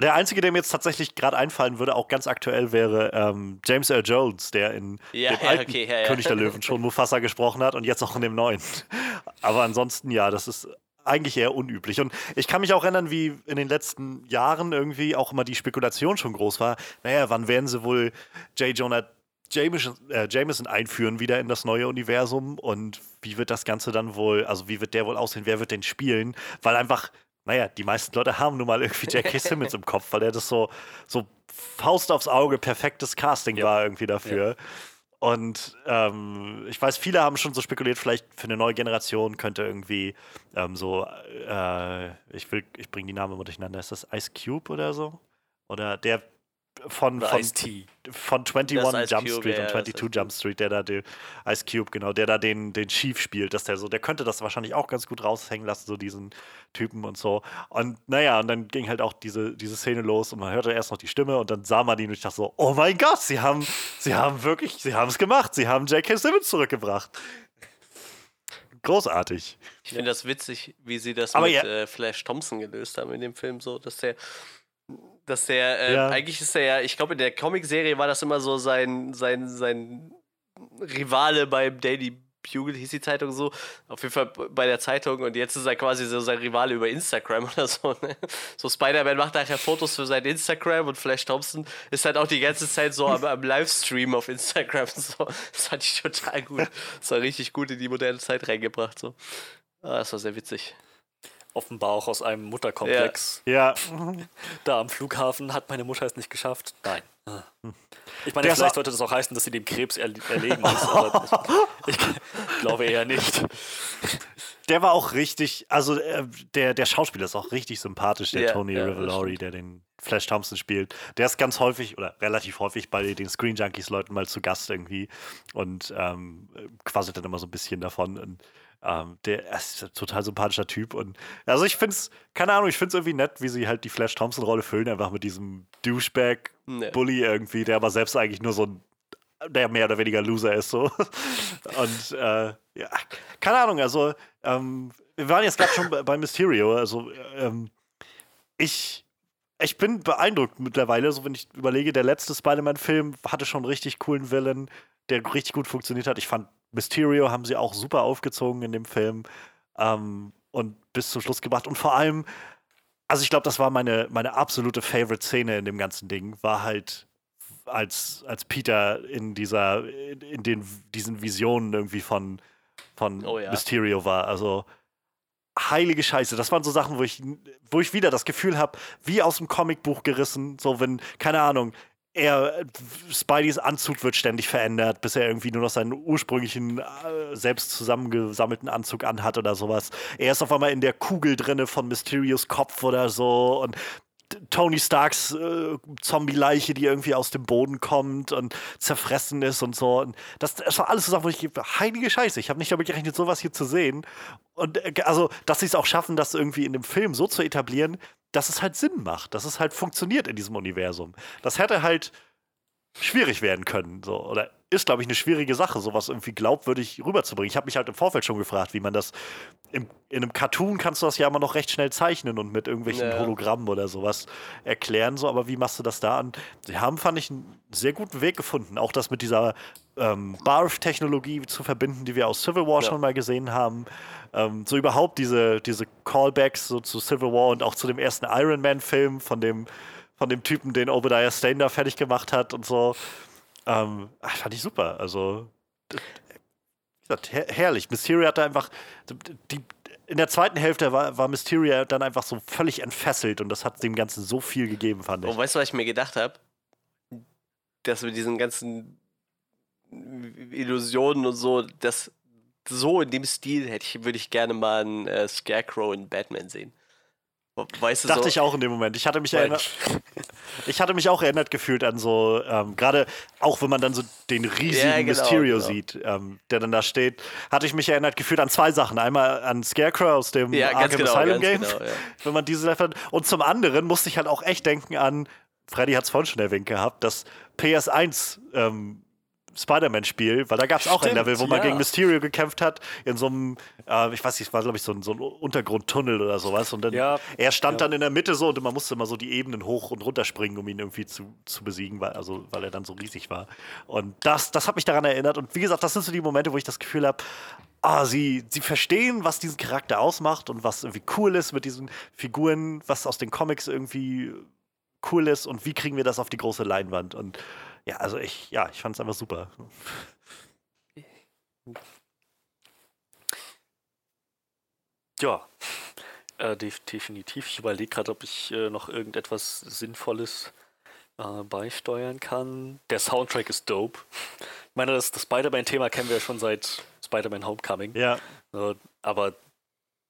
Der einzige, der mir jetzt tatsächlich gerade einfallen würde, auch ganz aktuell, wäre ähm, James Earl Jones, der in ja, dem ja, alten okay, ja, König der Löwen schon Mufasa gesprochen hat und jetzt auch in dem neuen. (laughs) Aber ansonsten, ja, das ist eigentlich eher unüblich. Und ich kann mich auch erinnern, wie in den letzten Jahren irgendwie auch immer die Spekulation schon groß war. Naja, wann werden sie wohl J. Jonah Jameson, äh, Jameson einführen wieder in das neue Universum und wie wird das Ganze dann wohl, also wie wird der wohl aussehen, wer wird den spielen? Weil einfach naja, die meisten Leute haben nun mal irgendwie J.K. Simmons im Kopf, weil er das so, so Faust aufs Auge, perfektes Casting ja. war irgendwie dafür. Ja. Und ähm, ich weiß, viele haben schon so spekuliert, vielleicht für eine neue Generation könnte irgendwie ähm, so, äh, ich will, ich bringe die Namen immer durcheinander, ist das Ice Cube oder so? Oder der von, von, von 21 Jump Cube, Street ja, und 22 Jump Street, der da den Ice Cube, genau, der da den, den Chief spielt, dass der so, der könnte das wahrscheinlich auch ganz gut raushängen lassen, so diesen Typen und so. Und naja, und dann ging halt auch diese, diese Szene los und man hörte erst noch die Stimme und dann sah man ihn und ich dachte so, oh mein Gott, sie haben, sie haben wirklich, sie haben es gemacht, sie haben J.K. Simmons zurückgebracht. Großartig. Ich finde das witzig, wie sie das Aber mit ja. äh, Flash Thompson gelöst haben in dem Film, so, dass der dass der, äh, ja. eigentlich ist er ja, ich glaube, in der Comicserie war das immer so sein, sein, sein Rivale beim Daily Bugle, hieß die Zeitung so. Auf jeden Fall bei der Zeitung und jetzt ist er quasi so sein Rivale über Instagram (laughs) oder so. Ne? So Spider-Man macht nachher Fotos für sein Instagram und Flash Thompson ist halt auch die ganze Zeit so am, am Livestream auf Instagram. (laughs) So. Das fand ich total gut. Das war richtig gut in die moderne Zeit reingebracht. So. Ah, das war sehr witzig offenbar auch aus einem Mutterkomplex. Ja. Da am Flughafen hat meine Mutter es nicht geschafft. Nein. Ich meine, Der vielleicht sollte das auch heißen, dass sie dem Krebs erl erlegen muss, aber ich, (laughs) ich, glaube eher nicht. Der war auch richtig, also äh, der, der Schauspieler ist auch richtig sympathisch, der ja, Tony ja, Rivolori, der den Flash Thompson spielt. Der ist ganz häufig oder relativ häufig bei den Screen Junkies Leuten mal zu Gast irgendwie und ähm, quasselt dann immer so ein bisschen davon. Und ähm, der ist ein total sympathischer Typ. Und also ich finde es, keine Ahnung, ich finde es irgendwie nett, wie sie halt die Flash Thompson-Rolle füllen, einfach mit diesem Douchebag-Bully nee. irgendwie, der aber selbst eigentlich nur so ein der mehr oder weniger Loser ist so. (laughs) Und äh, ja, keine Ahnung, also ähm, wir waren jetzt gerade schon bei, Mysterio, also ähm, ich, ich bin beeindruckt mittlerweile, so wenn ich überlege, der letzte Spider-Man-Film hatte schon einen richtig coolen Villain, der richtig gut funktioniert hat. Ich fand Mysterio haben sie auch super aufgezogen in dem Film ähm, und bis zum Schluss gebracht. Und vor allem, also ich glaube, das war meine, meine absolute Favorite-Szene in dem ganzen Ding, war halt als, als Peter in dieser, in den, diesen Visionen irgendwie von, von oh ja. Mysterio war. Also heilige Scheiße. Das waren so Sachen, wo ich, wo ich wieder das Gefühl habe, wie aus dem Comicbuch gerissen, so wenn, keine Ahnung, er, Spideys Anzug wird ständig verändert, bis er irgendwie nur noch seinen ursprünglichen, äh, selbst zusammengesammelten Anzug anhat oder sowas. Er ist auf einmal in der Kugel drinne von Mysterios Kopf oder so und Tony Starks äh, Zombie-Leiche, die irgendwie aus dem Boden kommt und zerfressen ist und so. Und das, das war alles so Sachen, wo ich, heilige Scheiße, ich habe nicht damit gerechnet, sowas hier zu sehen. Und äh, also, dass sie es auch schaffen, das irgendwie in dem Film so zu etablieren, dass es halt Sinn macht, dass es halt funktioniert in diesem Universum. Das hätte halt schwierig werden können. So. Oder ist, glaube ich, eine schwierige Sache, sowas irgendwie glaubwürdig rüberzubringen. Ich habe mich halt im Vorfeld schon gefragt, wie man das. Im, in einem Cartoon kannst du das ja immer noch recht schnell zeichnen und mit irgendwelchen ja. Hologrammen oder sowas erklären, so, aber wie machst du das da? Und sie haben, fand ich, einen sehr guten Weg gefunden, auch das mit dieser ähm, Barf-Technologie zu verbinden, die wir aus Civil War ja. schon mal gesehen haben. Ähm, so überhaupt diese, diese Callbacks so zu Civil War und auch zu dem ersten Iron Man-Film von dem, von dem Typen, den Obadiah Stane da fertig gemacht hat und so. Ähm, fand ich super. Also, gesagt, her herrlich. Mysterio hat da einfach. Die, in der zweiten Hälfte war, war Mysterio dann einfach so völlig entfesselt und das hat dem Ganzen so viel gegeben, fand ich. Oh, weißt du, was ich mir gedacht habe? Dass wir diesen ganzen Illusionen und so, das so in dem Stil hätte ich, würde ich gerne mal einen äh, Scarecrow in Batman sehen. Weißt du, Dachte so? ich auch in dem Moment. Ich hatte mich erinnert, ich hatte mich auch erinnert gefühlt an so, ähm, gerade auch wenn man dann so den riesigen ja, genau, Mysterio genau. sieht, ähm, der dann da steht, hatte ich mich erinnert gefühlt an zwei Sachen. Einmal an Scarecrow aus dem ja, Arkham genau, Asylum Game, genau, ja. wenn man diese und zum anderen musste ich halt auch echt denken an, Freddy hat es vorhin schon erwähnt gehabt, dass PS1 ähm, Spider-Man-Spiel, weil da gab es auch ein Level, wo man ja. gegen Mysterio gekämpft hat, in so einem, äh, ich weiß nicht, es war glaube ich so ein, so ein, Untergrundtunnel oder sowas. Und dann, ja. er stand ja. dann in der Mitte so und man musste immer so die Ebenen hoch und runter springen, um ihn irgendwie zu, zu besiegen, weil, also, weil er dann so riesig war. Und das, das hat mich daran erinnert. Und wie gesagt, das sind so die Momente, wo ich das Gefühl habe, ah, sie, sie verstehen, was diesen Charakter ausmacht und was irgendwie cool ist mit diesen Figuren, was aus den Comics irgendwie cool ist und wie kriegen wir das auf die große Leinwand. Und ja, also ich, ja, ich fand es einfach super. Ja, äh, definitiv. Ich überlege gerade, ob ich äh, noch irgendetwas Sinnvolles äh, beisteuern kann. Der Soundtrack ist dope. Ich meine, das, das Spider-Man-Thema kennen wir ja schon seit Spider-Man Homecoming. Ja. aber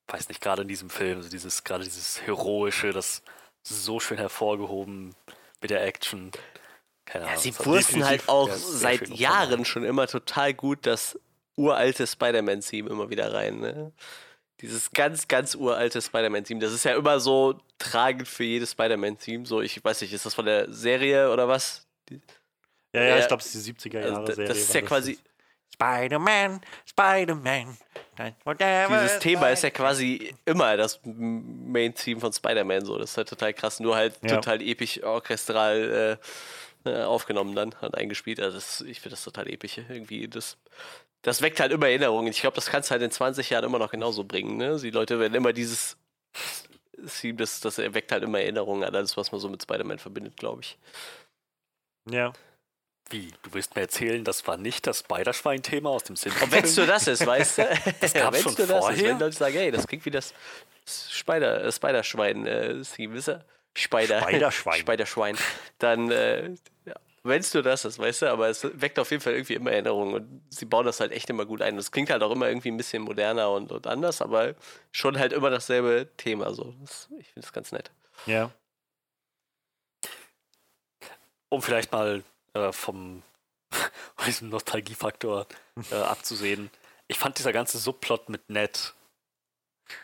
weiß nicht, gerade in diesem Film, also dieses, gerade dieses Heroische, das so schön hervorgehoben mit der Action. Keine Ahnung. Ja, sie wussten halt auch seit Jahren schon immer total gut das uralte Spider-Man-Theme immer wieder rein. Ne? Dieses ganz, ganz uralte Spider-Man-Theme. Das ist ja immer so tragend für jedes Spider-Man-Theme. So, ich weiß nicht, ist das von der Serie oder was? Ja, ja, ich glaube, es ist die 70er-Jahre-Serie. Also, das ist ja quasi. Spider-Man, Spider-Man. Dieses Thema ist ja quasi immer das Main-Theme von Spider-Man so. Das ist halt total krass, nur halt ja. total episch orchestral äh, äh, aufgenommen dann, hat eingespielt. Also das, ich finde das total episch. Irgendwie, das, das weckt halt immer Erinnerungen. Ich glaube, das kannst du halt in 20 Jahren immer noch genauso bringen. Ne? Die Leute werden immer dieses das, das erweckt halt immer Erinnerungen an alles, was man so mit Spider-Man verbindet, glaube ich. Ja. Wie? Du willst mir erzählen, das war nicht das Spiderschwein-Thema aus dem Simpsons? Wenn du das ist, weißt du? (laughs) Das gab ja, schon du das vorher? Ist, wenn Leute sagen, hey, das klingt wie das Spider, äh, Spiderschwein-Theme, äh, Spider. Spiderschwein. (laughs) Spiderschwein. Dann, äh, ja, wenn du das ist, weißt du, aber es weckt auf jeden Fall irgendwie immer Erinnerungen und sie bauen das halt echt immer gut ein. Das klingt halt auch immer irgendwie ein bisschen moderner und, und anders, aber schon halt immer dasselbe Thema. So. Das, ich finde es ganz nett. Ja. Um vielleicht mal äh, vom (laughs) diesem Nostalgiefaktor äh, abzusehen. Ich fand dieser ganze Subplot mit Ned,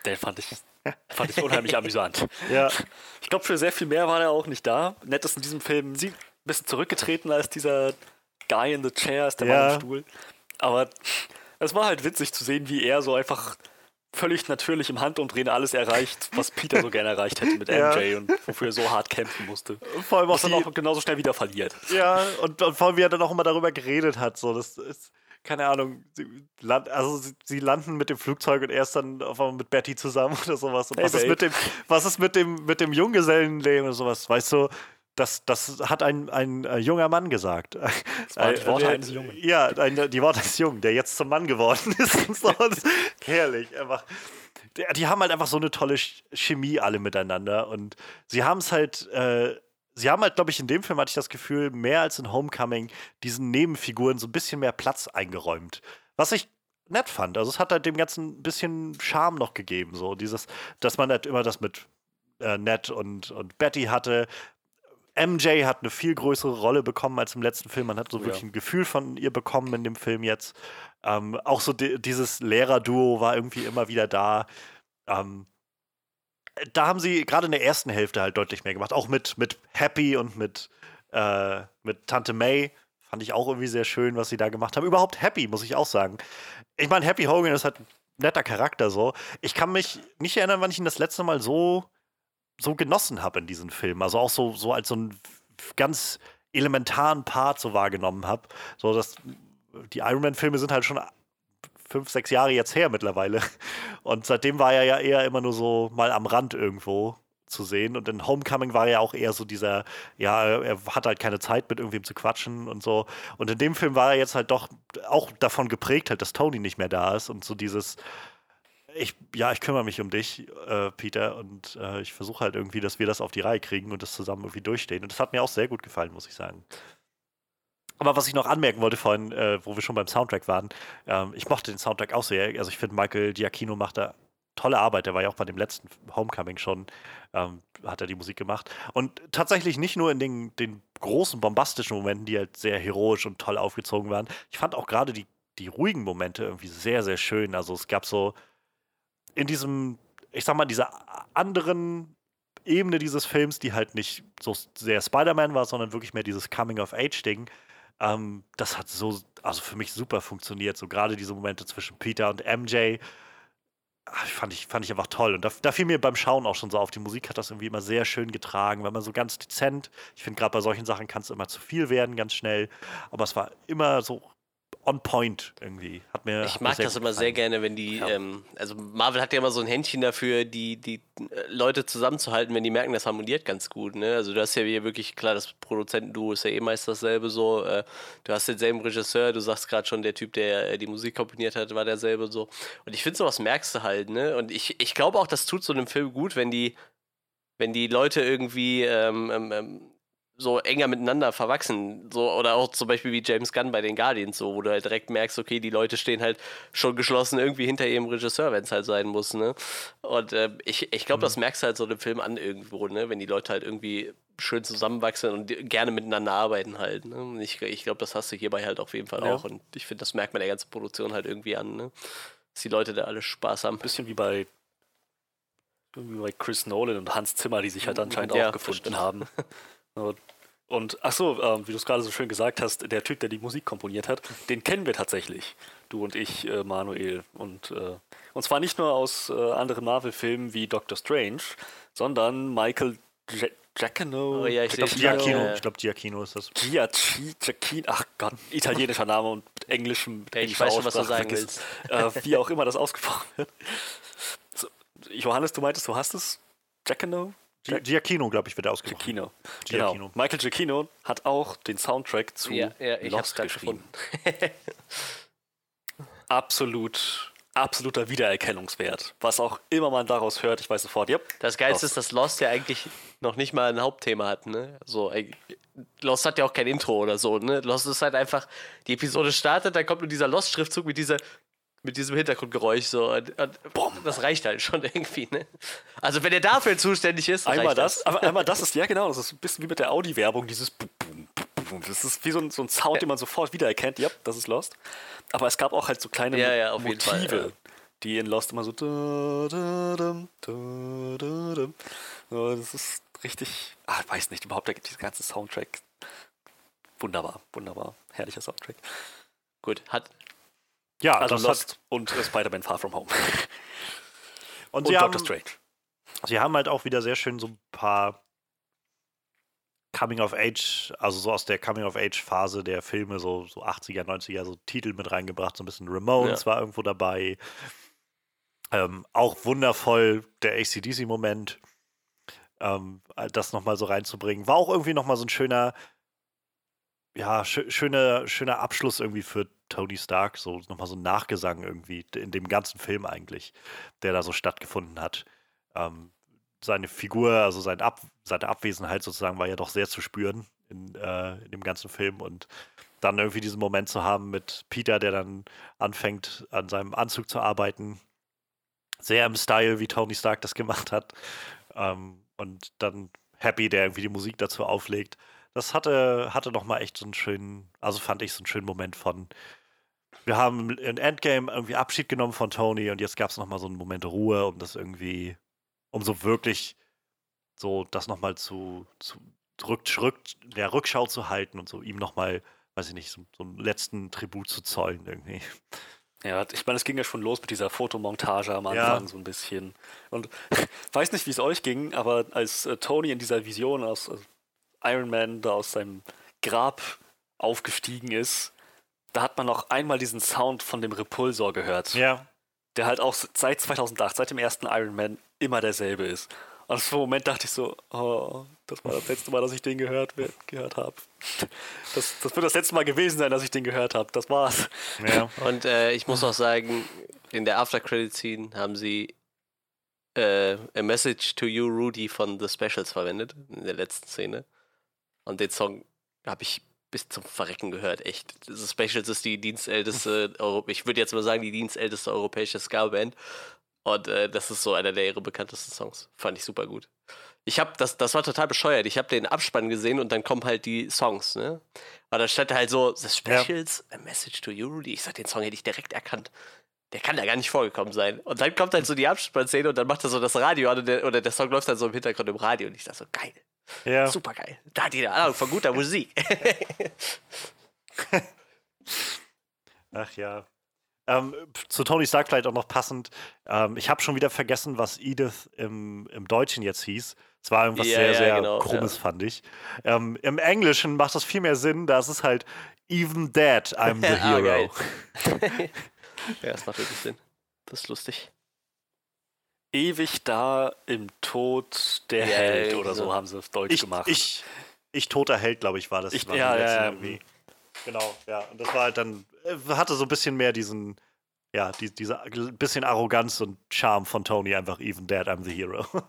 den fand ich Fand ich unheimlich amüsant. (laughs) Ja. Ich glaube, für sehr viel mehr war er auch nicht da. Nett ist in diesem Film ein bisschen zurückgetreten als dieser Guy in the Chair, ist der ja. Mann im Stuhl. Aber es war halt witzig zu sehen, wie er so einfach völlig natürlich im Handumdrehen alles erreicht, was Peter so gerne erreicht hätte mit (laughs) ja. MJ und wofür er so hart kämpfen musste. Vor allem auch was dann auch genauso schnell wieder verliert. Ja, und, und vor allem, wie er dann auch immer darüber geredet hat. So, das ist keine Ahnung, sie, land, also sie, sie, landen mit dem Flugzeug und er ist dann auf einmal mit Betty zusammen (laughs) oder sowas. Und hey, was, ist mit dem, was ist mit dem, mit dem Junggesellenleben oder sowas? Weißt du, das, das hat ein, ein, ein junger Mann gesagt. Das waren (laughs) die Worte eines Jungen. Ja, ein, die Worte eines Jungen, der jetzt zum Mann geworden (laughs) ist. so. herrlich, einfach. Die, die, haben halt einfach so eine tolle Chemie alle miteinander und sie haben es halt. Äh, sie haben halt, glaube ich, in dem Film hatte ich das Gefühl, mehr als in Homecoming diesen Nebenfiguren so ein bisschen mehr Platz eingeräumt. Was ich nett fand. Also es hat halt dem Ganzen ein bisschen Charme noch gegeben. So dieses, dass man halt immer das mit äh, Ned und, und Betty hatte. MJ hat eine viel größere Rolle bekommen als im letzten Film. Man hat so ja. wirklich ein Gefühl von ihr bekommen in dem Film jetzt. Ähm, auch so di dieses Lehrer-Duo war irgendwie immer wieder da. Ähm, da haben sie gerade in der ersten Hälfte halt deutlich mehr gemacht. Auch mit, mit Happy und mit, äh, mit Tante May. Fand ich auch irgendwie sehr schön, was sie da gemacht haben. Überhaupt Happy, muss ich auch sagen. Ich meine, Happy Hogan ist halt ein netter Charakter so. Ich kann mich nicht erinnern, wann ich ihn das letzte Mal so, so genossen habe in diesem Film. Also auch so, so als so einen ganz elementaren Part so wahrgenommen habe. So, dass die Iron Man-Filme sind halt schon fünf, sechs Jahre jetzt her mittlerweile. (laughs) Und seitdem war er ja eher immer nur so mal am Rand irgendwo zu sehen. Und in Homecoming war er ja auch eher so dieser, ja, er hat halt keine Zeit mit irgendwem zu quatschen und so. Und in dem Film war er jetzt halt doch auch davon geprägt, halt, dass Tony nicht mehr da ist und so dieses, ich, ja, ich kümmere mich um dich, äh, Peter, und äh, ich versuche halt irgendwie, dass wir das auf die Reihe kriegen und das zusammen irgendwie durchstehen. Und das hat mir auch sehr gut gefallen, muss ich sagen. Aber was ich noch anmerken wollte vorhin, äh, wo wir schon beim Soundtrack waren, ähm, ich mochte den Soundtrack auch sehr. Also ich finde, Michael Giacchino macht da tolle Arbeit. Der war ja auch bei dem letzten Homecoming schon, ähm, hat er die Musik gemacht. Und tatsächlich nicht nur in den, den großen bombastischen Momenten, die halt sehr heroisch und toll aufgezogen waren. Ich fand auch gerade die, die ruhigen Momente irgendwie sehr, sehr schön. Also es gab so in diesem, ich sag mal, dieser anderen Ebene dieses Films, die halt nicht so sehr Spider-Man war, sondern wirklich mehr dieses Coming-of-Age-Ding, ähm, das hat so, also für mich super funktioniert. So gerade diese Momente zwischen Peter und MJ. Ach, fand, ich, fand ich einfach toll. Und da, da, fiel mir beim Schauen auch schon so auf. Die Musik hat das irgendwie immer sehr schön getragen, weil man so ganz dezent, ich finde gerade bei solchen Sachen kann es immer zu viel werden, ganz schnell. Aber es war immer so on point irgendwie. Hat mir, ich hat mag das immer sehr gerne, wenn die, ja. ähm, also Marvel hat ja immer so ein Händchen dafür, die, die äh, Leute zusammenzuhalten, wenn die merken, das harmoniert ganz gut. Ne? Also du hast ja hier wirklich, klar, das Produzentenduo ist ja eh meist dasselbe so. Äh, du hast denselben Regisseur, du sagst gerade schon, der Typ, der äh, die Musik komponiert hat, war derselbe so. Und ich finde, sowas merkst du halt, ne? Und ich, ich glaube auch, das tut so einem Film gut, wenn die wenn die Leute irgendwie ähm, ähm, ähm so enger miteinander verwachsen. So, oder auch zum Beispiel wie James Gunn bei den Guardians, so, wo du halt direkt merkst, okay, die Leute stehen halt schon geschlossen irgendwie hinter ihrem Regisseur, wenn es halt sein muss, ne? Und äh, ich, ich glaube, mhm. das merkst du halt so dem Film an irgendwo, ne? Wenn die Leute halt irgendwie schön zusammenwachsen und gerne miteinander arbeiten halt. Ne? Und ich, ich glaube, das hast du hierbei halt auf jeden Fall ja. auch. Und ich finde, das merkt man der ganzen Produktion halt irgendwie an, ne? Dass die Leute da alle Spaß haben. Ein bisschen wie bei wie bei Chris Nolan und Hans Zimmer, die sich halt anscheinend ja, auch gefunden haben. (laughs) Und ach so, ähm, wie du es gerade so schön gesagt hast, der Typ, der die Musik komponiert hat, den kennen wir tatsächlich, du und ich, äh, Manuel. Und, äh, und zwar nicht nur aus äh, anderen Marvel-Filmen wie Doctor Strange, sondern Michael Giacchino. Oh, ja, ich, glaube Giacchino. Ich glaube Giacchino ist das. Giacchi, Giacchino, ach Gott, italienischer Name und englischem. Ja, ich weiß schon, was du sagen willst. Äh, wie auch immer das ausgesprochen wird. So, Johannes, du meintest, du hast es? Giacchino? Giacchino, glaube ich, wird er ausgesprochen. Giacchino. Giacchino. Genau. Michael Giacchino hat auch den Soundtrack zu ja, ja, Lost geschrieben. (laughs) Absolut, absoluter Wiedererkennungswert. Was auch immer man daraus hört, ich weiß sofort, yep. Das Geilste ist, dass Lost ja eigentlich noch nicht mal ein Hauptthema hat, ne? So, Lost hat ja auch kein Intro oder so, ne? Lost ist halt einfach, die Episode startet, dann kommt nur dieser Lost-Schriftzug mit dieser mit diesem Hintergrundgeräusch so. Und, und, das reicht halt schon (laughs) irgendwie, ne? Also wenn er dafür zuständig ist, einmal das, das. Aber einmal das (laughs) ist ja genau, das ist ein bisschen wie mit der Audi-Werbung, dieses das ist wie so ein, so ein Sound, ja. den man sofort wiedererkennt. Ja, das ist Lost. Aber es gab auch halt so kleine ja, ja, Motive, Fall, ja. die in Lost immer so. Das ist richtig. Ach, ich weiß nicht, überhaupt der, dieser ganze Soundtrack. Wunderbar, wunderbar. Herrlicher Soundtrack. Gut, hat, ja, also Lost und Spider-Man Far From Home. (laughs) und, und Doctor Strange. Sie haben halt auch wieder sehr schön so ein paar Coming of Age, also so aus der Coming of Age Phase der Filme, so, so 80er, 90er, so Titel mit reingebracht, so ein bisschen Ramones ja. war irgendwo dabei. Ähm, auch wundervoll der ACDC-Moment, ähm, das nochmal so reinzubringen. War auch irgendwie nochmal so ein schöner, ja, sch schöner, schöner Abschluss irgendwie für Tony Stark, so nochmal so ein Nachgesang irgendwie in dem ganzen Film eigentlich, der da so stattgefunden hat. Ähm, seine Figur, also sein Ab seine Abwesenheit sozusagen war ja doch sehr zu spüren in, äh, in dem ganzen Film und dann irgendwie diesen Moment zu haben mit Peter, der dann anfängt, an seinem Anzug zu arbeiten. Sehr im Style, wie Tony Stark das gemacht hat. Ähm, und dann Happy, der irgendwie die Musik dazu auflegt. Das hatte, hatte nochmal echt so einen schönen, also fand ich so einen schönen Moment von, wir haben in Endgame irgendwie Abschied genommen von Tony und jetzt gab es nochmal so einen Moment Ruhe, um das irgendwie, um so wirklich so das nochmal zu, zu, Rück, Rück, der Rückschau zu halten und so ihm nochmal, weiß ich nicht, so, so einen letzten Tribut zu zollen irgendwie. Ja, ich meine, es ging ja schon los mit dieser Fotomontage am Anfang ja. so ein bisschen. Und (laughs) weiß nicht, wie es euch ging, aber als äh, Tony in dieser Vision aus äh, Iron Man da aus seinem Grab aufgestiegen ist, da hat man noch einmal diesen Sound von dem Repulsor gehört. Ja. Der halt auch seit 2008, seit dem ersten Iron Man, immer derselbe ist. Und für einen Moment dachte ich so, oh, das war das letzte Mal, dass ich den gehört, gehört habe. Das, das wird das letzte Mal gewesen sein, dass ich den gehört habe. Das war's. Ja. Und äh, ich muss auch sagen, in der After-Credit-Scene haben sie äh, A Message to You, Rudy von The Specials verwendet, in der letzten Szene. Und den Song habe ich bis zum Verrecken gehört, echt. The Specials ist die dienstälteste, (laughs) ich würde jetzt mal sagen, die dienstälteste europäische Ska-Band. Und äh, das ist so einer der ihre bekanntesten Songs. Fand ich super gut. Ich habe das, das war total bescheuert. Ich habe den Abspann gesehen und dann kommen halt die Songs, ne? Aber da stand halt so The Specials, ja. A Message to You, Rudy. Ich sag, den Song hätte ich direkt erkannt. Der kann da gar nicht vorgekommen sein. Und dann kommt halt so die Abspannszene und dann macht er so das Radio an der, oder der Song läuft dann so im Hintergrund im Radio und ich sag so, geil. Ja. Super geil. Da hat eine Ahnung von guter Musik. (laughs) Ach ja. Ähm, zu Tony Stark vielleicht auch noch passend. Ähm, ich habe schon wieder vergessen, was Edith im, im Deutschen jetzt hieß. Es war irgendwas yeah, sehr, sehr genau, krummes, ja. fand ich. Ähm, Im Englischen macht das viel mehr Sinn, da ist es halt Even Dead, I'm the (laughs) ah, Hero. (laughs) ja, das macht wirklich Sinn. Das ist lustig. Ewig da im Tod der yeah, Held oder so haben sie auf Deutsch ich, gemacht. Ich, ich toter Held, glaube ich, war das. Ich, war ja, ja, irgendwie. Genau, ja. Und das war halt dann, äh, hatte so ein bisschen mehr diesen, ja, die, diese bisschen Arroganz und Charme von Tony, einfach even dead, I'm the hero. (laughs)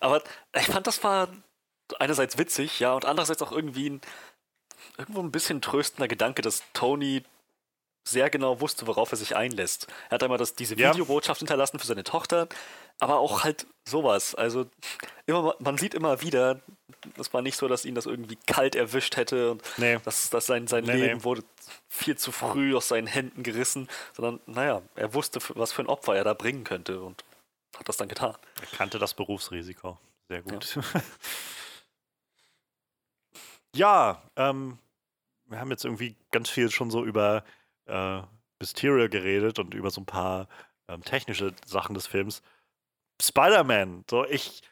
Aber ich fand, das war einerseits witzig, ja, und andererseits auch irgendwie ein, irgendwo ein bisschen tröstender Gedanke, dass Tony sehr genau wusste, worauf er sich einlässt. Er hat einmal das, diese ja. Videobotschaft hinterlassen für seine Tochter, aber auch halt sowas. Also immer, man sieht immer wieder, es war nicht so, dass ihn das irgendwie kalt erwischt hätte und nee. dass, dass sein, sein nee, Leben nee. wurde viel zu früh aus seinen Händen gerissen, sondern naja, er wusste, was für ein Opfer er da bringen könnte und hat das dann getan. Er kannte das Berufsrisiko. Sehr gut. Ja, (laughs) ja ähm, wir haben jetzt irgendwie ganz viel schon so über äh, Mysterio geredet und über so ein paar ähm, technische Sachen des Films. Spider-Man. So, ich,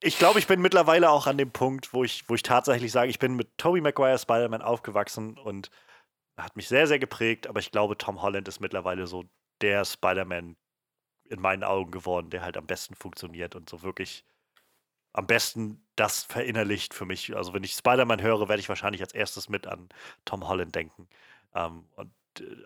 ich glaube, ich bin mittlerweile auch an dem Punkt, wo ich, wo ich tatsächlich sage, ich bin mit Tobey Maguire Spider-Man aufgewachsen und hat mich sehr, sehr geprägt, aber ich glaube, Tom Holland ist mittlerweile so der Spider-Man in meinen Augen geworden, der halt am besten funktioniert und so wirklich am besten das verinnerlicht für mich. Also wenn ich Spider-Man höre, werde ich wahrscheinlich als erstes mit an Tom Holland denken. Ähm, und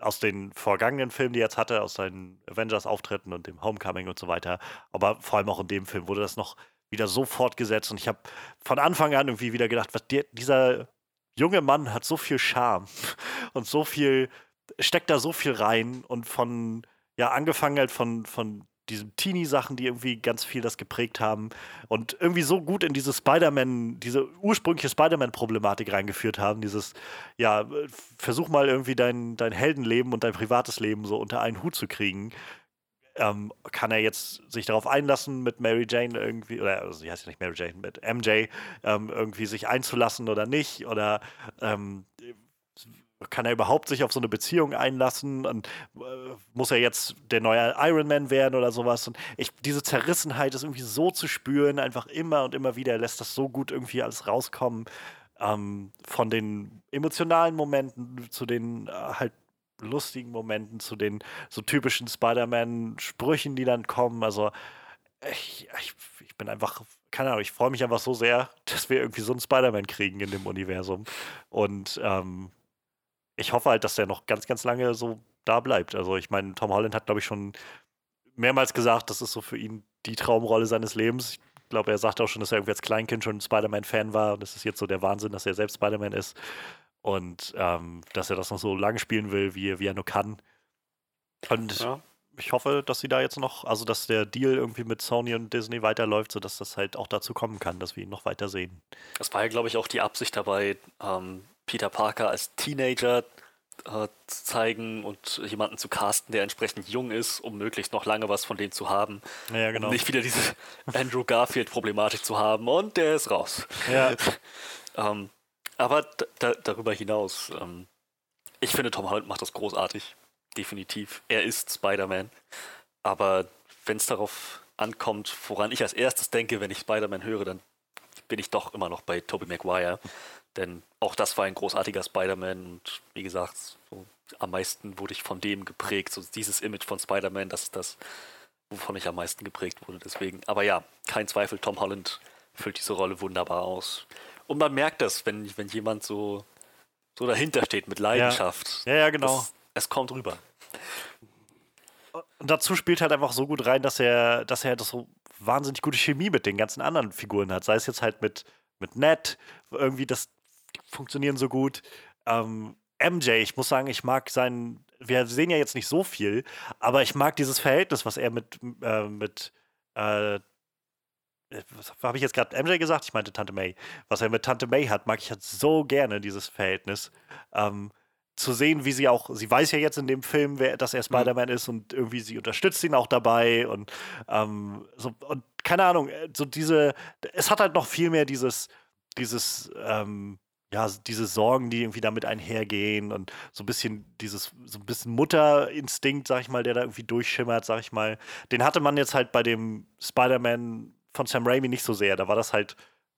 aus den vergangenen Filmen, die er jetzt hatte, aus seinen Avengers-Auftritten und dem Homecoming und so weiter, aber vor allem auch in dem Film wurde das noch wieder so fortgesetzt. Und ich habe von Anfang an irgendwie wieder gedacht, was der, dieser junge Mann hat so viel Charme (laughs) und so viel, steckt da so viel rein. Und von, ja, angefangen halt von, von diesen Teenie-Sachen, die irgendwie ganz viel das geprägt haben und irgendwie so gut in diese Spider-Man, diese ursprüngliche Spider-Man-Problematik reingeführt haben. Dieses, ja, versuch mal irgendwie dein, dein Heldenleben und dein privates Leben so unter einen Hut zu kriegen. Ähm, kann er jetzt sich darauf einlassen, mit Mary Jane irgendwie, oder also sie heißt ja nicht Mary Jane, mit MJ ähm, irgendwie sich einzulassen oder nicht? Oder ähm, kann er überhaupt sich auf so eine Beziehung einlassen? Und äh, muss er jetzt der neue Iron Man werden oder sowas? Und ich, diese Zerrissenheit ist irgendwie so zu spüren, einfach immer und immer wieder, er lässt das so gut irgendwie alles rauskommen, ähm, von den emotionalen Momenten zu den äh, halt lustigen Momenten, zu den so typischen Spider-Man-Sprüchen, die dann kommen, also ich, ich, ich bin einfach, keine Ahnung, ich freue mich einfach so sehr, (laughs) dass wir irgendwie so einen Spider-Man kriegen in dem Universum. Und ähm, ich hoffe halt, dass der noch ganz, ganz lange so da bleibt. Also ich meine, Tom Holland hat, glaube ich, schon mehrmals gesagt, das ist so für ihn die Traumrolle seines Lebens. Ich glaube, er sagt auch schon, dass er irgendwie als Kleinkind schon Spider-Man-Fan war und das ist jetzt so der Wahnsinn, dass er selbst Spider-Man ist und ähm, dass er das noch so lange spielen will, wie, wie er nur kann. Und ja. ich hoffe, dass sie da jetzt noch, also dass der Deal irgendwie mit Sony und Disney weiterläuft, sodass das halt auch dazu kommen kann, dass wir ihn noch weiter sehen. Das war ja, glaube ich, auch die Absicht dabei, ähm, Peter Parker als Teenager äh, zu zeigen und jemanden zu casten, der entsprechend jung ist, um möglichst noch lange was von dem zu haben. Ja, genau. Um nicht wieder diese (laughs) Andrew Garfield-Problematik zu haben und der ist raus. Ja. (laughs) ähm, aber da, darüber hinaus, ähm, ich finde, Tom Holland macht das großartig. Definitiv. Er ist Spider-Man. Aber wenn es darauf ankommt, woran ich als erstes denke, wenn ich Spider-Man höre, dann bin ich doch immer noch bei Tobey Maguire. Denn auch das war ein großartiger Spider-Man und wie gesagt, so am meisten wurde ich von dem geprägt. So dieses Image von Spider-Man, das ist das, wovon ich am meisten geprägt wurde. Deswegen, aber ja, kein Zweifel, Tom Holland füllt diese Rolle wunderbar aus. Und man merkt das, wenn, wenn jemand so, so dahinter steht mit Leidenschaft. Ja, ja, ja genau. Das, es kommt rüber. Und dazu spielt halt einfach so gut rein, dass er, dass er das so wahnsinnig gute Chemie mit den ganzen anderen Figuren hat. Sei es jetzt halt mit, mit Ned, irgendwie das funktionieren so gut. Ähm, MJ, ich muss sagen, ich mag seinen, wir sehen ja jetzt nicht so viel, aber ich mag dieses Verhältnis, was er mit, äh, mit äh, was habe ich jetzt gerade MJ gesagt? Ich meinte Tante May. Was er mit Tante May hat, mag ich halt so gerne, dieses Verhältnis. Ähm, zu sehen, wie sie auch, sie weiß ja jetzt in dem Film, wer, dass er mhm. Spider-Man mhm. ist und irgendwie sie unterstützt ihn auch dabei und ähm, so, und keine Ahnung, äh, so diese, es hat halt noch viel mehr dieses, dieses, ähm, ja, diese Sorgen, die irgendwie damit einhergehen und so ein bisschen dieses, so ein bisschen Mutterinstinkt, sag ich mal, der da irgendwie durchschimmert, sag ich mal. Den hatte man jetzt halt bei dem Spider-Man von Sam Raimi nicht so sehr. Da war das halt,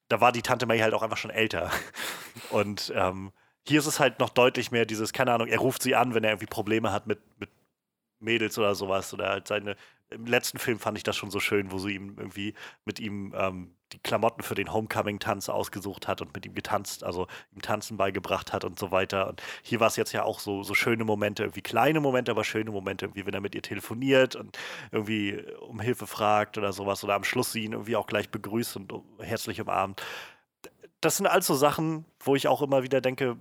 da war die Tante May halt auch einfach schon älter. (laughs) Und ähm, hier ist es halt noch deutlich mehr dieses, keine Ahnung, er ruft sie an, wenn er irgendwie Probleme hat mit, mit Mädels oder sowas. Oder halt seine, im letzten Film fand ich das schon so schön, wo sie ihm irgendwie mit ihm ähm, die Klamotten für den Homecoming-Tanz ausgesucht hat und mit ihm getanzt, also ihm Tanzen beigebracht hat und so weiter. Und hier war es jetzt ja auch so, so schöne Momente, irgendwie kleine Momente, aber schöne Momente, irgendwie, wenn er mit ihr telefoniert und irgendwie um Hilfe fragt oder sowas. Oder am Schluss sie ihn irgendwie auch gleich begrüßt und herzlich umarmt. Das sind also Sachen, wo ich auch immer wieder denke,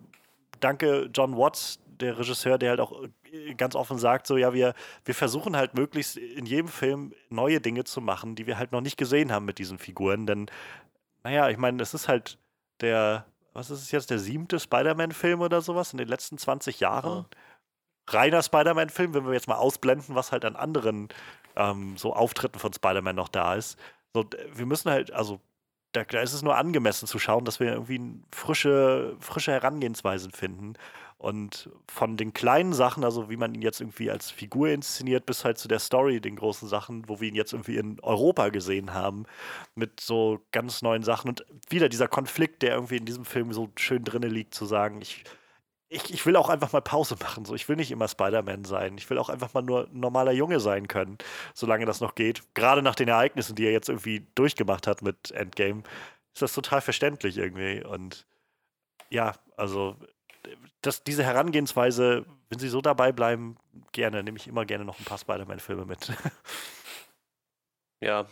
danke John Watts, der Regisseur, der halt auch äh, ganz offen sagt, so ja, wir, wir versuchen halt möglichst in jedem Film neue Dinge zu machen, die wir halt noch nicht gesehen haben mit diesen Figuren. Denn, naja, ich meine, es ist halt der, was ist es jetzt, der siebte Spider-Man-Film oder sowas in den letzten 20 Jahren. Ja. Reiner Spider-Man-Film, wenn wir jetzt mal ausblenden, was halt an anderen ähm, so Auftritten von Spider-Man noch da ist. So, wir müssen halt, also da, da, ist es nur angemessen zu schauen, dass wir irgendwie frische, frische Herangehensweisen finden. Und von den kleinen Sachen, also wie man ihn jetzt irgendwie als Figur inszeniert, bis halt zu der Story, den großen Sachen, wo wir ihn jetzt irgendwie in Europa gesehen haben, mit so ganz neuen Sachen. Und wieder dieser Konflikt, der irgendwie in diesem Film so schön drinne liegt, zu sagen, ich, ich, ich will auch einfach mal Pause machen. So. Ich will nicht immer Spider-Man sein. Ich will auch einfach mal nur normaler Junge sein können, solange das noch geht. Gerade nach den Ereignissen, die er jetzt irgendwie durchgemacht hat mit Endgame, ist das total verständlich irgendwie. Und ja, also das, diese Herangehensweise, wenn sie so dabei bleiben, gerne, nehme ich immer gerne noch ein paar Spider-Man-Filme mit. (laughs) Ja,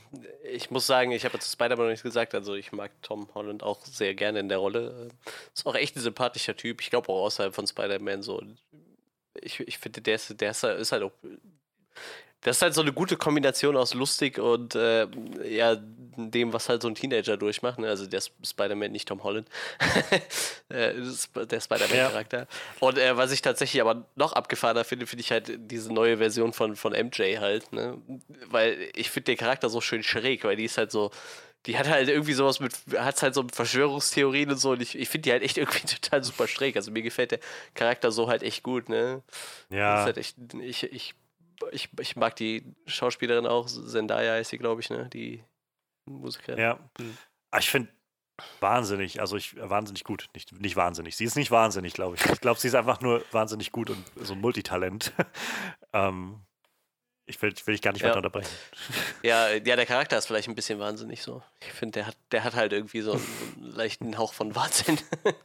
ich muss sagen, ich habe jetzt Spider-Man noch nichts gesagt, also ich mag Tom Holland auch sehr gerne in der Rolle. Ist auch echt ein sympathischer Typ. Ich glaube auch außerhalb von Spider-Man so. Ich, ich finde, der ist, der ist halt auch das ist halt so eine gute Kombination aus lustig und äh, ja, dem, was halt so ein Teenager durchmacht. Ne? Also der Spider-Man, nicht Tom Holland. (laughs) Äh, der Spider-Man-Charakter. Ja. Und äh, was ich tatsächlich aber noch abgefahrener finde, finde ich halt diese neue Version von, von MJ halt. Ne? Weil ich finde den Charakter so schön schräg, weil die ist halt so die hat halt irgendwie sowas mit, hat halt so Verschwörungstheorien und so und ich, ich finde die halt echt irgendwie (laughs) total super schräg. Also mir gefällt der Charakter so halt echt gut, ne? Ja. Das ist halt echt, ich, ich ich, ich mag die Schauspielerin auch, Zendaya ist sie, glaube ich, ne? Die Musikerin. Ja. Mhm. Ich finde wahnsinnig, also ich wahnsinnig gut, nicht, nicht wahnsinnig. Sie ist nicht wahnsinnig, glaube ich. Ich glaube, sie ist einfach nur wahnsinnig gut und so ein Multitalent. (laughs) ähm, ich will, will ich gar nicht ja. weiter unterbrechen. (laughs) Ja, ja, der Charakter ist vielleicht ein bisschen wahnsinnig so. Ich finde, der hat, der hat halt irgendwie so einen, einen leichten Hauch von Wahnsinn. (laughs)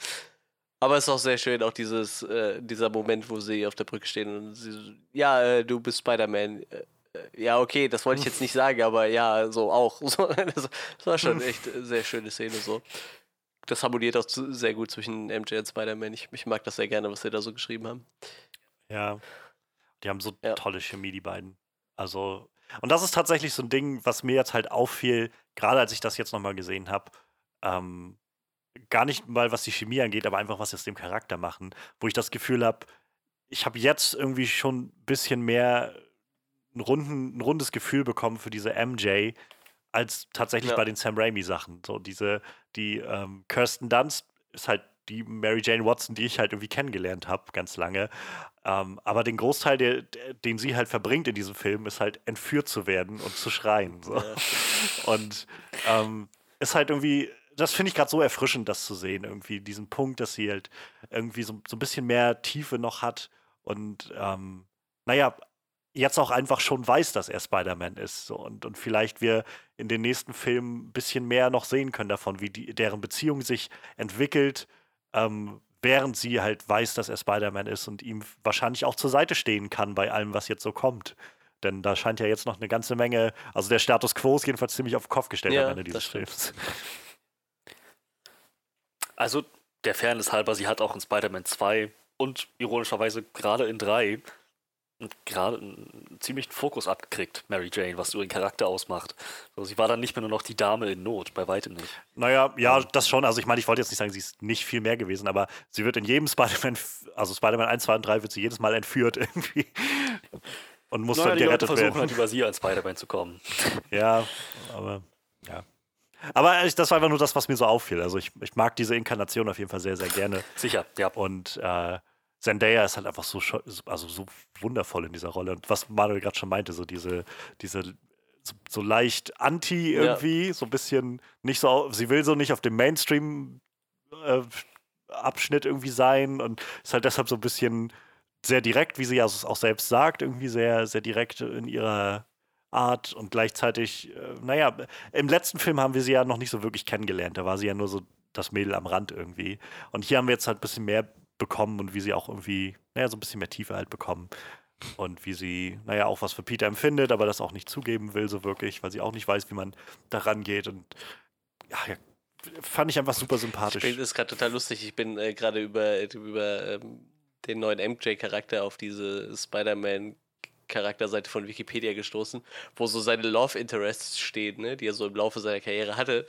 Aber es ist auch sehr schön, auch dieses, äh, dieser Moment, wo sie auf der Brücke stehen und sie, ja, äh, du bist Spider-Man. Äh, äh, ja, okay, das wollte ich jetzt nicht sagen, aber ja, so auch. (laughs) So, das, war schon echt eine sehr schöne Szene so. Das harmoniert auch sehr gut zwischen MJ und Spider-Man. Ich, ich, mag das sehr gerne, was sie da so geschrieben haben. Ja, die haben so ja. tolle Chemie, die beiden. Also, und das ist tatsächlich so ein Ding, was mir jetzt halt auffiel, gerade als ich das jetzt nochmal gesehen habe. Ähm, gar nicht mal, was die Chemie angeht, aber einfach, was sie aus dem Charakter machen, wo ich das Gefühl habe, ich habe jetzt irgendwie schon ein bisschen mehr ein, runden, ein rundes Gefühl bekommen für diese MJ als tatsächlich ja. bei den Sam Raimi-Sachen. So diese, die ähm, Kirsten Dunst ist halt die Mary Jane Watson, die ich halt irgendwie kennengelernt habe, ganz lange. Ähm, aber den Großteil, der, der, den sie halt verbringt in diesem Film, ist halt entführt zu werden und zu schreien. So. Ja. (laughs) Und ähm, ist halt irgendwie, das finde ich gerade so erfrischend, das zu sehen, irgendwie diesen Punkt, dass sie halt irgendwie so, so ein bisschen mehr Tiefe noch hat und ähm, naja, jetzt auch einfach schon weiß, dass er Spider-Man ist. So. Und, und vielleicht wir in den nächsten Filmen ein bisschen mehr noch sehen können davon, wie die, deren Beziehung sich entwickelt, ähm, während sie halt weiß, dass er Spider-Man ist und ihm wahrscheinlich auch zur Seite stehen kann bei allem, was jetzt so kommt. Denn da scheint ja jetzt noch eine ganze Menge, also der Status quo ist jedenfalls ziemlich auf den Kopf gestellt ja, am Ende dieses Films. Also der Fairness halber, sie hat auch in Spider-Man 2 und ironischerweise gerade in 3 gerade einen ziemlichen Fokus abgekriegt, Mary Jane, was so ihren Charakter ausmacht. Also sie war dann nicht mehr nur noch die Dame in Not, bei weitem nicht. Naja, ja, das schon. Also ich meine, ich wollte jetzt nicht sagen, sie ist nicht viel mehr gewesen, aber sie wird in jedem Spider-Man, also Spider-Man 1, 2 und 3 wird sie jedes Mal entführt (laughs) irgendwie. Und muss naja, dann die gerettet Leute versuchen werden. halt über sie als Spider-Man zu kommen. Ja, aber ja. Aber das war einfach nur das, was mir so auffiel. Also ich, ich mag diese Inkarnation auf jeden Fall sehr, sehr gerne. Sicher, ja. Und äh, Zendaya ist halt einfach so, also so wundervoll in dieser Rolle. Und was Manuel gerade schon meinte, so diese, diese so, so leicht anti irgendwie, ja. so ein bisschen nicht so, sie will so nicht auf dem Mainstream äh, Abschnitt irgendwie sein und ist halt deshalb so ein bisschen sehr direkt, wie sie ja auch selbst sagt, irgendwie sehr, sehr direkt in ihrer Art und gleichzeitig, äh, naja, im letzten Film haben wir sie ja noch nicht so wirklich kennengelernt. Da war sie ja nur so das Mädel am Rand irgendwie. Und hier haben wir jetzt halt ein bisschen mehr bekommen und wie sie auch irgendwie, naja, so ein bisschen mehr Tiefe halt bekommen. Und wie sie, naja, auch was für Peter empfindet, aber das auch nicht zugeben will, so wirklich, weil sie auch nicht weiß, wie man da rangeht. Und ja, ja fand ich einfach super sympathisch. Das ist gerade total lustig. Ich bin äh, gerade über, über ähm, den neuen MJ-Charakter auf diese Spider-Man Charakterseite von Wikipedia gestoßen, wo so seine Love Interests stehen, ne, die er so im Laufe seiner Karriere hatte.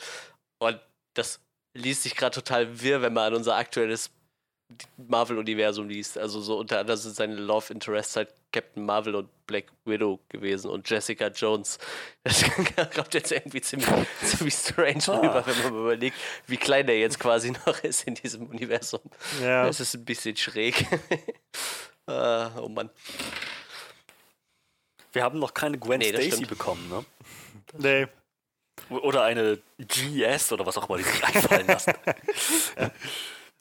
Und das liest sich gerade total wirr, wenn man an unser aktuelles Marvel-Universum liest. Also so unter anderem sind seine Love Interests halt Captain Marvel und Black Widow gewesen und Jessica Jones. Das (laughs) kommt jetzt irgendwie ziemlich, ziemlich strange ah. rüber, wenn man überlegt, wie klein der jetzt quasi noch ist in diesem Universum. Ja. Das ist ein bisschen schräg. uh, (laughs) oh Mann. Wir haben noch keine Gwen nee, Stacy bekommen, ne? Nee. Oder eine GS oder was auch immer die sich einfallen lassen. ja. (laughs)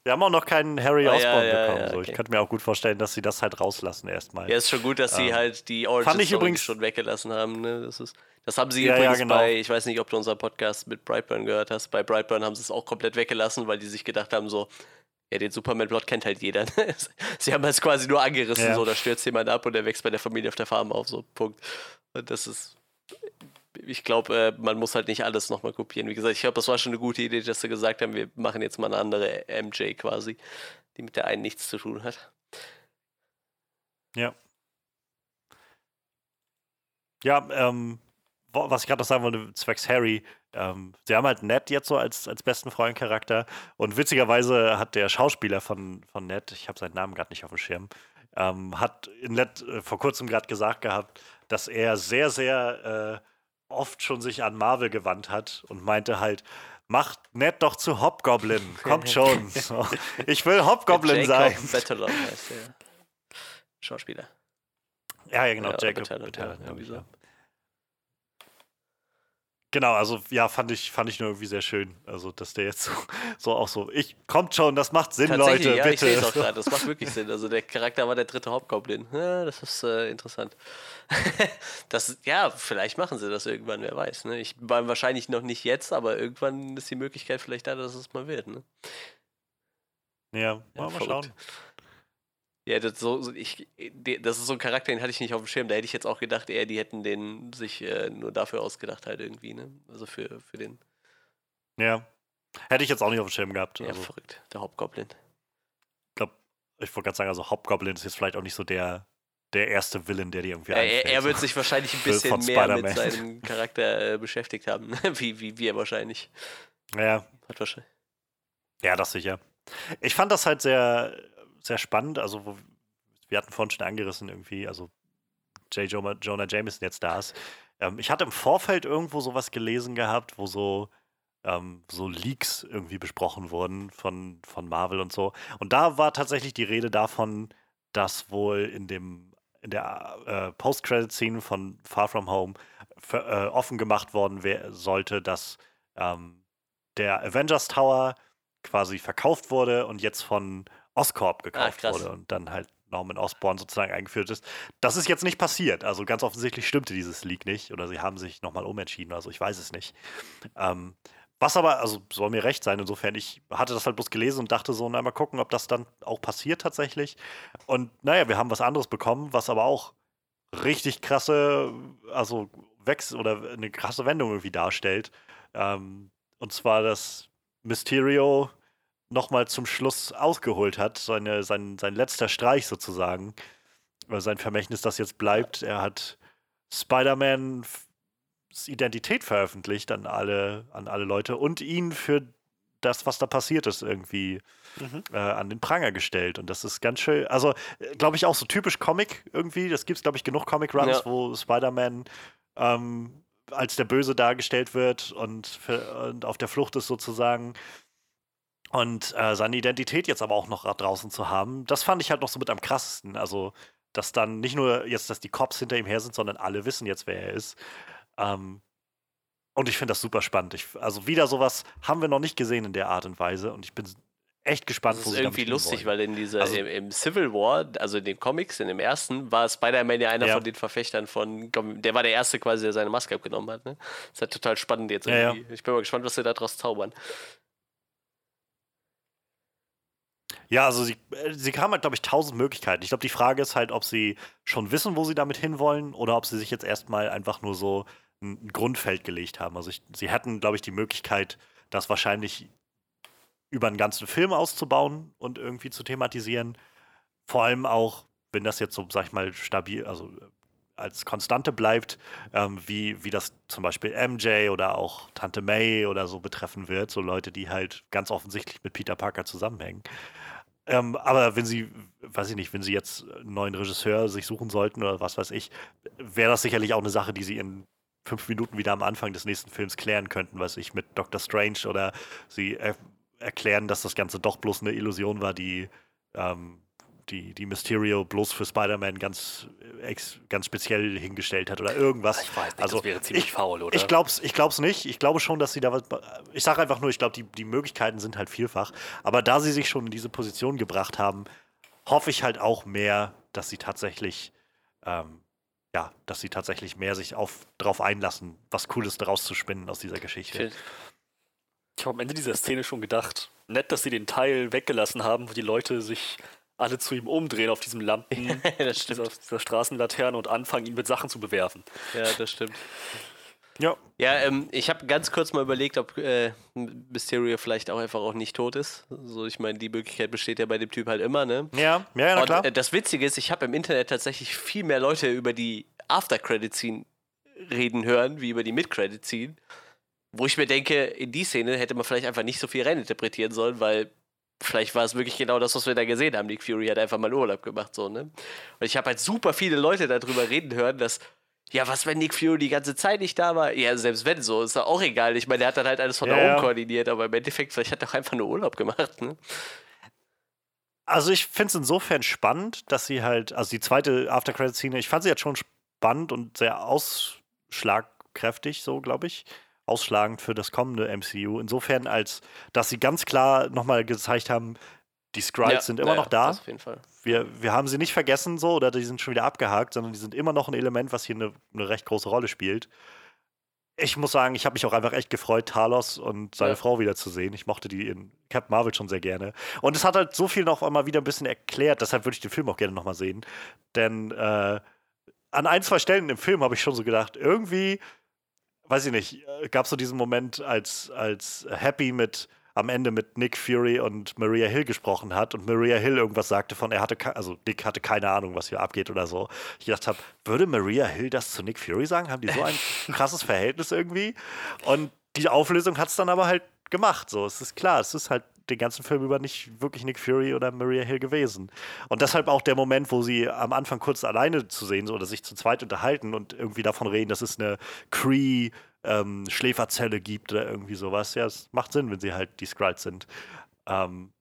Wir haben auch noch keinen Harry ah, Osborn ja, ja, bekommen. so. okay. Ich könnte mir auch gut vorstellen, dass sie das halt rauslassen erstmal. Ja, ist schon gut, dass ähm, sie halt die Origin ich übrigens schon weggelassen haben. Ne? Das, ist, das haben sie übrigens genau. bei, ich weiß nicht, ob du unseren Podcast mit Brightburn gehört hast, bei Brightburn haben sie es auch komplett weggelassen, weil die sich gedacht haben, so, ja, den Superman-Plot kennt halt jeder. Ne? (laughs) sie haben es quasi nur angerissen, so, da stürzt jemand ab und der wächst bei der Familie auf der Farm auf, so, Punkt. Und das ist ich glaube, äh, man muss halt nicht alles nochmal kopieren. Wie gesagt, ich glaube, das war schon eine gute Idee, dass sie gesagt haben, wir machen jetzt mal eine andere MJ quasi, die mit der einen nichts zu tun hat. Ja. Ja, ähm, was ich gerade noch sagen wollte, zwecks Harry, ähm, sie haben halt Ned jetzt so als, als besten Freundcharakter und witzigerweise hat der Schauspieler von, von Ned, ich habe seinen Namen gerade nicht auf dem Schirm, ähm, hat in Ned äh, vor kurzem gerade gesagt gehabt, dass er sehr, sehr äh, oft schon sich an Marvel gewandt hat und meinte halt, macht nett doch zu Hobgoblin, (laughs) kommt schon. (laughs) So. Ich will Hobgoblin sein. Batalon heißt der Schauspieler. Ja, ja, genau, ja, Jacob ja. Genau, also ja, fand ich, fand ich nur irgendwie sehr schön. Also, dass der jetzt (laughs) so, so auch so, ich, kommt schon, das macht Sinn, Leute, ja, bitte. Ich sehe es auch gerade, das macht wirklich (laughs) Sinn. Also der Charakter war der dritte Hauptgoblin. Ja, das ist äh, interessant. (laughs) das, ja, vielleicht machen sie das irgendwann, wer weiß. Ne? Ich war wahrscheinlich noch nicht jetzt, aber irgendwann ist die Möglichkeit vielleicht da, dass es mal wird. Ne? Ja, mal, ja, mal schauen. Ja, das, so, ich, das ist so ein Charakter, den hatte ich nicht auf dem Schirm. Da hätte ich jetzt auch gedacht, eher, die hätten den sich äh, nur dafür ausgedacht, halt irgendwie, ne? Also für, für den. Ja. Hätte ich jetzt auch nicht auf dem Schirm gehabt. Ja, also. verrückt. Der Hauptgoblin. Ich glaube, ich wollte gerade sagen, also Hauptgoblin ist jetzt vielleicht auch nicht so der, der erste Villain, der dir irgendwie ja, einfällt. Er, er wird sich wahrscheinlich ein bisschen mehr mit seinem Charakter äh, beschäftigt haben, wie, wie wir wahrscheinlich. Ja. Hat wahrscheinlich. Ja, das sicher. Ich fand das halt sehr sehr spannend. Also, wir wir hatten vorhin schon angerissen irgendwie, also J. Jonah, Jonah Jameson jetzt da ist. Ähm, ich hatte im Vorfeld irgendwo sowas gelesen gehabt, wo so, ähm, so Leaks irgendwie besprochen wurden von, von Marvel und so. Und da war tatsächlich die Rede davon, dass wohl in dem in der äh, Post-Credit-Scene von Far From Home für, äh, offen gemacht worden wär, sollte, dass ähm, der Avengers Tower quasi verkauft wurde und jetzt von Oscorp gekauft ah, wurde und dann halt Norman Osborn sozusagen eingeführt ist. Das ist jetzt nicht passiert. Also ganz offensichtlich stimmte dieses Leak nicht oder sie haben sich nochmal umentschieden. Also ich weiß es nicht. Ähm, was aber, also soll mir recht sein, insofern, ich hatte das halt bloß gelesen und dachte so, na mal gucken, ob das dann auch passiert tatsächlich. Und naja, wir haben was anderes bekommen, was aber auch richtig krasse, also Wechsel oder eine krasse Wendung irgendwie darstellt. Ähm, und zwar, dass Mysterio nochmal zum Schluss ausgeholt hat, seine, sein, sein letzter Streich sozusagen, sein Vermächtnis, das jetzt bleibt. Er hat Spider-Man Identität veröffentlicht an alle, an alle Leute und ihn für das, was da passiert ist, irgendwie mhm. äh, an den Pranger gestellt. Und das ist ganz schön, also äh, glaube ich auch so typisch Comic irgendwie. Das gibt es, glaube ich, genug Comic-Runs, ja. wo Spider-Man ähm, als der Böse dargestellt wird und, für, und, auf der Flucht ist sozusagen. Und äh, seine Identität jetzt aber auch noch draußen zu haben, das fand ich halt noch so mit am krassesten. Also, dass dann nicht nur jetzt, dass die Cops hinter ihm her sind, sondern alle wissen jetzt, wer er ist. Ähm, und ich finde das super spannend. Ich, also wieder sowas haben wir noch nicht gesehen in der Art und Weise und ich bin echt gespannt, das ist irgendwie lustig, weil in dieser also, im, im, Civil War, also in den Comics, in dem ersten, war Spider-Man ja einer ja. von den Verfechtern von, der war der erste quasi, der seine Maske abgenommen hat. Ne? Das ist halt total spannend jetzt irgendwie. Ja, ja. Ich bin mal gespannt, was sie da draus zaubern. Ja, also sie, äh, sie haben halt, glaube ich, tausend Möglichkeiten. Ich glaube, die Frage ist halt, ob sie schon wissen, wo sie damit hinwollen oder ob sie sich jetzt erstmal einfach nur so ein Grundfeld gelegt haben. Also ich, sie hätten, glaube ich, die Möglichkeit, das wahrscheinlich über einen ganzen Film auszubauen und irgendwie zu thematisieren. Vor allem auch, wenn das jetzt so, sag ich mal, stabil, also äh, als Konstante bleibt, ähm, wie, wie das zum Beispiel MJ oder auch Tante May oder so betreffen wird, so Leute, die halt ganz offensichtlich mit Peter Parker zusammenhängen. Ähm, aber wenn sie, weiß ich nicht, wenn sie jetzt einen neuen Regisseur sich suchen sollten oder was weiß ich, wäre das sicherlich auch eine Sache, die sie in fünf Minuten wieder am Anfang des nächsten Films klären könnten, weiß ich, mit Doctor Strange oder sie er erklären, dass das Ganze doch bloß eine Illusion war, die, ähm, die, die Mysterio bloß für Spider-Man ganz, ganz speziell hingestellt hat oder irgendwas. Ich weiß nicht, also, das wäre ziemlich ich, faul, oder? Ich glaub's, ich glaub's nicht. Ich glaube schon, dass sie da was. Ich sage einfach nur, ich glaube, die, die Möglichkeiten sind halt vielfach. Aber da sie sich schon in diese Position gebracht haben, hoffe ich halt auch mehr, dass sie tatsächlich ähm, ja, dass sie tatsächlich mehr sich auf, darauf einlassen, was Cooles daraus zu spinnen aus dieser Geschichte. Ich habe am Ende dieser Szene schon gedacht, nett, dass sie den Teil weggelassen haben, wo die Leute sich alle zu ihm umdrehen auf diesem Lampen, (laughs) stimmt. Dieser, dieser Straßenlaterne und anfangen, ihn mit Sachen zu bewerfen. Ja, das stimmt. Ja. Ja, ähm, ich habe ganz kurz mal überlegt, ob äh, Mysterio vielleicht auch einfach auch nicht tot ist. So, ich meine, die Möglichkeit besteht ja bei dem Typ halt immer, ne? Ja, ja, ja klar. Und, äh, das Witzige ist, ich habe im Internet tatsächlich viel mehr Leute über die After-Credit-Scene reden hören, wie über die Mid-Credit-Scene. Wo ich mir denke, in die Szene hätte man vielleicht einfach nicht so viel reininterpretieren sollen, weil vielleicht war es wirklich genau das, was wir da gesehen haben. Nick Fury hat einfach mal Urlaub gemacht, so, ne? Und ich habe halt super viele Leute darüber reden hören, dass ja, was, wenn Nick Fury die ganze Zeit nicht da war? Ja, selbst wenn so, ist ja auch egal. Ich meine, der hat dann halt alles von ja, da oben koordiniert, aber im Endeffekt, vielleicht hat er auch einfach nur Urlaub gemacht, ne? Also ich finde es insofern spannend, dass sie halt, also die zweite After-Credit-Szene, ich fand sie jetzt schon spannend und sehr ausschlagkräftig, so glaube ich, ausschlagend für das kommende MCU. Insofern, als dass sie ganz klar nochmal gezeigt haben, die Skrulls ja, sind immer ja, noch da. auf jeden Fall. Wir, wir haben sie nicht vergessen so oder die sind schon wieder abgehakt, sondern die sind immer noch ein Element, was hier eine, eine recht große Rolle spielt. Ich muss sagen, ich habe mich auch einfach echt gefreut, Talos und seine ja. Frau wiederzusehen. Ich mochte die in Captain Marvel schon sehr gerne. Und es hat halt so viel noch einmal wieder ein bisschen erklärt, deshalb würde ich den Film auch gerne nochmal sehen. Denn äh, an ein, zwei Stellen im Film habe ich schon so gedacht, irgendwie, weiß ich nicht, äh, gab es so diesen Moment, als, als Happy mit am Ende mit Nick Fury und Maria Hill gesprochen hat und Maria Hill irgendwas sagte von, er hatte, also Nick hatte keine Ahnung, was hier abgeht oder so. Ich gedacht habe, würde Maria Hill das zu Nick Fury sagen? Haben die so ein (laughs) krasses Verhältnis irgendwie? Und die Auflösung hat es dann aber halt gemacht. So, es ist klar, es ist halt den ganzen Film über nicht wirklich Nick Fury oder Maria Hill gewesen. Und deshalb auch der Moment, wo sie am Anfang kurz alleine zu sehen oder sich zu zweit unterhalten und irgendwie davon reden, dass es eine Cree ähm, Schläferzelle gibt oder irgendwie sowas. Ja, es macht Sinn, wenn sie halt die Skrulls sind. Ähm,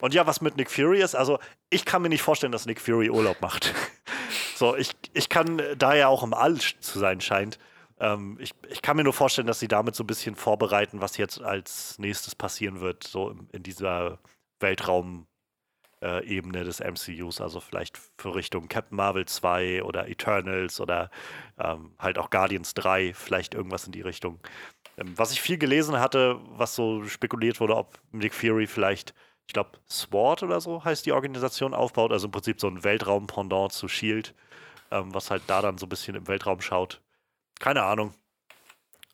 und ja, was mit Nick Fury ist, also ich kann mir nicht vorstellen, dass Nick Fury Urlaub macht. (laughs) so, ich, ich kann, da er auch im All zu sein scheint, ähm, ich, ich kann mir nur vorstellen, dass sie damit so ein bisschen vorbereiten, was jetzt als nächstes passieren wird, so in, in dieser Weltraum- äh, des MCUs, also vielleicht für Richtung Captain Marvel 2 oder Eternals oder ähm, halt auch Guardians 3, vielleicht irgendwas in die Richtung. Ähm, was ich viel gelesen hatte, was so spekuliert wurde, ob Nick Fury vielleicht, ich glaube, SWORD oder so heißt die Organisation, aufbaut, also im Prinzip so ein Weltraum-Pendant zu Shield, ähm, was halt da dann so ein bisschen im Weltraum schaut. Keine Ahnung.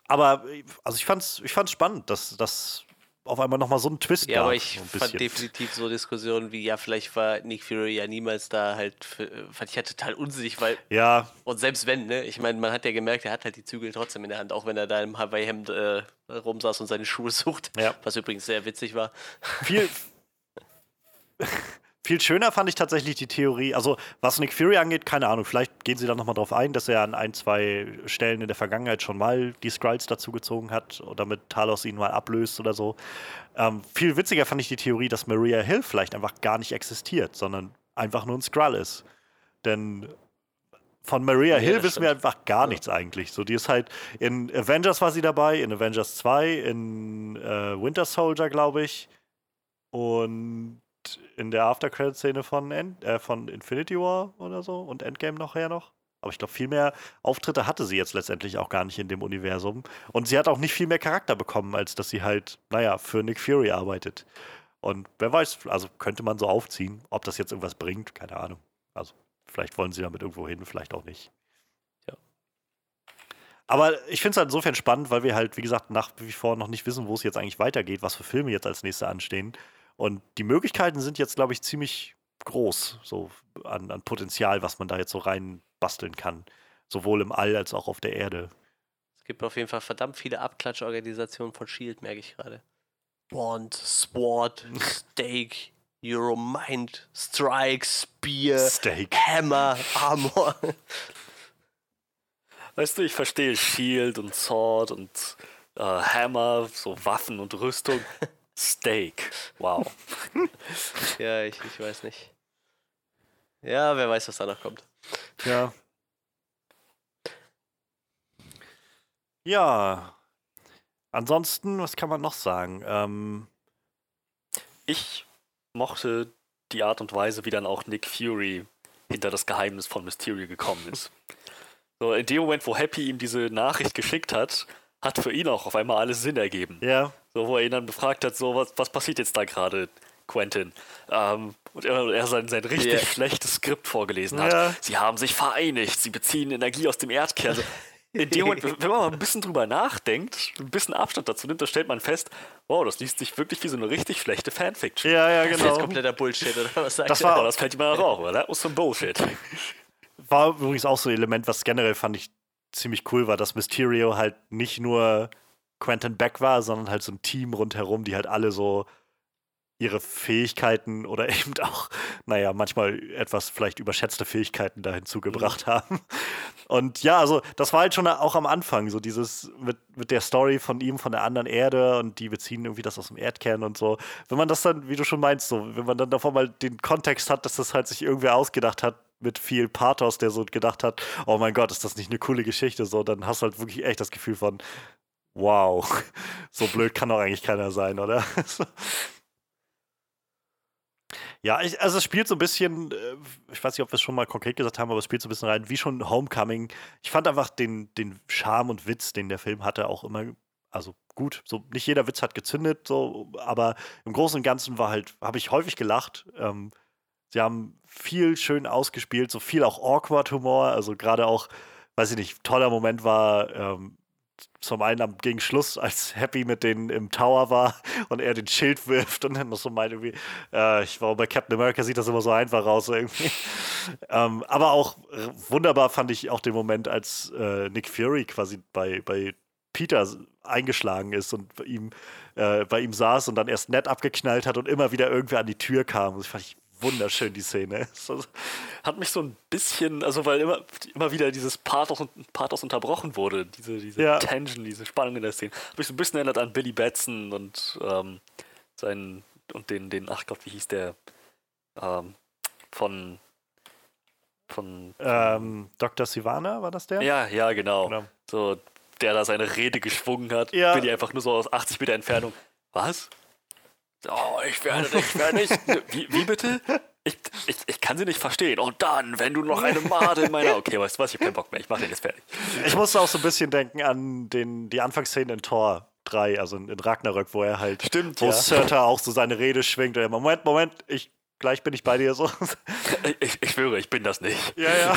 Aber also ich fand's, ich fand's spannend, dass, dass auf einmal nochmal so einen Twist Ja, gab, aber ich so fand definitiv so Diskussionen wie, ja, vielleicht war Nick Fury ja niemals da halt, für, fand ich ja total unsinnig, weil. Ja. Und selbst wenn, ne, ich meine, man hat ja gemerkt, er hat halt die Zügel trotzdem in der Hand, auch wenn er da im Hawaii-Hemd äh, rumsaß und seine Schuhe sucht. Ja. Was übrigens sehr witzig war. Viel. (laughs) (laughs) Viel schöner fand ich tatsächlich die Theorie, also was Nick Fury angeht, keine Ahnung, vielleicht gehen sie da nochmal drauf ein, dass er an ein, zwei Stellen in der Vergangenheit schon mal die Skrulls dazugezogen hat oder mit Talos ihn mal ablöst oder so. Ähm, viel witziger fand ich die Theorie, dass Maria Hill vielleicht einfach gar nicht existiert, sondern einfach nur ein Skrull ist. Denn von Maria ja, Hill wissen wir einfach gar ja. nichts eigentlich. So, die ist halt in Avengers war sie dabei, in Avengers 2, in äh, Winter Soldier, glaube ich. Und in der Aftercredit-Szene von, äh, von Infinity War oder so und Endgame nachher noch. Aber ich glaube, viel mehr Auftritte hatte sie jetzt letztendlich auch gar nicht in dem Universum. Und sie hat auch nicht viel mehr Charakter bekommen, als dass sie halt, naja, für Nick Fury arbeitet. Und wer weiß, also könnte man so aufziehen, ob das jetzt irgendwas bringt, keine Ahnung. Also vielleicht wollen sie damit irgendwo hin, vielleicht auch nicht. Ja. Aber ich finde es halt insofern spannend, weil wir halt, wie gesagt, nach wie vor noch nicht wissen, wo es jetzt eigentlich weitergeht, was für Filme jetzt als nächste anstehen. Und die Möglichkeiten sind jetzt, glaube ich, ziemlich groß, so an, an Potenzial, was man da jetzt so rein basteln kann. Sowohl im All als auch auf der Erde. Es gibt auf jeden Fall verdammt viele Abklatschorganisationen von Shield, merke ich gerade. Bond, Sword, (laughs) Stake, Euromind, Strike, Spear, Steak. Hammer, Armor. Weißt du, ich verstehe Shield und Sword und äh, Hammer, so Waffen und Rüstung. (laughs) Steak. Wow. (laughs) ja, ich, ich weiß nicht. Ja, wer weiß, was da noch kommt. Ja. Ja. Ansonsten, was kann man noch sagen? Ähm, ich mochte die Art und Weise, wie dann auch Nick Fury hinter das Geheimnis von Mysterio gekommen ist. So, in dem Moment, wo Happy ihm diese Nachricht geschickt hat, hat für ihn auch auf einmal alles Sinn ergeben. Ja. So, wo er ihn dann befragt hat, so, was, was passiert jetzt da gerade, Quentin? Ähm, und er, er sein, sein richtig yeah. schlechtes Skript vorgelesen hat. Ja. Sie haben sich vereinigt, sie beziehen Energie aus dem Erdkern. Also, in dem Moment, (laughs) wenn man mal ein bisschen drüber nachdenkt, ein bisschen Abstand dazu nimmt, dann stellt man fest, wow, das liest sich wirklich wie so eine richtig schlechte Fanfiction. Ja, ja, genau. Das ist kompletter Bullshit, oder was sagt Das war, das fällt ihm auch oder? Das was some Bullshit. War übrigens auch so ein Element, was generell fand ich ziemlich cool war, dass Mysterio halt nicht nur Quentin Beck war, sondern halt so ein Team rundherum, die halt alle so ihre Fähigkeiten oder (laughs) eben auch, naja, manchmal etwas vielleicht überschätzte Fähigkeiten da hinzugebracht mhm. haben. Und ja, also das war halt schon auch am Anfang, so dieses mit, mit der Story von ihm, von der anderen Erde und die beziehen irgendwie das aus dem Erdkern und so. Wenn man das dann, wie du schon meinst, so, wenn man dann davor mal den Kontext hat, dass das halt sich irgendwer ausgedacht hat, mit viel Pathos, der so gedacht hat, oh mein Gott, ist das nicht eine coole Geschichte, so, dann hast du halt wirklich echt das Gefühl von, wow, (laughs) so blöd kann doch eigentlich keiner sein, oder? (laughs) ja, ich, also es spielt so ein bisschen, äh, ich weiß nicht, ob wir es schon mal konkret gesagt haben, aber es spielt so ein bisschen rein, wie schon Homecoming. Ich fand einfach den, den Charme und Witz, den der Film hatte, auch immer, also gut. So, nicht jeder Witz hat gezündet, so, aber im Großen und Ganzen war halt, habe ich häufig gelacht. Ähm, sie haben viel schön ausgespielt, so viel auch awkward Humor, also gerade auch, weiß ich nicht, toller Moment war, ähm, zum einen am, gegen Schluss, (laughs) als Happy mit denen im Tower war (laughs) und er den Schild wirft und dann noch so meint irgendwie, äh, ich war bei Captain America sieht das immer so einfach aus irgendwie. (laughs) ähm, aber auch wunderbar fand ich auch den Moment, als äh, Nick Fury quasi bei, bei Peter eingeschlagen ist und bei ihm, äh, bei ihm saß und dann erst nett abgeknallt hat und immer wieder irgendwer an die Tür kam. Das fand ich wunderschön, die Szene. (laughs) Hat mich so ein bisschen, also weil immer, immer wieder dieses Pathos, Pathos unterbrochen wurde, diese, diese ja. Tension, diese Spannung in der Szene. Hat mich so ein bisschen erinnert an Billy Batson und ähm, seinen, und den, den, ach Gott, wie hieß der? Ähm, von von, ähm, Dr. Sivana, war das der? Ja, ja, genau. genau. So, der da seine Rede geschwungen hat. Ja. Bin ich einfach nur so aus 80 Meter Entfernung. Was? Oh, ich werde dich, ich werde nicht. Wie, wie bitte? Ich, ich, ich kann sie nicht verstehen. Und dann, wenn du noch eine Made in meiner. Okay, weißt du was? Ich hab keinen Bock mehr. Ich mach den jetzt fertig. Ich musste auch so ein bisschen denken an den, die Anfangsszene in Tor 3, also in Ragnarök, wo er halt. Stimmt, wo ja. Surta auch so seine Rede schwingt. Und er, Moment, Moment, ich gleich bin ich bei dir so. (laughs) Ich, ich schwöre, ich bin das nicht. Ja, ja.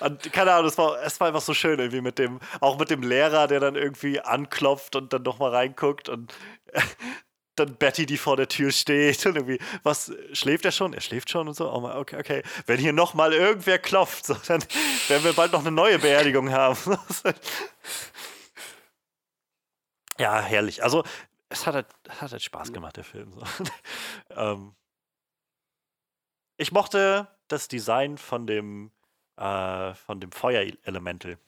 Und, keine Ahnung, es war, es war einfach so schön irgendwie mit dem, auch mit dem Lehrer, der dann irgendwie anklopft und dann nochmal reinguckt und dann Betty, die vor der Tür steht und irgendwie, was, schläft er schon? Er schläft schon und so. Oh, okay, okay. Wenn hier nochmal irgendwer klopft, so, dann werden wir bald noch eine neue Beerdigung haben. (laughs) ja, herrlich. Also, es hat halt, hat halt Spaß gemacht, der Film. So. (laughs) ähm, ich mochte das Design von dem, äh, dem Feuerelemental.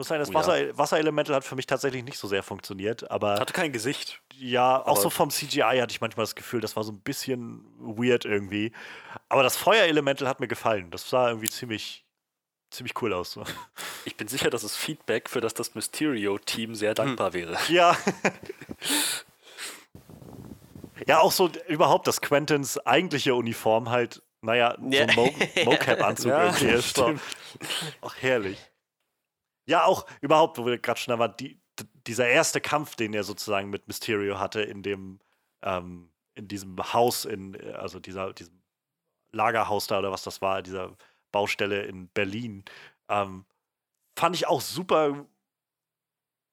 Muss sagen, das oh, Wasser, ja. Wasserelemental hat für mich tatsächlich nicht so sehr funktioniert, aber. Hatte kein Gesicht. Ja, auch so vom CGI hatte ich manchmal das Gefühl, das war so ein bisschen weird irgendwie. Aber das Feuerelemental hat mir gefallen. Das sah irgendwie ziemlich, ziemlich cool aus. So. (laughs) Ich bin sicher, dass es Feedback, für das das Mysterio-Team sehr dankbar hm. wäre. Ja. (laughs) Ja, auch so überhaupt, dass Quentins eigentliche Uniform halt, naja, ja. so ein Mo (laughs) Mocap-Anzug ja, irgendwie ist. Ach, herrlich. Ja, auch überhaupt, wo wir gerade schon da waren, die, dieser erste Kampf, den er sozusagen mit Mysterio hatte in dem, ähm, in diesem Haus, in, also dieser, diesem Lagerhaus da oder was das war, dieser Baustelle in Berlin, ähm, fand ich auch super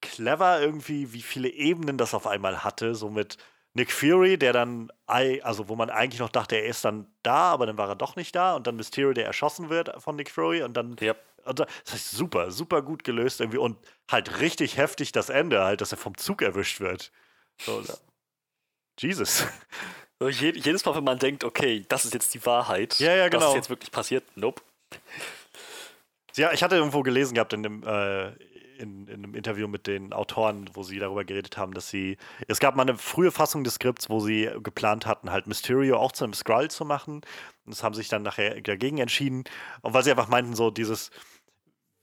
clever irgendwie, wie viele Ebenen das auf einmal hatte, so mit Nick Fury, der dann, also wo man eigentlich noch dachte, er ist dann da, aber dann war er doch nicht da und dann Mysterio, der erschossen wird von Nick Fury und dann. Yep. Und das heißt super, super gut gelöst irgendwie und halt richtig heftig das Ende, halt, dass er vom Zug erwischt wird. So, Jesus. So, jedes Mal, wenn man denkt, okay, das ist jetzt die Wahrheit, ja, ja, genau. das ist jetzt wirklich passiert, nope. Ja, ich hatte irgendwo gelesen gehabt in dem, äh, in, in einem Interview mit den Autoren, wo sie darüber geredet haben, dass sie. Es gab mal eine frühe Fassung des Skripts, wo sie geplant hatten, halt Mysterio auch zu einem Skrull zu machen. Und das haben sich dann nachher dagegen entschieden. Und weil sie einfach meinten, so dieses.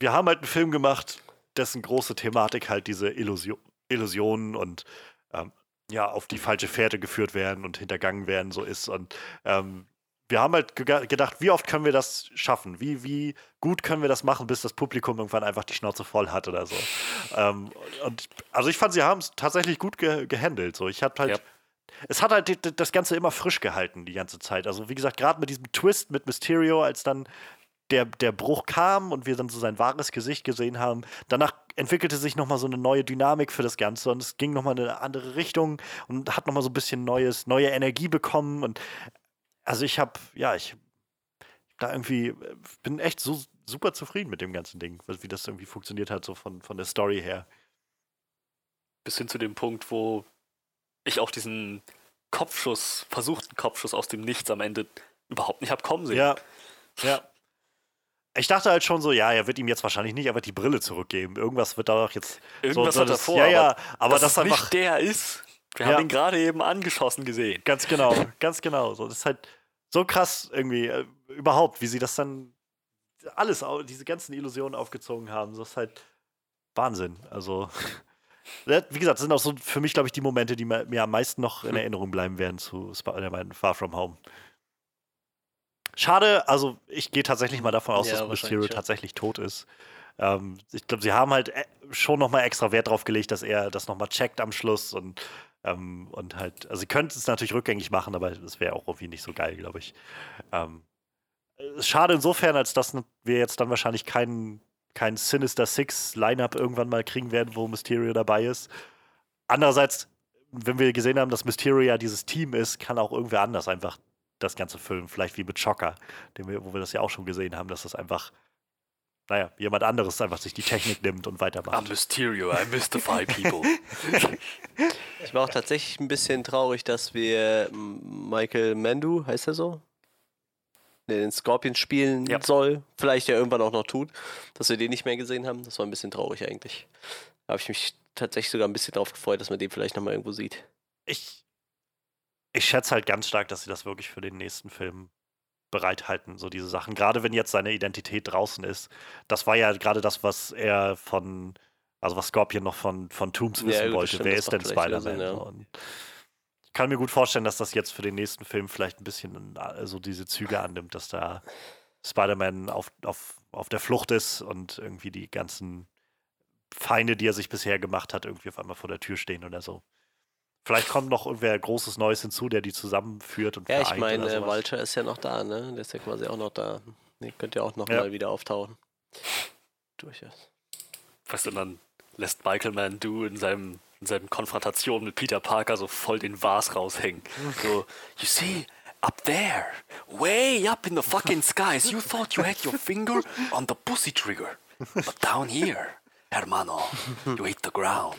Wir haben halt einen Film gemacht, dessen große Thematik halt diese Illusion, Illusionen und ähm, ja, auf die falsche Fährte geführt werden und hintergangen werden, so ist. Und ähm, wir haben halt gedacht, wie oft können wir das schaffen? Wie, wie gut können wir das machen, bis das Publikum irgendwann einfach die Schnauze voll hat oder so. ähm, und also ich fand, sie haben es tatsächlich gut ge gehandelt. So. Ich hatte halt. Ja. Es hat halt das Ganze immer frisch gehalten, die ganze Zeit. Also, wie gesagt, gerade mit diesem Twist mit Mysterio, als dann der, der Bruch kam und wir dann so sein wahres Gesicht gesehen haben, danach entwickelte sich nochmal so eine neue Dynamik für das Ganze und es ging nochmal in eine andere Richtung und hat nochmal so ein bisschen neues, neue Energie bekommen und also ich habe, ja, ich da irgendwie, äh, bin echt so super zufrieden mit dem ganzen Ding, wie das irgendwie funktioniert hat, so von, von der Story her. Bis hin zu dem Punkt, wo ich auch diesen Kopfschuss, versuchten Kopfschuss aus dem Nichts am Ende überhaupt nicht hab kommen sehen. Ja, ja. Ich dachte halt schon so, ja, er wird ihm jetzt wahrscheinlich nicht einfach die Brille zurückgeben. Irgendwas wird da doch jetzt. Irgendwas so, hat er vor. Ja, ja, aber das, das einfach. Nicht der ist. Wir ja. haben ihn gerade eben angeschossen gesehen. Ganz genau, ganz genau. So, das ist halt so krass irgendwie äh, überhaupt, wie sie das dann alles, diese ganzen Illusionen aufgezogen haben. Das ist halt Wahnsinn. Also, (laughs) wie gesagt, das sind auch so für mich, glaube ich, die Momente, die mir, am meisten noch in hm. Erinnerung bleiben werden zu Spider-Man Far From Home. Schade, also ich gehe tatsächlich mal davon aus, ja, dass Mysterio tatsächlich tot ist. Ähm, ich glaube, sie haben halt äh, schon nochmal extra Wert drauf gelegt, dass er das nochmal checkt am Schluss und ähm, und halt, also sie könnten es natürlich rückgängig machen, aber das wäre auch irgendwie nicht so geil, glaube ich. Ähm, schade insofern, als dass wir jetzt dann wahrscheinlich keinen kein Sinister Six Lineup irgendwann mal kriegen werden, wo Mysterio dabei ist. Andererseits, wenn wir gesehen haben, dass Mysterio ja dieses Team ist, kann auch irgendwer anders einfach das Ganze füllen. Vielleicht wie mit Schocker, wir, wo wir das ja auch schon gesehen haben, dass das einfach naja, jemand anderes einfach sich die Technik nimmt und weitermacht. I'm Mysterio, I mystify people. (laughs) ich war auch tatsächlich ein bisschen traurig, dass wir Michael Mandu, heißt er so? Der den Scorpion spielen ja. soll, vielleicht ja irgendwann auch noch tut, dass wir den nicht mehr gesehen haben. Das war ein bisschen traurig eigentlich. Da habe ich mich tatsächlich sogar ein bisschen drauf gefreut, dass man den vielleicht nochmal irgendwo sieht. Ich, ich schätze halt ganz stark, dass sie das wirklich für den nächsten Film bereithalten, so diese Sachen. Gerade wenn jetzt seine Identität draußen ist. Das war ja gerade das, was er von, also was Scorpion noch von, von Tombs wissen ja, wollte. Wer ist denn Spider-Man? Ja. ich kann mir gut vorstellen, dass das jetzt für den nächsten Film vielleicht ein bisschen so diese Züge annimmt, dass da Spider-Man auf, auf, auf der Flucht ist und irgendwie die ganzen Feinde, die er sich bisher gemacht hat, irgendwie auf einmal vor der Tür stehen oder so. Vielleicht kommt noch irgendwer Großes Neues hinzu, der die zusammenführt und Ja, ich meine, äh, Walter ist ja noch da, ne? Der ist ja quasi auch noch da. Der könnte ja auch noch ja. mal wieder auftauchen. Durchaus. Weißt du, dann lässt Michael Mandu in seinem in seinen Konfrontation mit Peter Parker so voll den Vase raushängen. So, you see, up there, way up in the fucking skies, you thought you had your finger on the pussy trigger. But down here, Hermano, you hit the ground.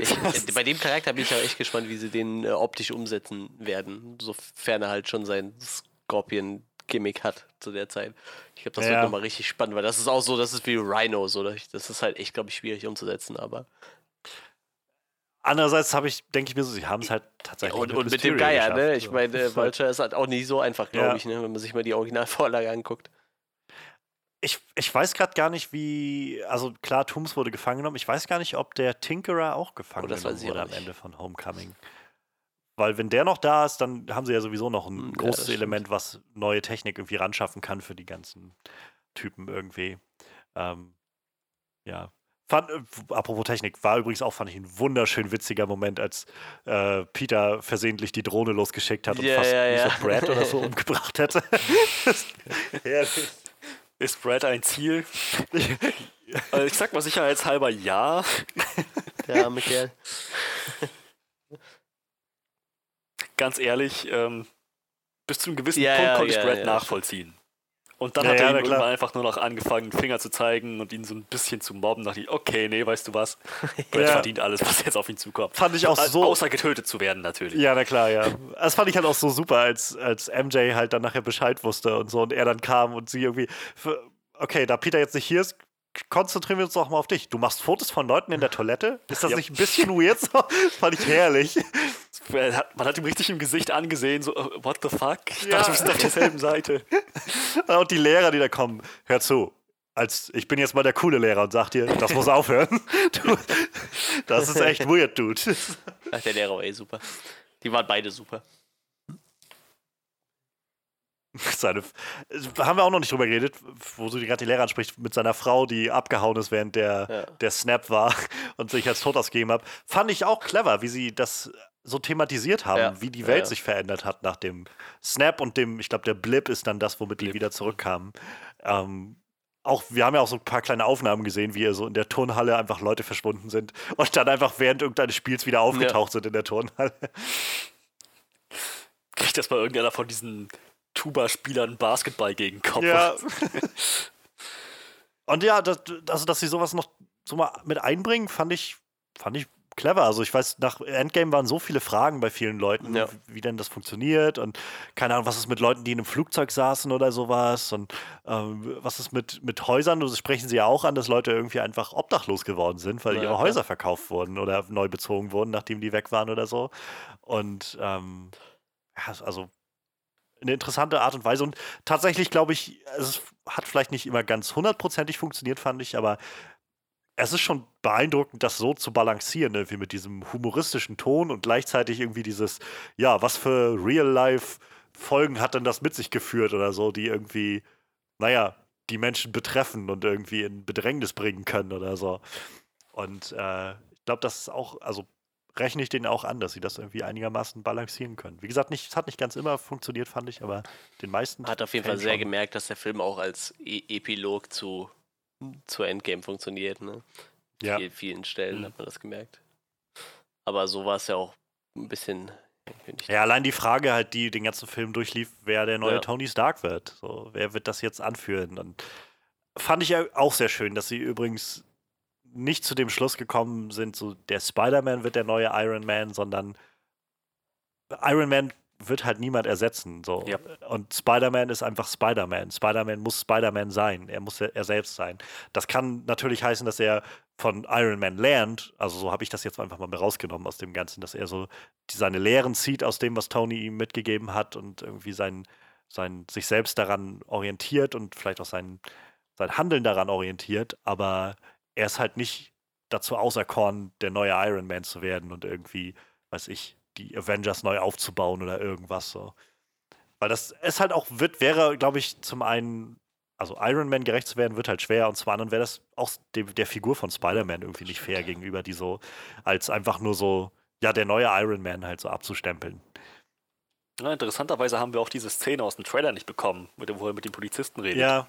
Ich, äh, bei dem Charakter bin ich auch echt gespannt, wie sie den äh, optisch umsetzen werden, sofern er halt schon sein Scorpion-Gimmick hat zu der Zeit. Ich glaube, das ja. wird nochmal richtig spannend, weil das ist auch so, das ist wie Rhinos, oder? Das ist halt echt, glaube ich, schwierig umzusetzen, aber. Andererseits habe ich, denke ich mir so, sie haben es halt tatsächlich. Ja, und, mit, und mit dem Geier, ne? Ich meine, Vulture ist halt auch nicht so einfach, glaube ja. ich, ne? wenn man sich mal die Originalvorlage anguckt ich, ich weiß gerade gar nicht, wie. Also klar, Tooms wurde gefangen genommen. Ich weiß gar nicht, ob der Tinkerer auch gefangen oh, genommen wurde am Ende von Homecoming. Weil wenn der noch da ist, dann haben sie ja sowieso noch ein hm, großes ja, Element, was neue Technik irgendwie ranschaffen kann für die ganzen Typen irgendwie. Ähm, ja. Fand, äh, apropos Technik, war übrigens auch, fand ich, ein wunderschön witziger Moment, als äh, Peter versehentlich die Drohne losgeschickt hat und yeah, fast yeah, yeah. Brad oder so (laughs) umgebracht hätte. (laughs) (laughs) Herrlich. Ist Brad ein Ziel? (laughs) also ich sag mal sicherheitshalber ja. Der arme Kerl. Ganz ehrlich, ähm, bis zu einem gewissen ja, Punkt ja, konnte ich Brad nachvollziehen. Und dann ja, hat er ja, ihm irgendwann einfach nur noch angefangen, Finger zu zeigen und ihn so ein bisschen zu mobben. Da dachte ich, okay, nee, weißt du was? (laughs) Brad ja. verdient alles, was jetzt auf ihn zukommt. Fand ich auch so. Außer getötet zu werden, natürlich. Ja, na klar, ja. Das fand ich halt auch so super, als, als MJ halt dann nachher Bescheid wusste und so und er dann kam und sie irgendwie. Okay, da Peter jetzt nicht hier ist, konzentrieren wir uns doch mal auf dich. Du machst Fotos von Leuten in der Toilette? Ist das ja. nicht ein bisschen weird (laughs) fand ich herrlich. Man hat ihm richtig im Gesicht angesehen, so, uh, what the fuck? Ich ja. dachte, wir sind auf derselben Seite. (laughs) Und die Lehrer, die da kommen, hör zu. Als, ich bin jetzt mal der coole Lehrer und sag dir, das muss aufhören. (laughs) Du, das ist echt weird, Dude. Ach, der Lehrer war eh super. Die waren beide super. (laughs) Seine, haben wir auch noch nicht drüber geredet, wo du gerade die Lehrer ansprichst, mit seiner Frau, die abgehauen ist, während der, ja. der Snap war (laughs) und sich als tot ausgegeben hat. Fand ich auch clever, wie sie das so thematisiert haben, ja. wie die Welt ja, sich verändert hat nach dem Snap und dem, ich glaube, der Blip ist dann das, womit Blip. die wieder zurückkamen. Ähm, auch, wir haben ja auch so ein paar kleine Aufnahmen gesehen, wie so in der Turnhalle einfach Leute verschwunden sind (laughs) und dann einfach während irgendeines Spiels wieder aufgetaucht sind in der Turnhalle. Kriegt das mal irgendeiner von diesen Tuba-Spielern Basketball gegen Kopf. Ja. (laughs) Und ja, das, also dass sie sowas noch so mal mit einbringen, fand ich, fand ich clever. Also ich weiß, nach Endgame waren so viele Fragen bei vielen Leuten, ja. wie, wie, denn das funktioniert und keine Ahnung, was ist mit Leuten, die in einem Flugzeug saßen oder sowas und ähm, was ist mit, mit Häusern, das sprechen sie ja auch an, dass Leute irgendwie einfach obdachlos geworden sind, weil ja, ihre Häuser verkauft wurden oder neu bezogen wurden, nachdem die weg waren oder so. Und ähm, ja, also eine interessante Art und Weise. Und tatsächlich glaube ich, es hat vielleicht nicht immer ganz hundertprozentig funktioniert, fand ich, aber es ist schon beeindruckend, das so zu balancieren, irgendwie mit diesem humoristischen Ton und gleichzeitig irgendwie dieses, ja, was für Real-Life-Folgen hat denn das mit sich geführt oder so, die irgendwie, naja, die Menschen betreffen und irgendwie in Bedrängnis bringen können oder so. Und äh, ich glaube, das ist auch, also rechne ich denen auch an, dass sie das irgendwie einigermaßen balancieren können. Wie gesagt, nicht, es hat nicht ganz immer funktioniert, fand ich, aber den meisten. Hat auf jeden Fall sehr gemerkt, dass der Film auch als e Epilog zu, zu Endgame funktioniert. Ne? Ja. Vielen, vielen Stellen mhm. hat man das gemerkt. Aber so war es ja auch ein bisschen. Ja, allein die Frage halt, die den ganzen Film durchlief, wer der neue ja. Tony Stark wird. So, wer wird das jetzt anführen? Und fand ich auch sehr schön, dass sie übrigens nicht zu dem Schluss gekommen sind, so der Spider-Man wird der neue Iron Man, sondern Iron Man wird halt niemand ersetzen. So. Ja. Und Spider-Man ist einfach Spider-Man. Spider-Man muss Spider-Man sein. Er muss er selbst sein. Das kann natürlich heißen, dass er von Iron Man lernt. Also so habe ich das jetzt einfach mal rausgenommen aus dem Ganzen, dass er so seine Lehren zieht aus dem, was Tony ihm mitgegeben hat und irgendwie sein, sein, sich selbst daran orientiert und vielleicht auch sein, sein Handeln daran orientiert. Aber er ist halt nicht dazu auserkoren, der neue Iron Man zu werden und irgendwie, weiß ich, die Avengers neu aufzubauen oder irgendwas so. Weil das es halt auch wird, wäre, glaube ich, zum einen, also Iron Man gerecht zu werden, wird halt schwer und zum anderen wäre das auch dem, der Figur von Spider-Man irgendwie nicht fair gegenüber, die so als einfach nur so, ja, der neue Iron Man halt so abzustempeln. Ja, interessanterweise haben wir auch diese Szene aus dem Trailer nicht bekommen, mit dem, wo er mit den Polizisten redet. Ja,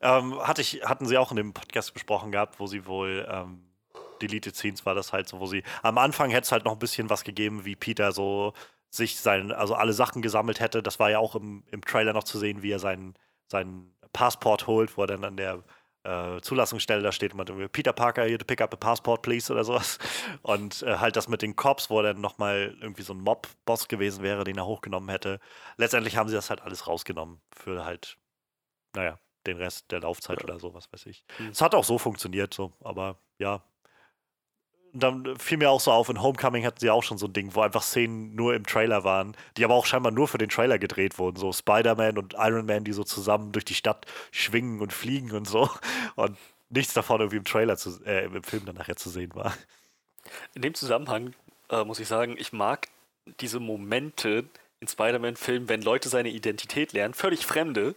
ähm, hatte ich, hatten sie auch in dem Podcast besprochen gehabt, wo sie wohl ähm, Deleted Scenes war das halt so, wo sie am Anfang hätte es halt noch ein bisschen was gegeben, wie Peter so sich sein, also alle Sachen gesammelt hätte. Das war ja auch im, im Trailer noch zu sehen, wie er seinen, seinen Passport holt, wo er dann an der äh, Zulassungsstelle da steht und man Peter Parker, here to pick up a passport, please oder sowas. (laughs) Und äh, halt das mit den Cops, wo er dann nochmal irgendwie so ein Mob-Boss gewesen wäre, den er hochgenommen hätte. Letztendlich haben sie das halt alles rausgenommen für halt, naja, den Rest der Laufzeit ja. oder so, was weiß ich. Mhm. Es hat auch so funktioniert, so, aber ja, dann fiel mir auch so auf, in Homecoming hatten sie auch schon so ein Ding, wo einfach Szenen nur im Trailer waren, die aber auch scheinbar nur für den Trailer gedreht wurden. So Spider-Man und Iron Man, die so zusammen durch die Stadt schwingen und fliegen und so. (laughs) Und nichts davon irgendwie im Trailer, zu, äh, im Film dann nachher zu sehen war. In dem Zusammenhang äh, muss ich sagen, ich mag diese Momente in Spider-Man-Filmen, wenn Leute seine Identität lernen, völlig Fremde,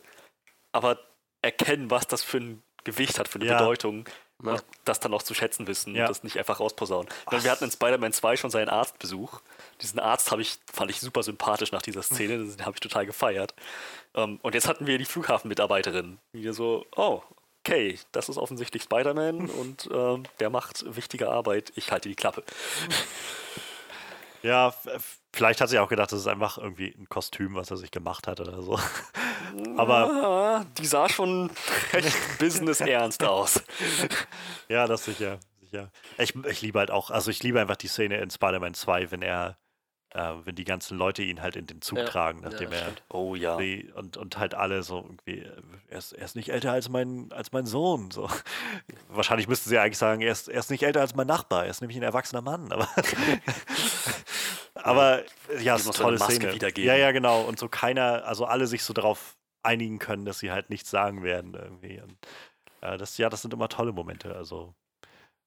aber erkennen, was das für ein Gewicht hat, für eine ja. Bedeutung ja. das dann auch zu schätzen wissen ja. und das nicht einfach rausposaunen. Meine, wir hatten in Spider-Man 2 schon seinen Arztbesuch. Diesen Arzt ich, fand ich super sympathisch nach dieser Szene, (laughs) den habe ich total gefeiert. Um, ähm, und jetzt hatten wir die Flughafenmitarbeiterin, die so, oh, okay, das ist offensichtlich Spider-Man (laughs) und ähm, der macht wichtige Arbeit, ich halte die Klappe. Ja, vielleicht hat sie auch gedacht, das ist einfach irgendwie ein Kostüm, was er sich gemacht hat oder so. (laughs) Aber die sah schon (laughs) recht business-ernst aus. Ja, das sicher. sicher. Ich, ich liebe halt auch, also ich liebe einfach die Szene in Spider-Man 2, wenn er äh, wenn die ganzen Leute ihn halt in den Zug ja, tragen, nachdem ja, er. Oh ja. Die, und, und halt alle so irgendwie, er ist, er ist nicht älter als mein, als mein Sohn. So. (laughs) Wahrscheinlich müssten sie eigentlich sagen, er ist, er ist nicht älter als mein Nachbar, er ist nämlich ein erwachsener Mann. Aber, aber ja, es ist eine tolle Szene. Ja, ja, genau. Und so keiner, also alle sich so darauf einigen können, dass sie halt nichts sagen werden irgendwie. Und, äh, das, ja, das sind immer tolle Momente. Also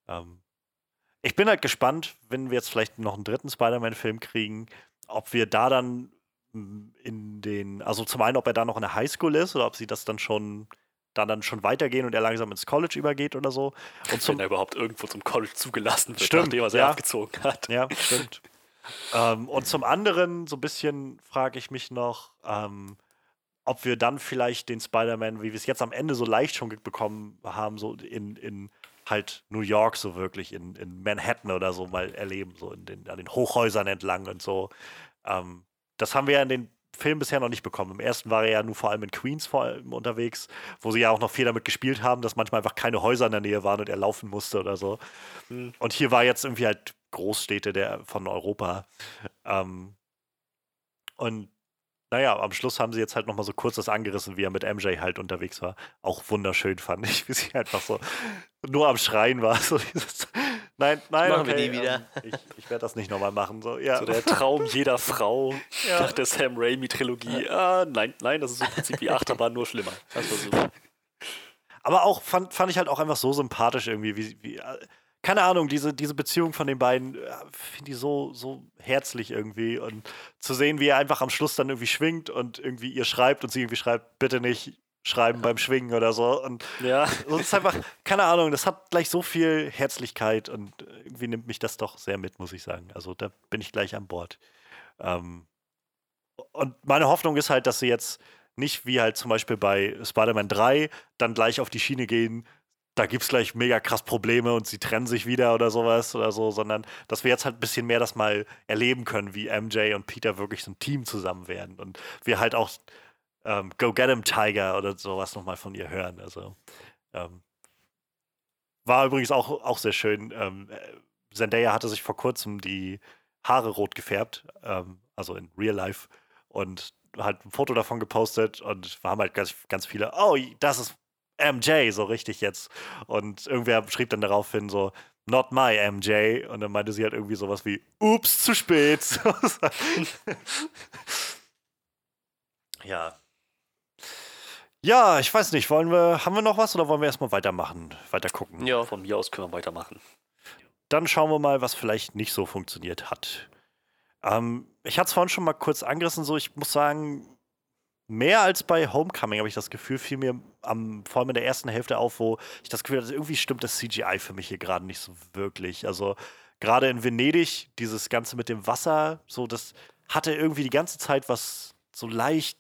ähm, ich bin halt gespannt, wenn wir jetzt vielleicht noch einen dritten Spider-Man-Film kriegen, ob wir da dann in den, also zum einen, ob er da noch in der Highschool ist oder ob sie das dann schon dann, dann schon weitergehen und er langsam ins College übergeht oder so. Und (laughs) zum, Wenn er überhaupt irgendwo zum College zugelassen wird, stimmt, nachdem er ja. abgezogen hat. Ja, stimmt. Ähm, und zum anderen, so ein bisschen frage ich mich noch, ähm, ob wir dann vielleicht den Spider-Man, wie wir es jetzt am Ende so leicht schon bekommen haben, so in, in halt New York so wirklich in, in Manhattan oder so mal erleben, so in den, an den Hochhäusern entlang und so. Ähm, das haben wir ja in den Filmen bisher noch nicht bekommen. Im ersten war er ja nur vor allem in Queens vor allem unterwegs, wo sie ja auch noch viel damit gespielt haben, dass manchmal einfach keine Häuser in der Nähe waren und er laufen musste oder so. Mhm. Und hier war jetzt irgendwie halt Großstädte der, von Europa. Ähm, und naja, am Schluss haben sie jetzt halt nochmal so kurz das angerissen, wie er mit MJ halt unterwegs war. Auch wunderschön fand ich, (laughs) wie sie einfach so nur am Schreien war. (laughs) So dieses, nein, nein, machen okay, wir nie wieder. Ähm, ich, ich werde das nicht nochmal machen. So, ja. so der Traum jeder Frau (laughs) ja. nach der Sam Raimi-Trilogie. Ah, nein, nein, das ist im Prinzip wie Achterbahn, nur schlimmer. Das war super. Aber auch fand, fand ich halt auch einfach so sympathisch irgendwie, wie, wie keine Ahnung, diese, diese Beziehung von den beiden äh, finde ich so, so herzlich irgendwie. Und zu sehen, wie er einfach am Schluss dann irgendwie schwingt und irgendwie ihr schreibt und sie irgendwie schreibt, bitte nicht schreiben beim Schwingen oder so. Und ja. so ist einfach, keine Ahnung, das hat gleich so viel Herzlichkeit und irgendwie nimmt mich das doch sehr mit, muss ich sagen. Also da bin ich gleich an Bord. Ähm, und meine Hoffnung ist halt, dass sie jetzt nicht wie halt zum Beispiel bei Spider-Man 3 dann gleich auf die Schiene gehen, da gibt es gleich mega krass Probleme und sie trennen sich wieder oder sowas oder so, sondern dass wir jetzt halt ein bisschen mehr das mal erleben können, wie MJ und Peter wirklich so ein Team zusammen werden und wir halt auch ähm, Go Get 'em Tiger oder sowas nochmal von ihr hören. Also Ähm, war übrigens auch, auch sehr schön. Ähm, Zendaya hatte sich vor kurzem die Haare rot gefärbt, ähm, also in Real Life, und halt ein Foto davon gepostet und wir haben halt ganz, ganz viele, oh, das ist MJ, so richtig jetzt. Und irgendwer schrieb dann daraufhin so, not my MJ. Und dann meinte sie halt irgendwie sowas wie, ups, zu spät. (laughs) ja. Ja, ich weiß nicht, wollen wir, haben wir noch was oder wollen wir erstmal weitermachen, weiter gucken? Ja, von mir aus können wir weitermachen. Dann schauen wir mal, was vielleicht nicht so funktioniert hat. Ähm, ich hatte es vorhin schon mal kurz angerissen, so ich muss sagen, mehr als bei Homecoming habe ich das Gefühl, fiel mir am, vor allem in der ersten Hälfte auf, wo ich das Gefühl hatte, irgendwie stimmt das CGI für mich hier gerade nicht so wirklich. Also gerade in Venedig, dieses Ganze mit dem Wasser, so das hatte irgendwie die ganze Zeit was so leicht,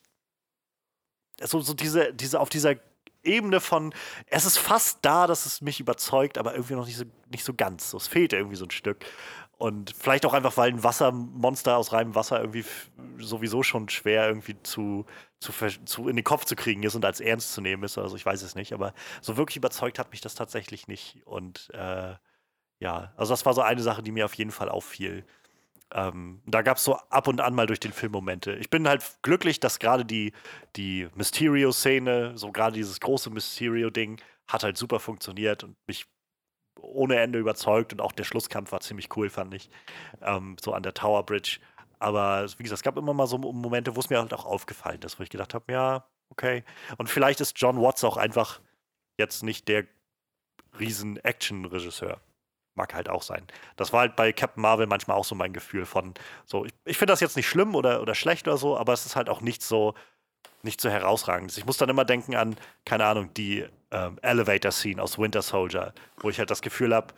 so, so diese, diese auf dieser Ebene von, es ist fast da, dass es mich überzeugt, aber irgendwie noch nicht so, nicht so ganz. So, es fehlt irgendwie so ein Stück. Und vielleicht auch einfach, weil ein Wassermonster aus reinem Wasser irgendwie sowieso schon schwer irgendwie zu, zu, zu, in den Kopf zu kriegen ist und als ernst zu nehmen ist. Also ich weiß es nicht, aber so wirklich überzeugt hat mich das tatsächlich nicht. Und äh, ja, also das war so eine Sache, die mir auf jeden Fall auffiel. Ähm, da gab es so ab und an mal durch den Film Momente. Ich bin halt glücklich, dass gerade die, die Mysterio-Szene, so gerade dieses große Mysterio-Ding, hat halt super funktioniert und mich ohne Ende überzeugt und auch der Schlusskampf war ziemlich cool, fand ich. Ähm, so an der Tower Bridge. Aber wie gesagt, es gab immer mal so Momente, wo es mir halt auch aufgefallen ist, wo ich gedacht habe, ja, okay. Und vielleicht ist John Watts auch einfach jetzt nicht der riesen Action-Regisseur. Mag halt auch sein. Das war halt bei Captain Marvel manchmal auch so mein Gefühl von so, ich, ich finde das jetzt nicht schlimm oder, oder schlecht oder so, aber es ist halt auch nicht so, nicht so herausragend. Ich muss dann immer denken an, keine Ahnung, die ähm, Elevator-Scene aus Winter Soldier, wo ich halt das Gefühl habe,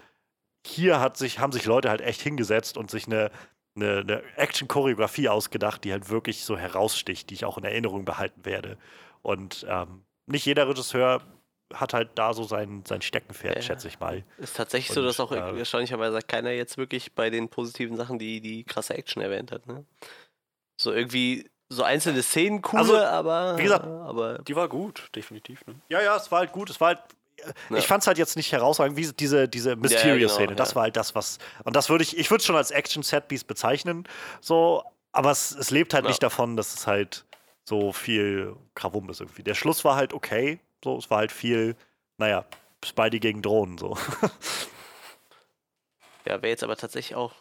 hier hat sich, haben sich Leute halt echt hingesetzt und sich eine, eine, eine Action-Choreografie ausgedacht, die halt wirklich so heraussticht, die ich auch in Erinnerung behalten werde. Und ähm, nicht jeder Regisseur hat halt da so sein, sein Steckenpferd, ja, schätze ich mal. Ist tatsächlich und, so, dass auch äh, erstaunlicherweise keiner jetzt wirklich bei den positiven Sachen die, die krasse Action erwähnt hat. Ne? So irgendwie so einzelne Szenen cool, also, aber. Wie gesagt, aber die war gut, definitiv. Ne? Ja, ja, es war halt gut. Es war halt. Ja. Ich fand es halt jetzt nicht herausragend, wie diese, diese Mysterio-Szene. Ja, genau, das war halt das, was. Und das würde ich, ich würde es schon als Action-Setpiece bezeichnen. So, aber es, es lebt halt nicht davon, dass es halt so viel Krawum ist irgendwie. Der Schluss war halt okay. So, es war halt viel, naja, Spidey gegen Drohnen so. (laughs) ja, wäre jetzt aber tatsächlich auch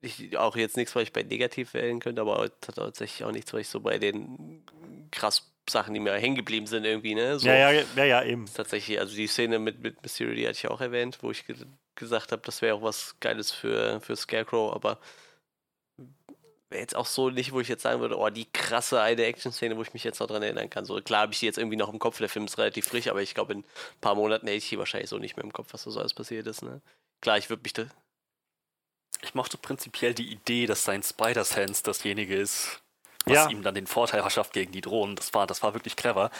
ich, auch jetzt nichts, was ich bei negativ wählen könnte, aber tatsächlich auch nichts, was ich so bei den krass Sachen, die mir hängen geblieben sind, irgendwie, ne? So, ja, ja, ja, ja, eben. Tatsächlich, also die Szene mit, mit Mysterio, die hatte ich auch erwähnt, wo ich ge gesagt habe, das wäre auch was Geiles für, für Scarecrow, aber wäre jetzt auch so nicht, wo ich jetzt sagen würde, oh, die krasse eine Action-Szene, wo ich mich jetzt noch dran erinnern kann. So klar habe ich die jetzt irgendwie noch im Kopf, der Film ist relativ frisch, aber ich glaube, in ein paar Monaten hätte ich die wahrscheinlich so nicht mehr im Kopf, was so alles passiert ist, ne? Klar, ich würde mich da ich mochte prinzipiell die Idee, dass sein Spider-Sense dasjenige ist, was ja. ihm dann den Vorteil verschafft gegen die Drohnen. Das war, das war wirklich clever.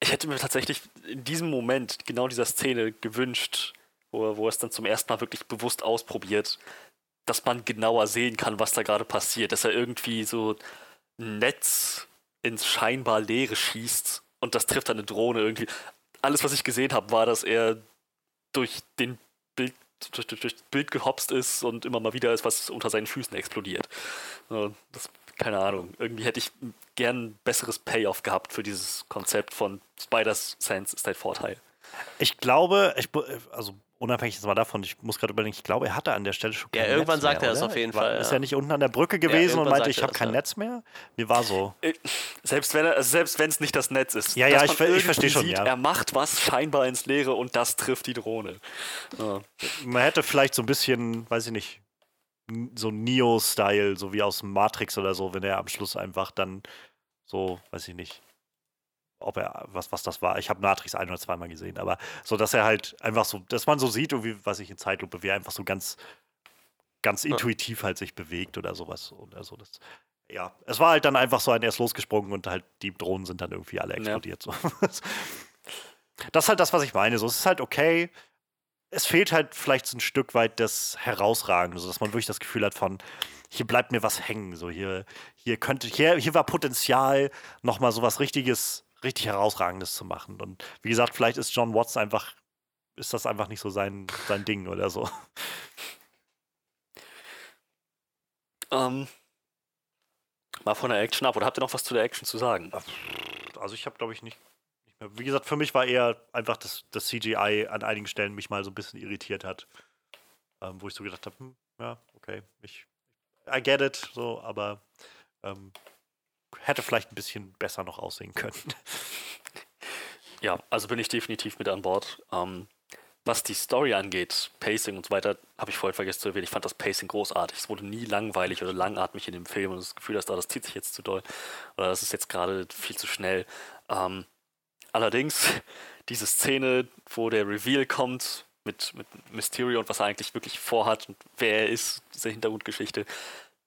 Ich hätte mir tatsächlich in diesem Moment genau dieser Szene gewünscht, wo, wo er es dann zum ersten Mal wirklich bewusst ausprobiert, dass man genauer sehen kann, was da gerade passiert. Dass er irgendwie so ein Netz ins scheinbar Leere schießt und das trifft dann eine Drohne irgendwie. Alles, was ich gesehen habe, war, dass er durch den durch, durch, durch das Bild gehopst ist und immer mal wieder ist was unter seinen Füßen explodiert. Das, keine Ahnung. Irgendwie hätte ich gern ein besseres Payoff gehabt für dieses Konzept von Spider's Sense ist ein Vorteil. Ich glaube, ich, also unabhängig jetzt mal davon, ich muss gerade überlegen, ich glaube, er hatte an der Stelle schon kein Ja, irgendwann Netz sagt mehr, er es auf jeden Fall. Ist ja. er nicht unten an der Brücke gewesen ja, und meinte, ich habe kein ja. Netz mehr? Wie war so? Äh, selbst wenn also selbst wenn es nicht das Netz ist. Ja, ja, ich, ich verstehe schon. Sieht, ja. Er macht was scheinbar ins Leere und das trifft die Drohne. Man hätte vielleicht so ein bisschen, weiß ich nicht, so Neo-Style, so wie aus Matrix oder so, wenn er am Schluss einfach dann so, weiß ich nicht, ob er, was, was das war. Ich habe Matrix ein oder zweimal gesehen, aber so, dass er halt einfach so, dass man so sieht, wie, was ich in Zeitlupe, wie er einfach so ganz, ganz intuitiv halt sich bewegt oder sowas. Oder so. Das, ja, es war halt dann einfach so ein, er ist losgesprungen und halt die Drohnen sind dann irgendwie alle explodiert. Ja. So. (laughs) Das ist halt das, was ich meine. So, es ist halt okay. Es fehlt halt vielleicht so ein Stück weit das Herausragende, so dass man wirklich das Gefühl hat von, hier bleibt mir was hängen. So hier, hier könnte, hier, hier war Potenzial, nochmal so was richtiges richtig herausragendes zu machen. Und wie gesagt, vielleicht ist John Watts einfach, ist das einfach nicht so sein, sein Ding oder so. Ähm, mal von der Action ab. Oder habt ihr noch was zu der Action zu sagen? Also ich habe, glaube ich, nicht, nicht mehr. Wie gesagt, für mich war eher einfach, dass das CGI an einigen Stellen mich mal so ein bisschen irritiert hat. Ähm, wo ich so gedacht habe, hm, ja, okay, ich, I get it, so, aber ähm, hätte vielleicht ein bisschen besser noch aussehen können. (laughs) Ja, also bin ich definitiv mit an Bord. Ähm, was die Story angeht, Pacing und so weiter, habe ich vorhin vergessen zu erwähnen. Ich fand das Pacing großartig. Es wurde nie langweilig oder langatmig in dem Film und das Gefühl, dass da das zieht sich jetzt zu doll oder das ist jetzt gerade viel zu schnell. Ähm, allerdings (laughs) diese Szene, wo der Reveal kommt mit, mit Mysterio und was er eigentlich wirklich vorhat und wer er ist, diese Hintergrundgeschichte.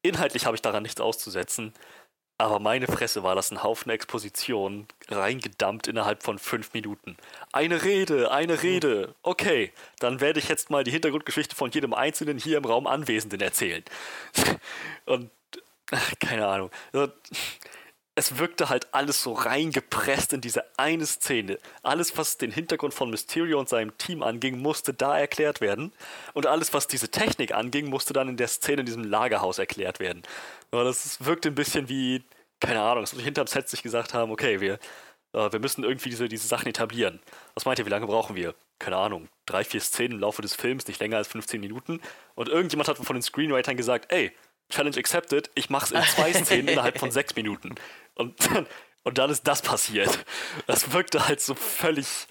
Inhaltlich habe ich daran nichts auszusetzen. Aber meine Fresse war das ein Haufen Exposition, reingedammt innerhalb von fünf Minuten. Eine Rede, eine Rede. Okay, dann werde ich jetzt mal die Hintergrundgeschichte von jedem Einzelnen hier im Raum Anwesenden erzählen. (laughs) Und keine Ahnung. Es wirkte halt alles so reingepresst in diese eine Szene. Alles, was den Hintergrund von Mysterio und seinem Team anging, musste da erklärt werden. Und alles, was diese Technik anging, musste dann in der Szene in diesem Lagerhaus erklärt werden. Aber das wirkte ein bisschen wie, keine Ahnung, dass wir hinterm Set sich gesagt haben, okay, wir, äh, wir müssen irgendwie diese, diese Sachen etablieren. Was meint ihr, wie lange brauchen wir? Keine Ahnung, drei, vier Szenen im Laufe des Films, nicht länger als 15 Minuten. Und irgendjemand hat von den Screenwritern gesagt, ey, Challenge accepted, ich mach's in zwei Szenen (laughs) innerhalb von sechs Minuten. Und, und dann ist das passiert. Das wirkte halt so völlig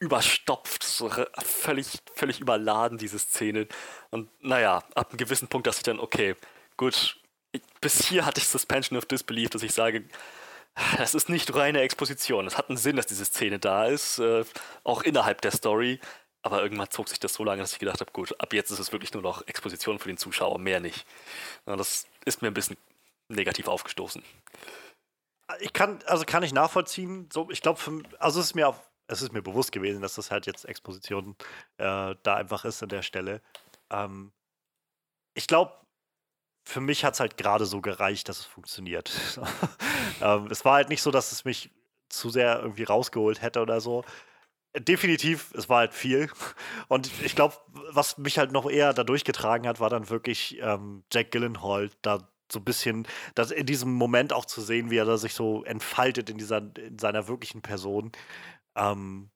überstopft, so völlig, völlig überladen, diese Szene. Und naja, ab einem gewissen Punkt dachte ich dann, okay, gut, bis hier hatte ich Suspension of Disbelief, dass ich sage, das ist nicht reine Exposition. Es hat einen Sinn, dass diese Szene da ist, äh, auch innerhalb der Story. Aber irgendwann zog sich das so lange, dass ich gedacht habe, gut, ab jetzt ist es wirklich nur noch Exposition für den Zuschauer, mehr nicht. Das ist mir ein bisschen negativ aufgestoßen. Ich kann, also kann ich nachvollziehen. So, ich glaube, also es ist mir auf, es ist mir bewusst gewesen, dass das halt jetzt Exposition äh, da einfach ist an der Stelle. Ähm, ich glaube, für mich hat es halt gerade so gereicht, dass es funktioniert. (laughs) ähm, es war halt nicht so, dass es mich zu sehr irgendwie rausgeholt hätte oder so. Definitiv, es war halt viel. Und ich glaube, was mich halt noch eher da durchgetragen hat, war dann wirklich ähm, Jack Gillenhall da so ein bisschen, das in diesem Moment auch zu sehen, wie er da sich so entfaltet in dieser, in seiner wirklichen Person. Ähm,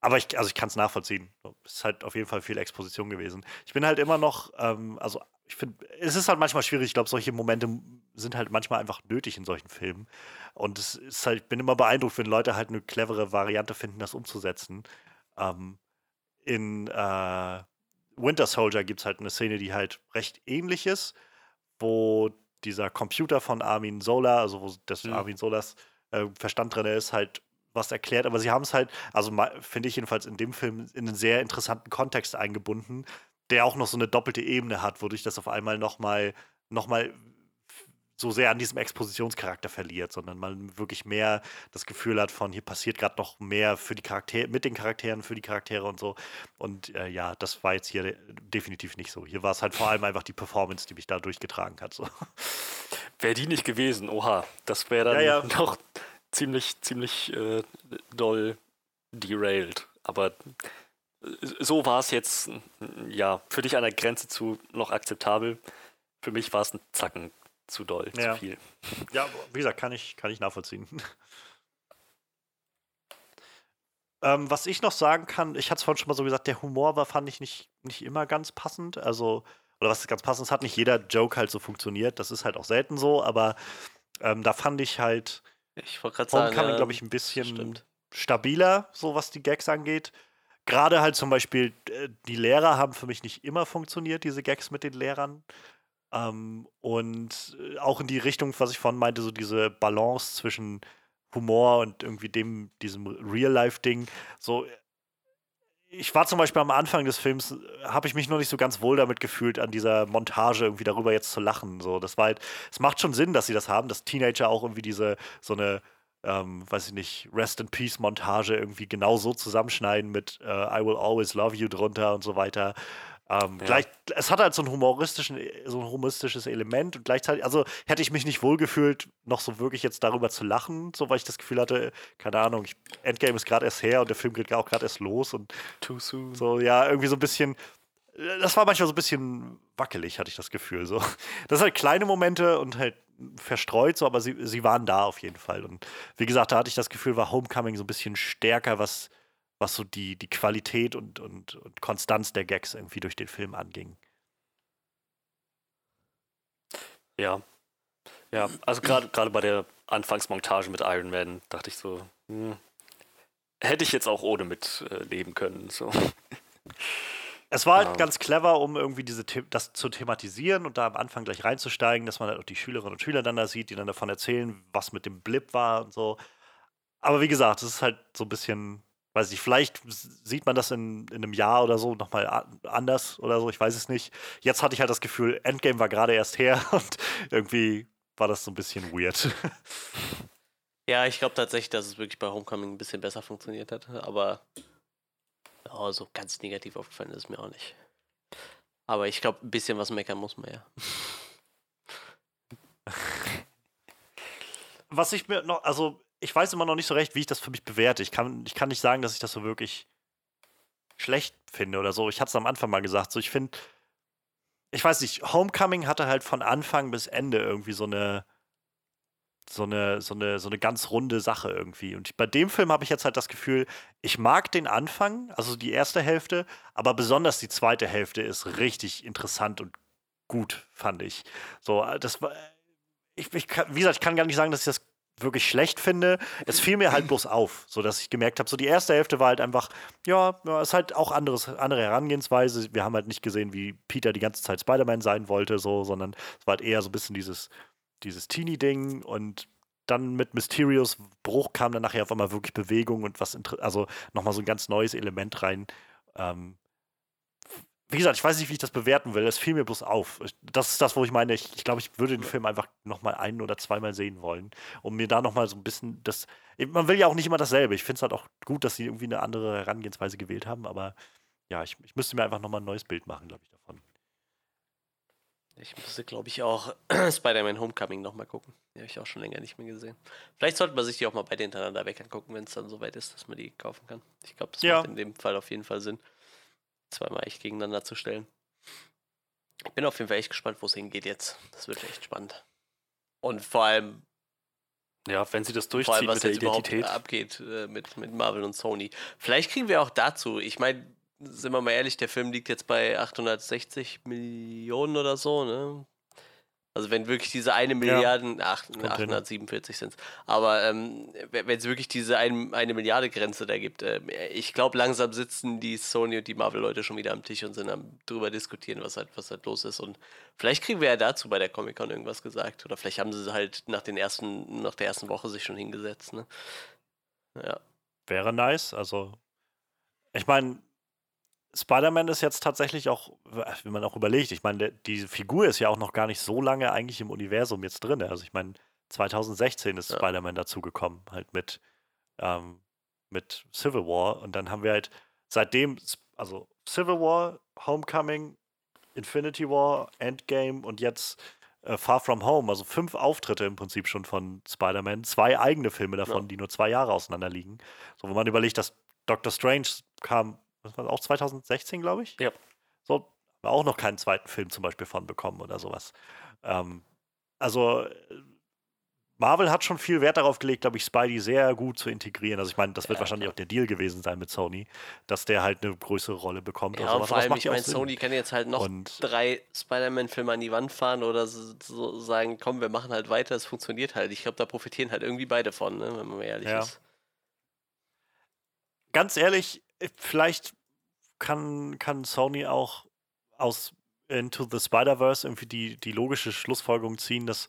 aber ich, also ich kann es nachvollziehen. Es ist halt auf jeden Fall viel Exposition gewesen. Ich bin halt immer noch, ähm, also ich finde, es ist halt manchmal schwierig. Ich glaube, solche Momente sind halt manchmal einfach nötig in solchen Filmen. Und es ist halt, ich bin immer beeindruckt, wenn Leute halt eine clevere Variante finden, das umzusetzen. Ähm, in äh, Winter Soldier gibt es halt eine Szene, die halt recht ähnlich ist, wo dieser Computer von Armin Sola, also wo das mhm. Armin Solas äh, Verstand drin ist, halt was erklärt, aber sie haben es halt, also finde ich jedenfalls in dem Film, in einen sehr interessanten Kontext eingebunden, der auch noch so eine doppelte Ebene hat, wodurch das auf einmal nochmal noch mal so sehr an diesem Expositionscharakter verliert, sondern man wirklich mehr das Gefühl hat von, hier passiert gerade noch mehr für die Charaktere, mit den Charakteren, für die Charaktere und so. Und äh, ja, das war jetzt hier definitiv nicht so. Hier war es halt vor allem einfach die Performance, die mich da durchgetragen hat. So. Wäre die nicht gewesen, oha, das wäre dann ja, ja. noch ziemlich, ziemlich äh, doll derailed. Aber so war es jetzt, ja, für dich an der Grenze zu noch akzeptabel. Für mich war es ein Zacken zu doll, ja. zu viel. Ja, wie gesagt, kann ich, kann ich nachvollziehen. (laughs) ähm, was ich noch sagen kann, ich hatte es vorhin schon mal so gesagt, der Humor war, fand ich nicht, nicht immer ganz passend. Also, oder was ist ganz passend, es hat nicht jeder Joke halt so funktioniert. Das ist halt auch selten so, aber ähm, da fand ich halt ich wollte gerade sagen, ja, glaube ich, ein bisschen stimmt. stabiler, so was die Gags angeht gerade halt zum Beispiel, äh, die Lehrer haben für mich nicht immer funktioniert, diese Gags mit den Lehrern. Ähm, und äh, auch in die Richtung, was ich vorhin meinte, so diese Balance zwischen Humor und irgendwie dem, diesem Real-Life-Ding. So, ich war zum Beispiel am Anfang des Films, äh, habe ich mich noch nicht so ganz wohl damit gefühlt, an dieser Montage irgendwie darüber jetzt zu lachen. So, das war halt, es macht schon Sinn, dass sie das haben, dass Teenager auch irgendwie diese, so eine ähm, weiß ich nicht, Rest in Peace Montage irgendwie genau so zusammenschneiden mit äh, I Will Always Love You drunter und so weiter. Ähm, ja. gleich, es hat halt so ein, humoristischen, so ein humoristisches Element und gleichzeitig, also hätte ich mich nicht wohlgefühlt, noch so wirklich jetzt darüber zu lachen, so weil ich das Gefühl hatte, keine Ahnung, ich, Endgame ist gerade erst her und der Film geht auch gerade erst los und Too soon. so, ja, irgendwie so ein bisschen, das war manchmal so ein bisschen wackelig, hatte ich das Gefühl. So. Das sind halt kleine Momente und halt verstreut, so, aber sie, sie waren da auf jeden Fall. Und wie gesagt, da hatte ich das Gefühl, war Homecoming so ein bisschen stärker, was, was so die, die Qualität und, und, und Konstanz der Gags irgendwie durch den Film anging. Ja. Ja, also gerade bei der Anfangsmontage mit Iron Man dachte ich so, hm, hätte ich jetzt auch ohne mitleben äh, können. So. Es war halt ja. ganz clever, um irgendwie diese das zu thematisieren und da am Anfang gleich reinzusteigen, dass man halt auch die Schülerinnen und Schüler dann da sieht, die dann davon erzählen, was mit dem Blip war und so. Aber wie gesagt, es ist halt so ein bisschen, weiß ich, vielleicht sieht man das in, in einem Jahr oder so nochmal anders oder so, ich weiß es nicht. Jetzt hatte ich halt das Gefühl, Endgame war gerade erst her (laughs) und irgendwie war das so ein bisschen weird. Ja, ich glaube tatsächlich, dass es wirklich bei Homecoming ein bisschen besser funktioniert hat, aber Oh, so ganz negativ aufgefallen ist es mir auch nicht. Aber ich glaube, ein bisschen was meckern muss man ja. Was ich mir noch, also ich weiß immer noch nicht so recht, wie ich das für mich bewerte. Ich kann, ich kann nicht sagen, dass ich das so wirklich schlecht finde oder so. Ich hatte es am Anfang mal gesagt. So, ich finde, ich weiß nicht, Homecoming hatte halt von Anfang bis Ende irgendwie so eine, so eine, so eine, so eine ganz runde Sache irgendwie. Und bei dem Film habe ich jetzt halt das Gefühl, ich mag den Anfang, also die erste Hälfte, aber besonders die zweite Hälfte ist richtig interessant und gut, fand ich. So, äh, das war. Ich, ich wie gesagt, ich kann gar nicht sagen, dass ich das wirklich schlecht finde. Es fiel mir halt bloß auf, so dass ich gemerkt habe, so die erste Hälfte war halt einfach, ja, ja, ist halt auch anderes, andere Herangehensweise. Wir haben halt nicht gesehen, wie Peter die ganze Zeit Spider-Man sein wollte, so, sondern es war halt eher so ein bisschen dieses, dieses Teenie-Ding und dann mit Mysterios Bruch kam dann nachher auf einmal wirklich Bewegung und was, also nochmal so ein ganz neues Element rein. Ähm, wie gesagt, ich weiß nicht, wie ich das bewerten will. Es fiel mir bloß auf. Das ist das, wo ich meine, ich, ich glaube, ich würde den Film einfach nochmal ein- oder zweimal sehen wollen, um mir da nochmal so ein bisschen das. Man will ja auch nicht immer dasselbe. Ich finde es halt auch gut, dass sie irgendwie eine andere Herangehensweise gewählt haben, aber ja, ich, ich müsste mir einfach nochmal ein neues Bild machen, glaube ich, davon. Ich müsste, glaube ich, auch (clears throat) Spider-Man Homecoming nochmal gucken. Die habe ich auch schon länger nicht mehr gesehen. Vielleicht sollte man sich die auch mal beide hintereinander weg angucken, wenn es dann soweit ist, dass man die kaufen kann. Ich glaube, das ja. macht in dem Fall auf jeden Fall Sinn, zweimal echt gegeneinander zu stellen. Ich bin auf jeden Fall echt gespannt, wo es hingeht jetzt. Das wird echt spannend. Und vor allem. Ja, wenn sie das durchziehen allem, was mit der Identität. abgeht äh, mit, mit Marvel und Sony. Vielleicht kriegen wir auch dazu. Ich meine, sind wir mal ehrlich, der Film liegt jetzt bei 860 Millionen oder so, ne? Also wenn wirklich diese eine Milliarde, ja, 847 sind aber ähm, wenn es wirklich diese ein, eine Milliarde Grenze da gibt, äh, ich glaube langsam sitzen die Sony und die Marvel-Leute schon wieder am Tisch und sind am drüber diskutieren, was halt, was halt los ist. Und vielleicht kriegen wir ja dazu bei der Comic-Con irgendwas gesagt. Oder vielleicht haben sie halt nach den ersten, nach der ersten Woche sich schon hingesetzt, ne? Ja. Wäre nice, also ich meine, Spider-Man ist jetzt tatsächlich auch, wenn man auch überlegt, ich meine, diese Figur ist ja auch noch gar nicht so lange eigentlich im Universum jetzt drin. Also ich meine, 2016 ist ja. Spider-Man dazugekommen, halt mit, ähm, mit Civil War. Und dann haben wir halt seitdem, also Civil War, Homecoming, Infinity War, Endgame und jetzt äh, Far From Home, also fünf Auftritte im Prinzip schon von Spider-Man, zwei eigene Filme davon, ja. die nur zwei Jahre auseinander liegen. So, wenn man überlegt, dass Doctor Strange kam das war auch 2016, glaube ich. Ja. So, wir auch noch keinen zweiten Film zum Beispiel von bekommen oder sowas. Ähm, also Marvel hat schon viel Wert darauf gelegt, glaube ich, Spidey sehr gut zu integrieren. Also ich meine, das wird ja, wahrscheinlich klar. auch der Deal gewesen sein mit Sony, dass der halt eine größere Rolle bekommt. Ja, und vor allem, ich meine, Sony kann jetzt halt noch und drei Spider-Man-Filme an die Wand fahren oder so sagen, komm, wir machen halt weiter, es funktioniert halt. Ich glaube, da profitieren halt irgendwie beide von, ne, wenn man ehrlich ja. ist. Ganz ehrlich, vielleicht kann, kann Sony auch aus Into the Spider-Verse irgendwie die, die logische Schlussfolgerung ziehen, dass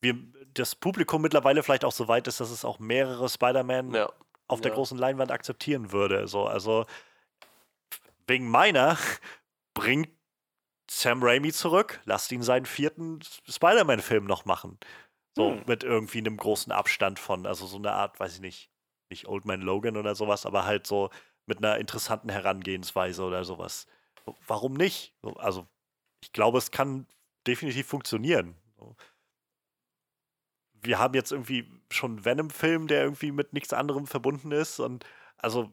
wir das Publikum mittlerweile vielleicht auch so weit ist, dass es auch mehrere Spider-Man ja. auf der ja. großen Leinwand akzeptieren würde. So, also wegen meiner (laughs) bringt Sam Raimi zurück, lasst ihn seinen vierten Spider-Man-Film noch machen. So hm. mit irgendwie einem großen Abstand von, also so eine Art, weiß ich nicht, nicht Old Man Logan oder sowas, aber halt so mit einer interessanten Herangehensweise oder sowas. warum nicht? Also, ich glaube, es kann definitiv funktionieren. Wir haben jetzt irgendwie schon Venom-Film, der irgendwie mit nichts anderem verbunden ist. Und also,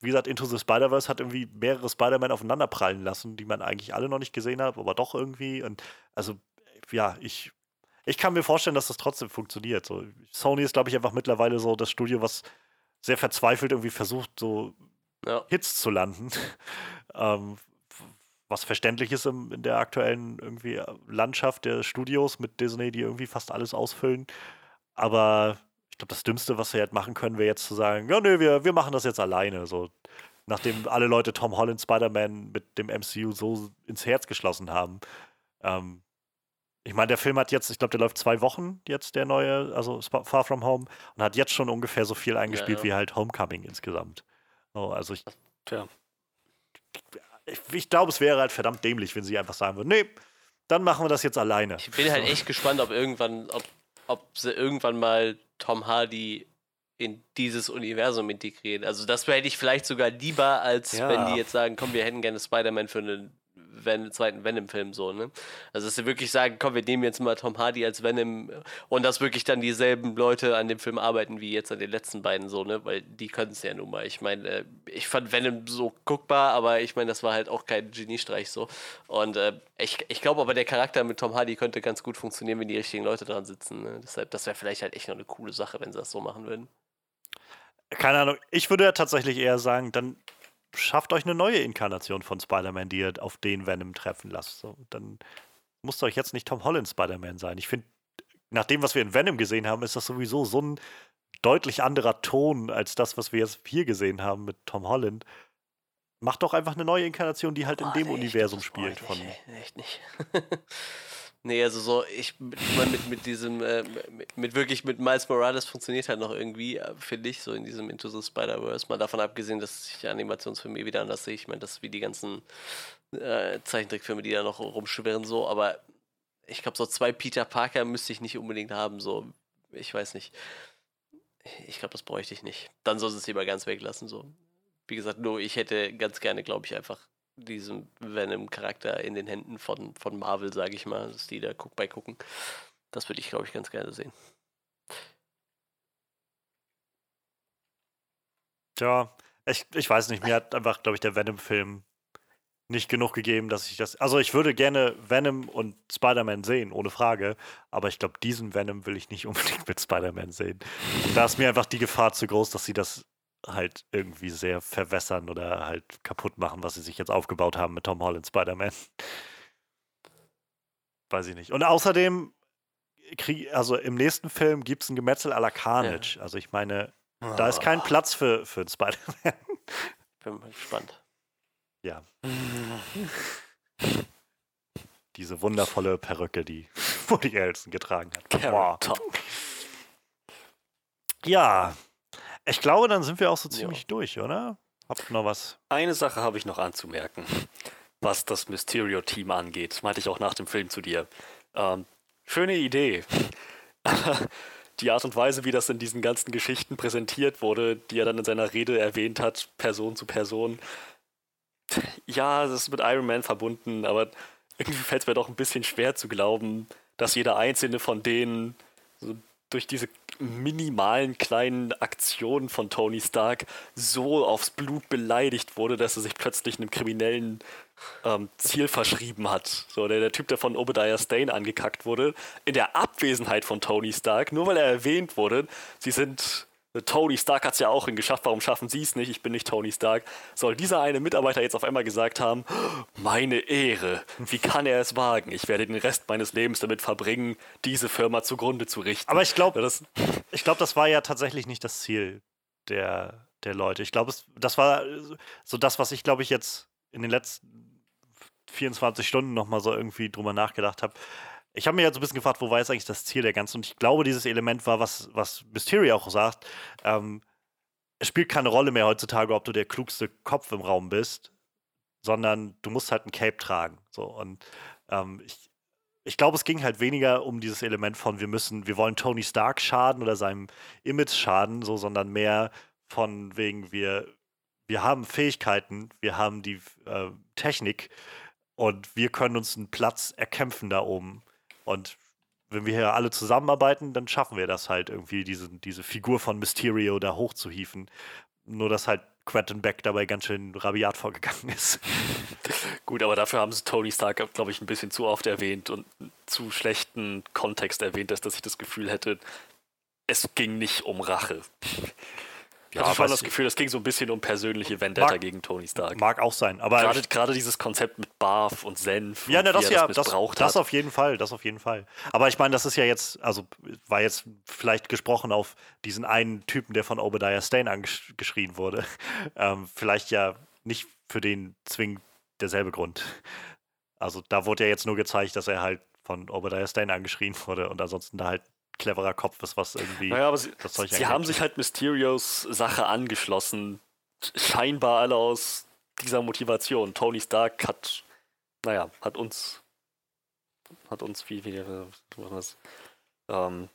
wie gesagt, Into the Spider-Verse hat irgendwie mehrere Spider-Man aufeinanderprallen lassen, die man eigentlich alle noch nicht gesehen hat, aber doch irgendwie. Und also, ja, ich, ich kann mir vorstellen, dass das trotzdem funktioniert. So, Sony ist, glaube ich, einfach mittlerweile so das Studio, was sehr verzweifelt irgendwie versucht, so ja. Hits zu landen. (laughs) ähm, was verständlich ist in, in der aktuellen irgendwie äh, Landschaft der Studios mit Disney, die irgendwie fast alles ausfüllen. Aber ich glaube, das Dümmste, was wir jetzt machen können, wäre jetzt zu sagen, ja, nö, wir, wir machen das jetzt alleine. So, nachdem alle Leute Tom Holland Spider-Man mit dem MCU so ins Herz geschlossen haben. Ähm, ich meine, der Film hat jetzt, ich glaube, der läuft zwei Wochen jetzt, der neue, also Far From Home, und hat jetzt schon ungefähr so viel eingespielt ja, ja. wie halt Homecoming insgesamt. Oh, also ich. Tja. Ich, ich glaube, es wäre halt verdammt dämlich, wenn sie einfach sagen würden, nee, dann machen wir das jetzt alleine. Ich bin halt echt gespannt, ob irgendwann, ob, ob sie irgendwann mal Tom Hardy in dieses Universum integrieren. Also das hätte ich vielleicht sogar lieber, als ja. wenn die jetzt sagen, komm, wir hätten gerne Spider-Man für einen Ven zweiten Venom-Film so, ne? Also dass sie wirklich sagen, komm, wir nehmen jetzt mal Tom Hardy als Venom und dass wirklich dann dieselben Leute an dem Film arbeiten wie jetzt an den letzten beiden so, ne? Weil die können es ja nun mal. Ich meine, äh, ich fand Venom so guckbar, aber ich meine, das war halt auch kein Geniestreich so. Und äh, ich, ich glaube aber, der Charakter mit Tom Hardy könnte ganz gut funktionieren, wenn die richtigen Leute dran sitzen. Ne? Deshalb, das wäre vielleicht halt echt noch eine coole Sache, wenn sie das so machen würden. Keine Ahnung, ich würde ja tatsächlich eher sagen, dann schafft euch eine neue Inkarnation von Spider-Man, die ihr auf den Venom treffen lasst. So, dann muss euch jetzt nicht Tom Holland Spider-Man sein. Ich finde, nach dem, was wir in Venom gesehen haben, ist das sowieso so ein deutlich anderer Ton als das, was wir jetzt hier gesehen haben mit Tom Holland. Macht doch einfach eine neue Inkarnation, die halt Boah, in dem nee, Universum spielt. Von echt nicht. (laughs) (laughs) Nee, also so, ich mit, mit diesem, äh, mit, mit, wirklich mit Miles Morales funktioniert halt noch irgendwie, äh, finde ich, so in diesem Into the Spider-Verse. Mal davon abgesehen, dass ich Animationsfilme wieder anders sehe. Ich meine, das ist wie die ganzen äh, Zeichentrickfilme, die da noch rumschwirren, so, aber ich glaube, so zwei Peter Parker müsste ich nicht unbedingt haben, so, ich weiß nicht. Ich glaube, das bräuchte ich nicht. Dann soll es lieber ganz weglassen, so. Wie gesagt, nur ich hätte ganz gerne, glaube ich, einfach diesen Venom-Charakter in den Händen von, von Marvel, sage ich mal, dass die da guck bei gucken. Das würde ich, glaube ich, ganz gerne sehen. Tja, ich, ich weiß nicht, mir hat einfach, glaube ich, der Venom-Film nicht genug gegeben, dass ich das. Also ich würde gerne Venom und Spider-Man sehen, ohne Frage. Aber ich glaube, diesen Venom will ich nicht (laughs) unbedingt mit Spider-Man sehen. Da ist mir einfach die Gefahr zu groß, dass sie das halt irgendwie sehr verwässern oder halt kaputt machen, was sie sich jetzt aufgebaut haben mit Tom Holland Spider-Man. Weiß ich nicht. Und außerdem, krieg, also im nächsten Film gibt es ein Gemetzel à la Carnage. Ja. Also ich meine, oh. da ist kein ah. Platz für, für Spider-Man. (laughs) Bin mal gespannt. Ja. (laughs) Diese wundervolle Perücke, die (laughs) Woody Harrelson getragen hat. Wow. Ja, ich glaube, dann sind wir auch so ziemlich ja. durch, oder? Habt ihr noch was? Eine Sache habe ich noch anzumerken, (laughs) was das Mysterio-Team angeht. Das meinte ich auch nach dem Film zu dir. Ähm, schöne Idee. (laughs) die Art und Weise, wie das in diesen ganzen Geschichten präsentiert wurde, die er dann in seiner Rede erwähnt hat, Person zu Person. Ja, das ist mit Iron Man verbunden, aber irgendwie fällt es mir doch ein bisschen schwer zu glauben, dass jeder einzelne von denen so durch diese minimalen kleinen Aktionen von Tony Stark so aufs Blut beleidigt wurde, dass er sich plötzlich einem kriminellen ähm, Ziel verschrieben hat. So, der, der Typ, der von Obadiah Stane angekackt wurde, in der Abwesenheit von Tony Stark, nur weil er erwähnt wurde, sie sind Tony Stark hat es ja auch geschafft, warum schaffen sie es nicht? Ich bin nicht Tony Stark. Soll dieser eine Mitarbeiter jetzt auf einmal gesagt haben, meine Ehre, wie kann er es wagen? Ich werde den Rest meines Lebens damit verbringen, diese Firma zugrunde zu richten. Aber ich glaube, das, (laughs) glaub, das war ja tatsächlich nicht das Ziel der, der Leute. Ich glaube, das war so das, was ich, glaube ich, jetzt in den letzten 24 Stunden nochmal so irgendwie drüber nachgedacht habe ich habe mir jetzt ein bisschen gefragt, wo war jetzt eigentlich das Ziel der ganzen? Und ich glaube, dieses Element war, was, was Mysterio auch sagt. Ähm, es spielt keine Rolle mehr heutzutage, ob du der klugste Kopf im Raum bist, sondern du musst halt ein Cape tragen. So und ähm, ich, ich glaube, es ging halt weniger um dieses Element von wir müssen, wir wollen Tony Stark schaden oder seinem Image schaden, so, sondern mehr von wegen wir wir haben Fähigkeiten, wir haben die äh, Technik und wir können uns einen Platz erkämpfen da oben. Und wenn wir hier alle zusammenarbeiten, dann schaffen wir das halt irgendwie, diese, diese Figur von Mysterio da hochzuhieven. Nur, dass halt Quentin Beck dabei ganz schön rabiat vorgegangen ist. (laughs) Gut, aber dafür haben sie Tony Stark, glaube ich, ein bisschen zu oft erwähnt und zu schlechten Kontext erwähnt, dass, dass ich das Gefühl hätte, es ging nicht um Rache. Ich ja, hatte schon das Gefühl, es ging so ein bisschen um persönliche Vendetta mag, gegen Tony Stark. Mag auch sein, aber gerade, gerade dieses Konzept mit Barf und Senf. Ja, und ne, das ja, das, das, das auf jeden Fall, das auf jeden Fall. Aber ich meine, das ist ja jetzt, also war jetzt vielleicht gesprochen auf diesen einen Typen, der von Obadiah Stane angeschrien wurde. (laughs) Ähm, vielleicht ja nicht für den zwingend derselbe Grund. Also da wurde ja jetzt nur gezeigt, dass er halt von Obadiah Stane angeschrien wurde und ansonsten da halt cleverer Kopf ist, was irgendwie. Naja, aber sie, sie haben sich halt Mysterios Sache angeschlossen. Scheinbar alle aus dieser Motivation. Tony Stark hat, naja, hat uns, hat uns wie, wie, was, ähm,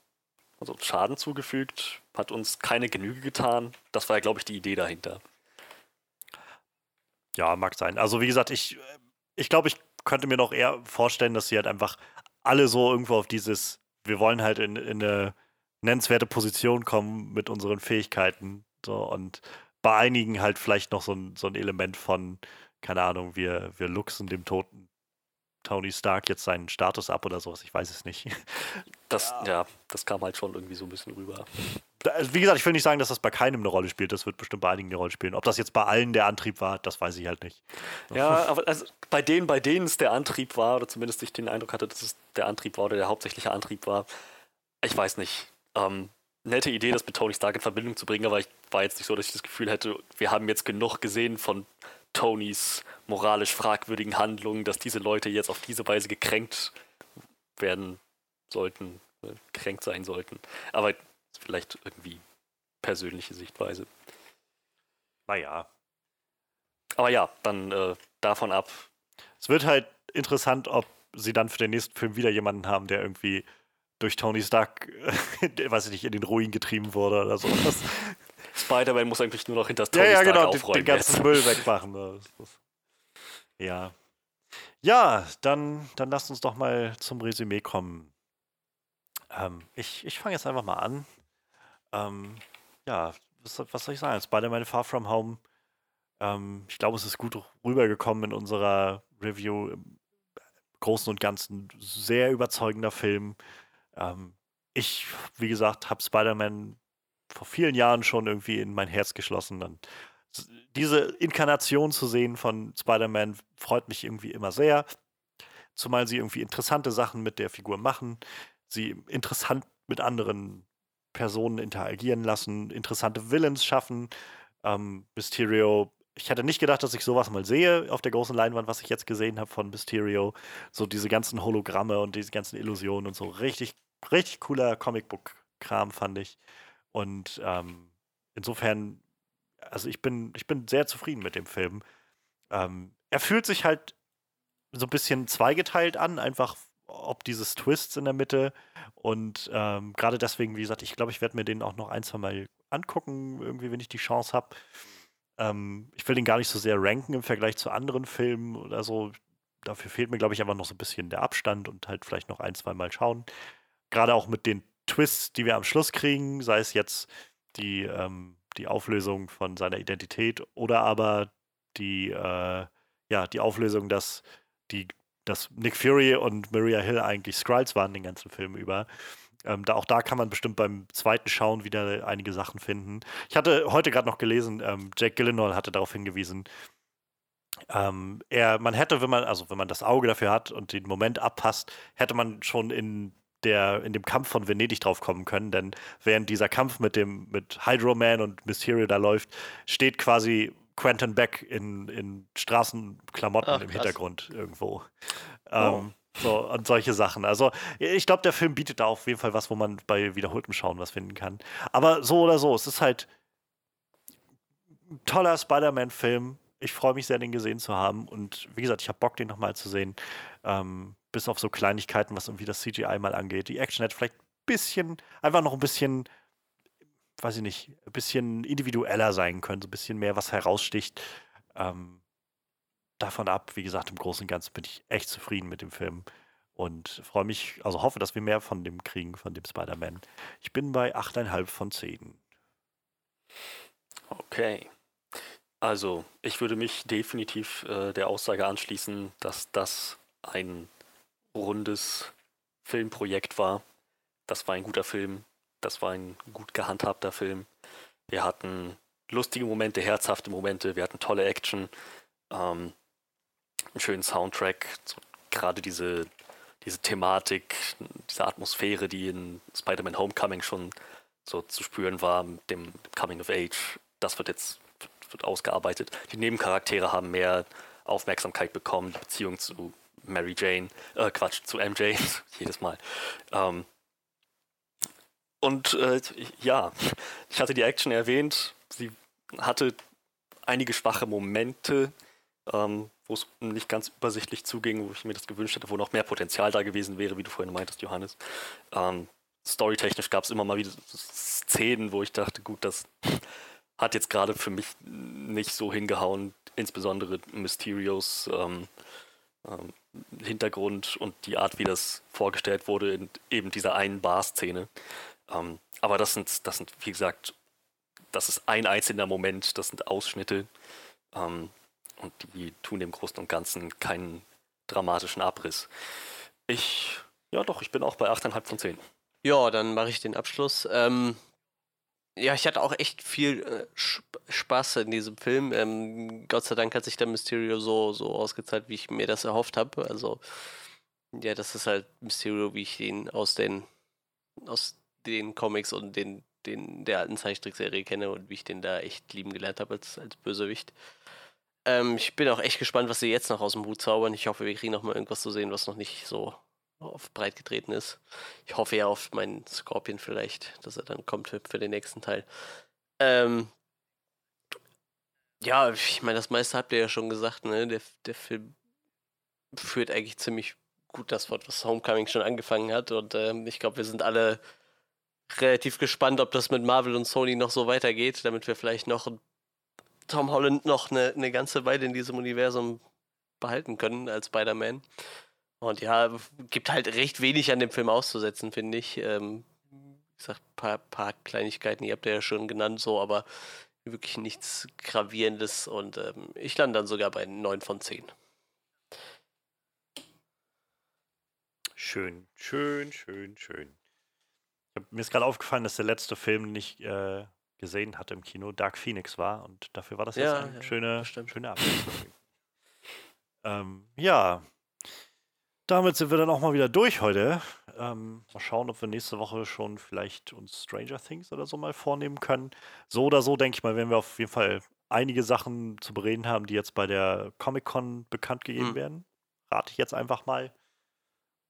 also Schaden zugefügt, hat uns keine Genüge getan. Das war ja, glaube ich, die Idee dahinter. Ja, mag sein. Also, wie gesagt, ich, ich glaube, ich könnte mir noch eher vorstellen, dass sie halt einfach alle so irgendwo auf dieses wir wollen halt in, in eine nennenswerte Position kommen mit unseren Fähigkeiten. So, und bei einigen halt vielleicht noch so ein, so ein Element von, keine Ahnung, wir, wir luxen dem toten Tony Stark jetzt seinen Status ab oder sowas, ich weiß es nicht. Das, ja. ja, das kam halt schon irgendwie so ein bisschen rüber. Also wie gesagt, ich will nicht sagen, dass das bei keinem eine Rolle spielt. Das wird bestimmt bei einigen eine Rolle spielen. Ob das jetzt bei allen der Antrieb war, das weiß ich halt nicht. Ja, aber also bei denen, bei denen es der Antrieb war, oder zumindest ich den Eindruck hatte, dass es der Antrieb war oder der hauptsächliche Antrieb war, ich weiß nicht. Ähm, nette Idee, das mit Tony Stark in Verbindung zu bringen, aber ich war jetzt nicht so, dass ich das Gefühl hätte, wir haben jetzt genug gesehen von Tonys moralisch fragwürdigen Handlungen, dass diese Leute jetzt auf diese Weise gekränkt werden sollten, äh, gekränkt sein sollten. Aber vielleicht irgendwie persönliche Sichtweise. Naja. Aber ja, dann äh, davon ab. Es wird halt interessant, ob sie dann für den nächsten Film wieder jemanden haben, der irgendwie durch Tony Stark, (laughs) äh, weiß ich nicht, in den Ruin getrieben wurde oder sowas. Spider-Man muss eigentlich nur noch hinter das Tony ja, ja, genau, aufräumen. Den, den ganzen Müll wegmachen. Ja. Ja, dann, dann lasst uns doch mal zum Resümee kommen. Ähm, ich ich fange jetzt einfach mal an. Ähm, ja, was, was, soll ich sagen? Spider-Man Far From Home. Ähm, ich glaube, es ist gut rübergekommen in unserer Review. Im Großen und Ganzen sehr überzeugender Film. Ähm, ich, wie gesagt, habe Spider-Man vor vielen Jahren schon irgendwie in mein Herz geschlossen. Und diese Inkarnation zu sehen von Spider-Man freut mich irgendwie immer sehr. Zumal sie irgendwie interessante Sachen mit der Figur machen, sie interessant mit anderen Personen interagieren lassen, interessante Villains schaffen. Ähm, Mysterio, ich hätte nicht gedacht, dass ich sowas mal sehe auf der großen Leinwand, was ich jetzt gesehen habe von Mysterio. So diese ganzen Hologramme und diese ganzen Illusionen und so. Richtig, richtig cooler Comicbook-Kram, fand ich. Und ähm, insofern, also ich bin, ich bin sehr zufrieden mit dem Film. Ähm, er fühlt sich halt so ein bisschen zweigeteilt an, einfach ob dieses Twists in der Mitte. Und ähm, gerade deswegen, wie gesagt, ich glaube, ich werde mir den auch noch ein, zwei Mal angucken, irgendwie, wenn ich die Chance habe. Ähm, ich will den gar nicht so sehr ranken im Vergleich zu anderen Filmen oder so. Dafür fehlt mir, glaube ich, einfach noch so ein bisschen der Abstand und halt vielleicht noch ein, zwei Mal schauen. Gerade auch mit den Twists, die wir am Schluss kriegen, sei es jetzt die, ähm, die Auflösung von seiner Identität oder aber die, äh, ja, die Auflösung, dass die dass Nick Fury und Maria Hill eigentlich Skrulls waren den ganzen Film über. Ähm, da, auch da kann man bestimmt beim zweiten Schauen wieder einige Sachen finden. Ich hatte heute gerade noch gelesen, ähm, Jake Gyllenhaal hatte darauf hingewiesen, ähm, er, man hätte, wenn man, also wenn man das Auge dafür hat und den Moment abpasst, hätte man schon in der, in dem Kampf von Venedig drauf kommen können, denn während dieser Kampf mit dem, mit Hydro Man und Mysterio da läuft, steht quasi Quentin Beck in, in Straßenklamotten Ach, im Hintergrund irgendwo. Ähm, oh. So, und solche Sachen. Also, ich glaube, der Film bietet da auf jeden Fall was, wo man bei wiederholtem Schauen was finden kann. Aber so oder so, es ist halt ein toller Spider-Man-Film. Ich freue mich sehr, den gesehen zu haben. Und wie gesagt, ich habe Bock, den nochmal zu sehen. Ähm, bis auf so Kleinigkeiten, was irgendwie das CGI mal angeht. Die Action hat vielleicht ein bisschen, einfach noch ein bisschen weiß ich nicht, ein bisschen individueller sein können, so ein bisschen mehr was heraussticht. Ähm, davon ab, wie gesagt, im Großen und Ganzen bin ich echt zufrieden mit dem Film und freue mich, also hoffe, dass wir mehr von dem kriegen, von dem Spider-Man. Ich bin bei 8,5 von 10. Okay. Also, ich würde mich definitiv äh, der Aussage anschließen, dass das ein rundes Filmprojekt war. Das war ein guter Film. Das war ein gut gehandhabter Film. Wir hatten lustige Momente, herzhafte Momente. Wir hatten tolle Action. Ähm, einen schönen Soundtrack. So, gerade diese, diese Thematik, diese Atmosphäre, die in Spider-Man Homecoming schon so zu spüren war, mit dem Coming of Age. Das wird jetzt wird ausgearbeitet. Die Nebencharaktere haben mehr Aufmerksamkeit bekommen, die Beziehung zu Mary Jane, äh, Quatsch, zu MJ, (laughs) jedes Mal. Ähm, und äh, ja, ich hatte die Action erwähnt. Sie hatte einige schwache Momente, ähm, wo es nicht ganz übersichtlich zuging, wo ich mir das gewünscht hätte, wo noch mehr Potenzial da gewesen wäre, wie du vorhin meintest, Johannes. Ähm, storytechnisch gab es immer mal wieder Szenen, wo ich dachte, gut, das hat jetzt gerade für mich nicht so hingehauen, insbesondere Mysterios ähm, ähm, Hintergrund und die Art, wie das vorgestellt wurde in eben dieser einen Bar-Szene. Ähm, aber das sind, das sind, wie gesagt, das ist ein einzelner Moment, das sind Ausschnitte ähm, und die tun dem Großen und Ganzen keinen dramatischen Abriss. Ich, ja doch, ich bin auch bei 8,5 von 10. Ja, dann mache ich den Abschluss. Ähm, ja, ich hatte auch echt viel äh, Spaß in diesem Film. Ähm, Gott sei Dank hat sich der Mysterio so, so ausgezahlt, wie ich mir das erhofft habe. Also, ja, das ist halt Mysterio, wie ich ihn aus den, aus den Comics und den, den der alten Zeichentrickserie kenne und wie ich den da echt lieben gelernt habe als, als Bösewicht. Ähm, ich bin auch echt gespannt, was sie jetzt noch aus dem Hut zaubern. Ich hoffe, wir kriegen noch mal irgendwas zu sehen, was noch nicht so auf breit getreten ist. Ich hoffe ja auf meinen Scorpion vielleicht, dass er dann kommt für, den nächsten Teil. Ähm, ja, ich meine, das meiste habt ihr ja schon gesagt, ne? Der, der Film führt eigentlich ziemlich gut das Wort, was Homecoming schon angefangen hat. Und ähm, ich glaube, wir sind alle relativ gespannt, ob das mit Marvel und Sony noch so weitergeht, damit wir vielleicht noch Tom Holland noch eine, eine ganze Weile in diesem Universum behalten können als Spider-Man. Und ja, gibt halt recht wenig an dem Film auszusetzen, finde ich. Ähm, ich sag, ein paar, paar Kleinigkeiten, die habt ihr ja schon genannt, so, aber wirklich nichts Gravierendes. Und ähm, ich lande dann sogar bei 9 von 10. Schön, schön, schön, schön. Hab, mir ist gerade aufgefallen, dass der letzte Film, den ich äh, gesehen hatte im Kino, Dark Phoenix war. Und dafür war das ja, jetzt eine ja, schöne, schöne Abwechslung. (laughs) ähm, ja, damit sind wir dann auch mal wieder durch heute. Ähm, mal schauen, ob wir nächste Woche schon vielleicht uns Stranger Things oder so mal vornehmen können. So oder so, denke ich mal, werden wir auf jeden Fall einige Sachen zu bereden haben, die jetzt bei der Comic-Con bekannt gegeben mhm. werden. Rate ich jetzt einfach mal.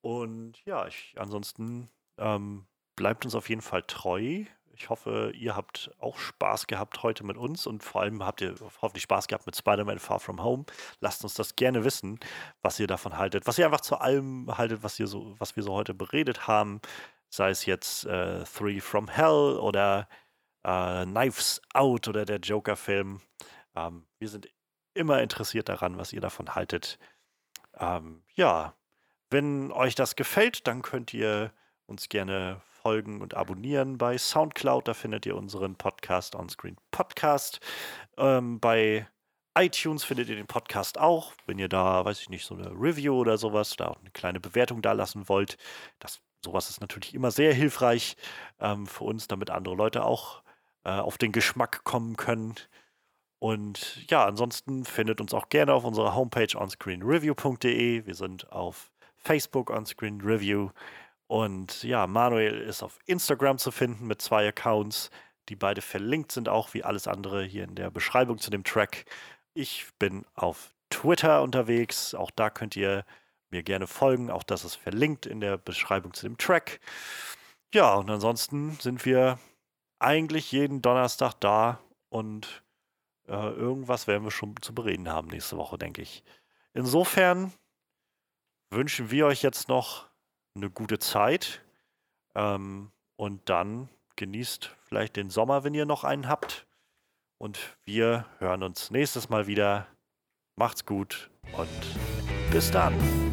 Und ja, ich, ansonsten ähm, bleibt uns auf jeden Fall treu. Ich hoffe, ihr habt auch Spaß gehabt heute mit uns und vor allem habt ihr hoffentlich Spaß gehabt mit Spider-Man Far From Home. Lasst uns das gerne wissen, was ihr davon haltet, was ihr einfach zu allem haltet, was, ihr so, was wir so heute beredet haben. Sei es jetzt äh, Three from Hell oder äh, Knives Out oder der Joker-Film. Ähm, wir sind immer interessiert daran, was ihr davon haltet. Ähm, ja, wenn euch das gefällt, dann könnt ihr uns gerne folgen und abonnieren bei Soundcloud. Da findet ihr unseren Podcast Onscreen Podcast. Ähm, bei iTunes findet ihr den Podcast auch. Wenn ihr da, weiß ich nicht, so eine Review oder sowas, da auch eine kleine Bewertung da lassen wollt, das, sowas ist natürlich immer sehr hilfreich ähm, für uns, damit andere Leute auch äh, auf den Geschmack kommen können. Und ja, ansonsten findet uns auch gerne auf unserer Homepage onscreenreview.de. Wir sind auf Facebook Onscreen Review. Und ja, Manuel ist auf Instagram zu finden mit zwei Accounts, die beide verlinkt sind, auch wie alles andere hier in der Beschreibung zu dem Track. Ich bin auf Twitter unterwegs, auch da könnt ihr mir gerne folgen, auch das ist verlinkt in der Beschreibung zu dem Track. Ja, und ansonsten sind wir eigentlich jeden Donnerstag da und äh, irgendwas werden wir schon zu bereden haben nächste Woche, denke ich. Insofern wünschen wir euch jetzt noch eine gute Zeit. Ähm, und dann genießt vielleicht den Sommer, wenn ihr noch einen habt. Und wir hören uns nächstes Mal wieder. Macht's gut und bis dann.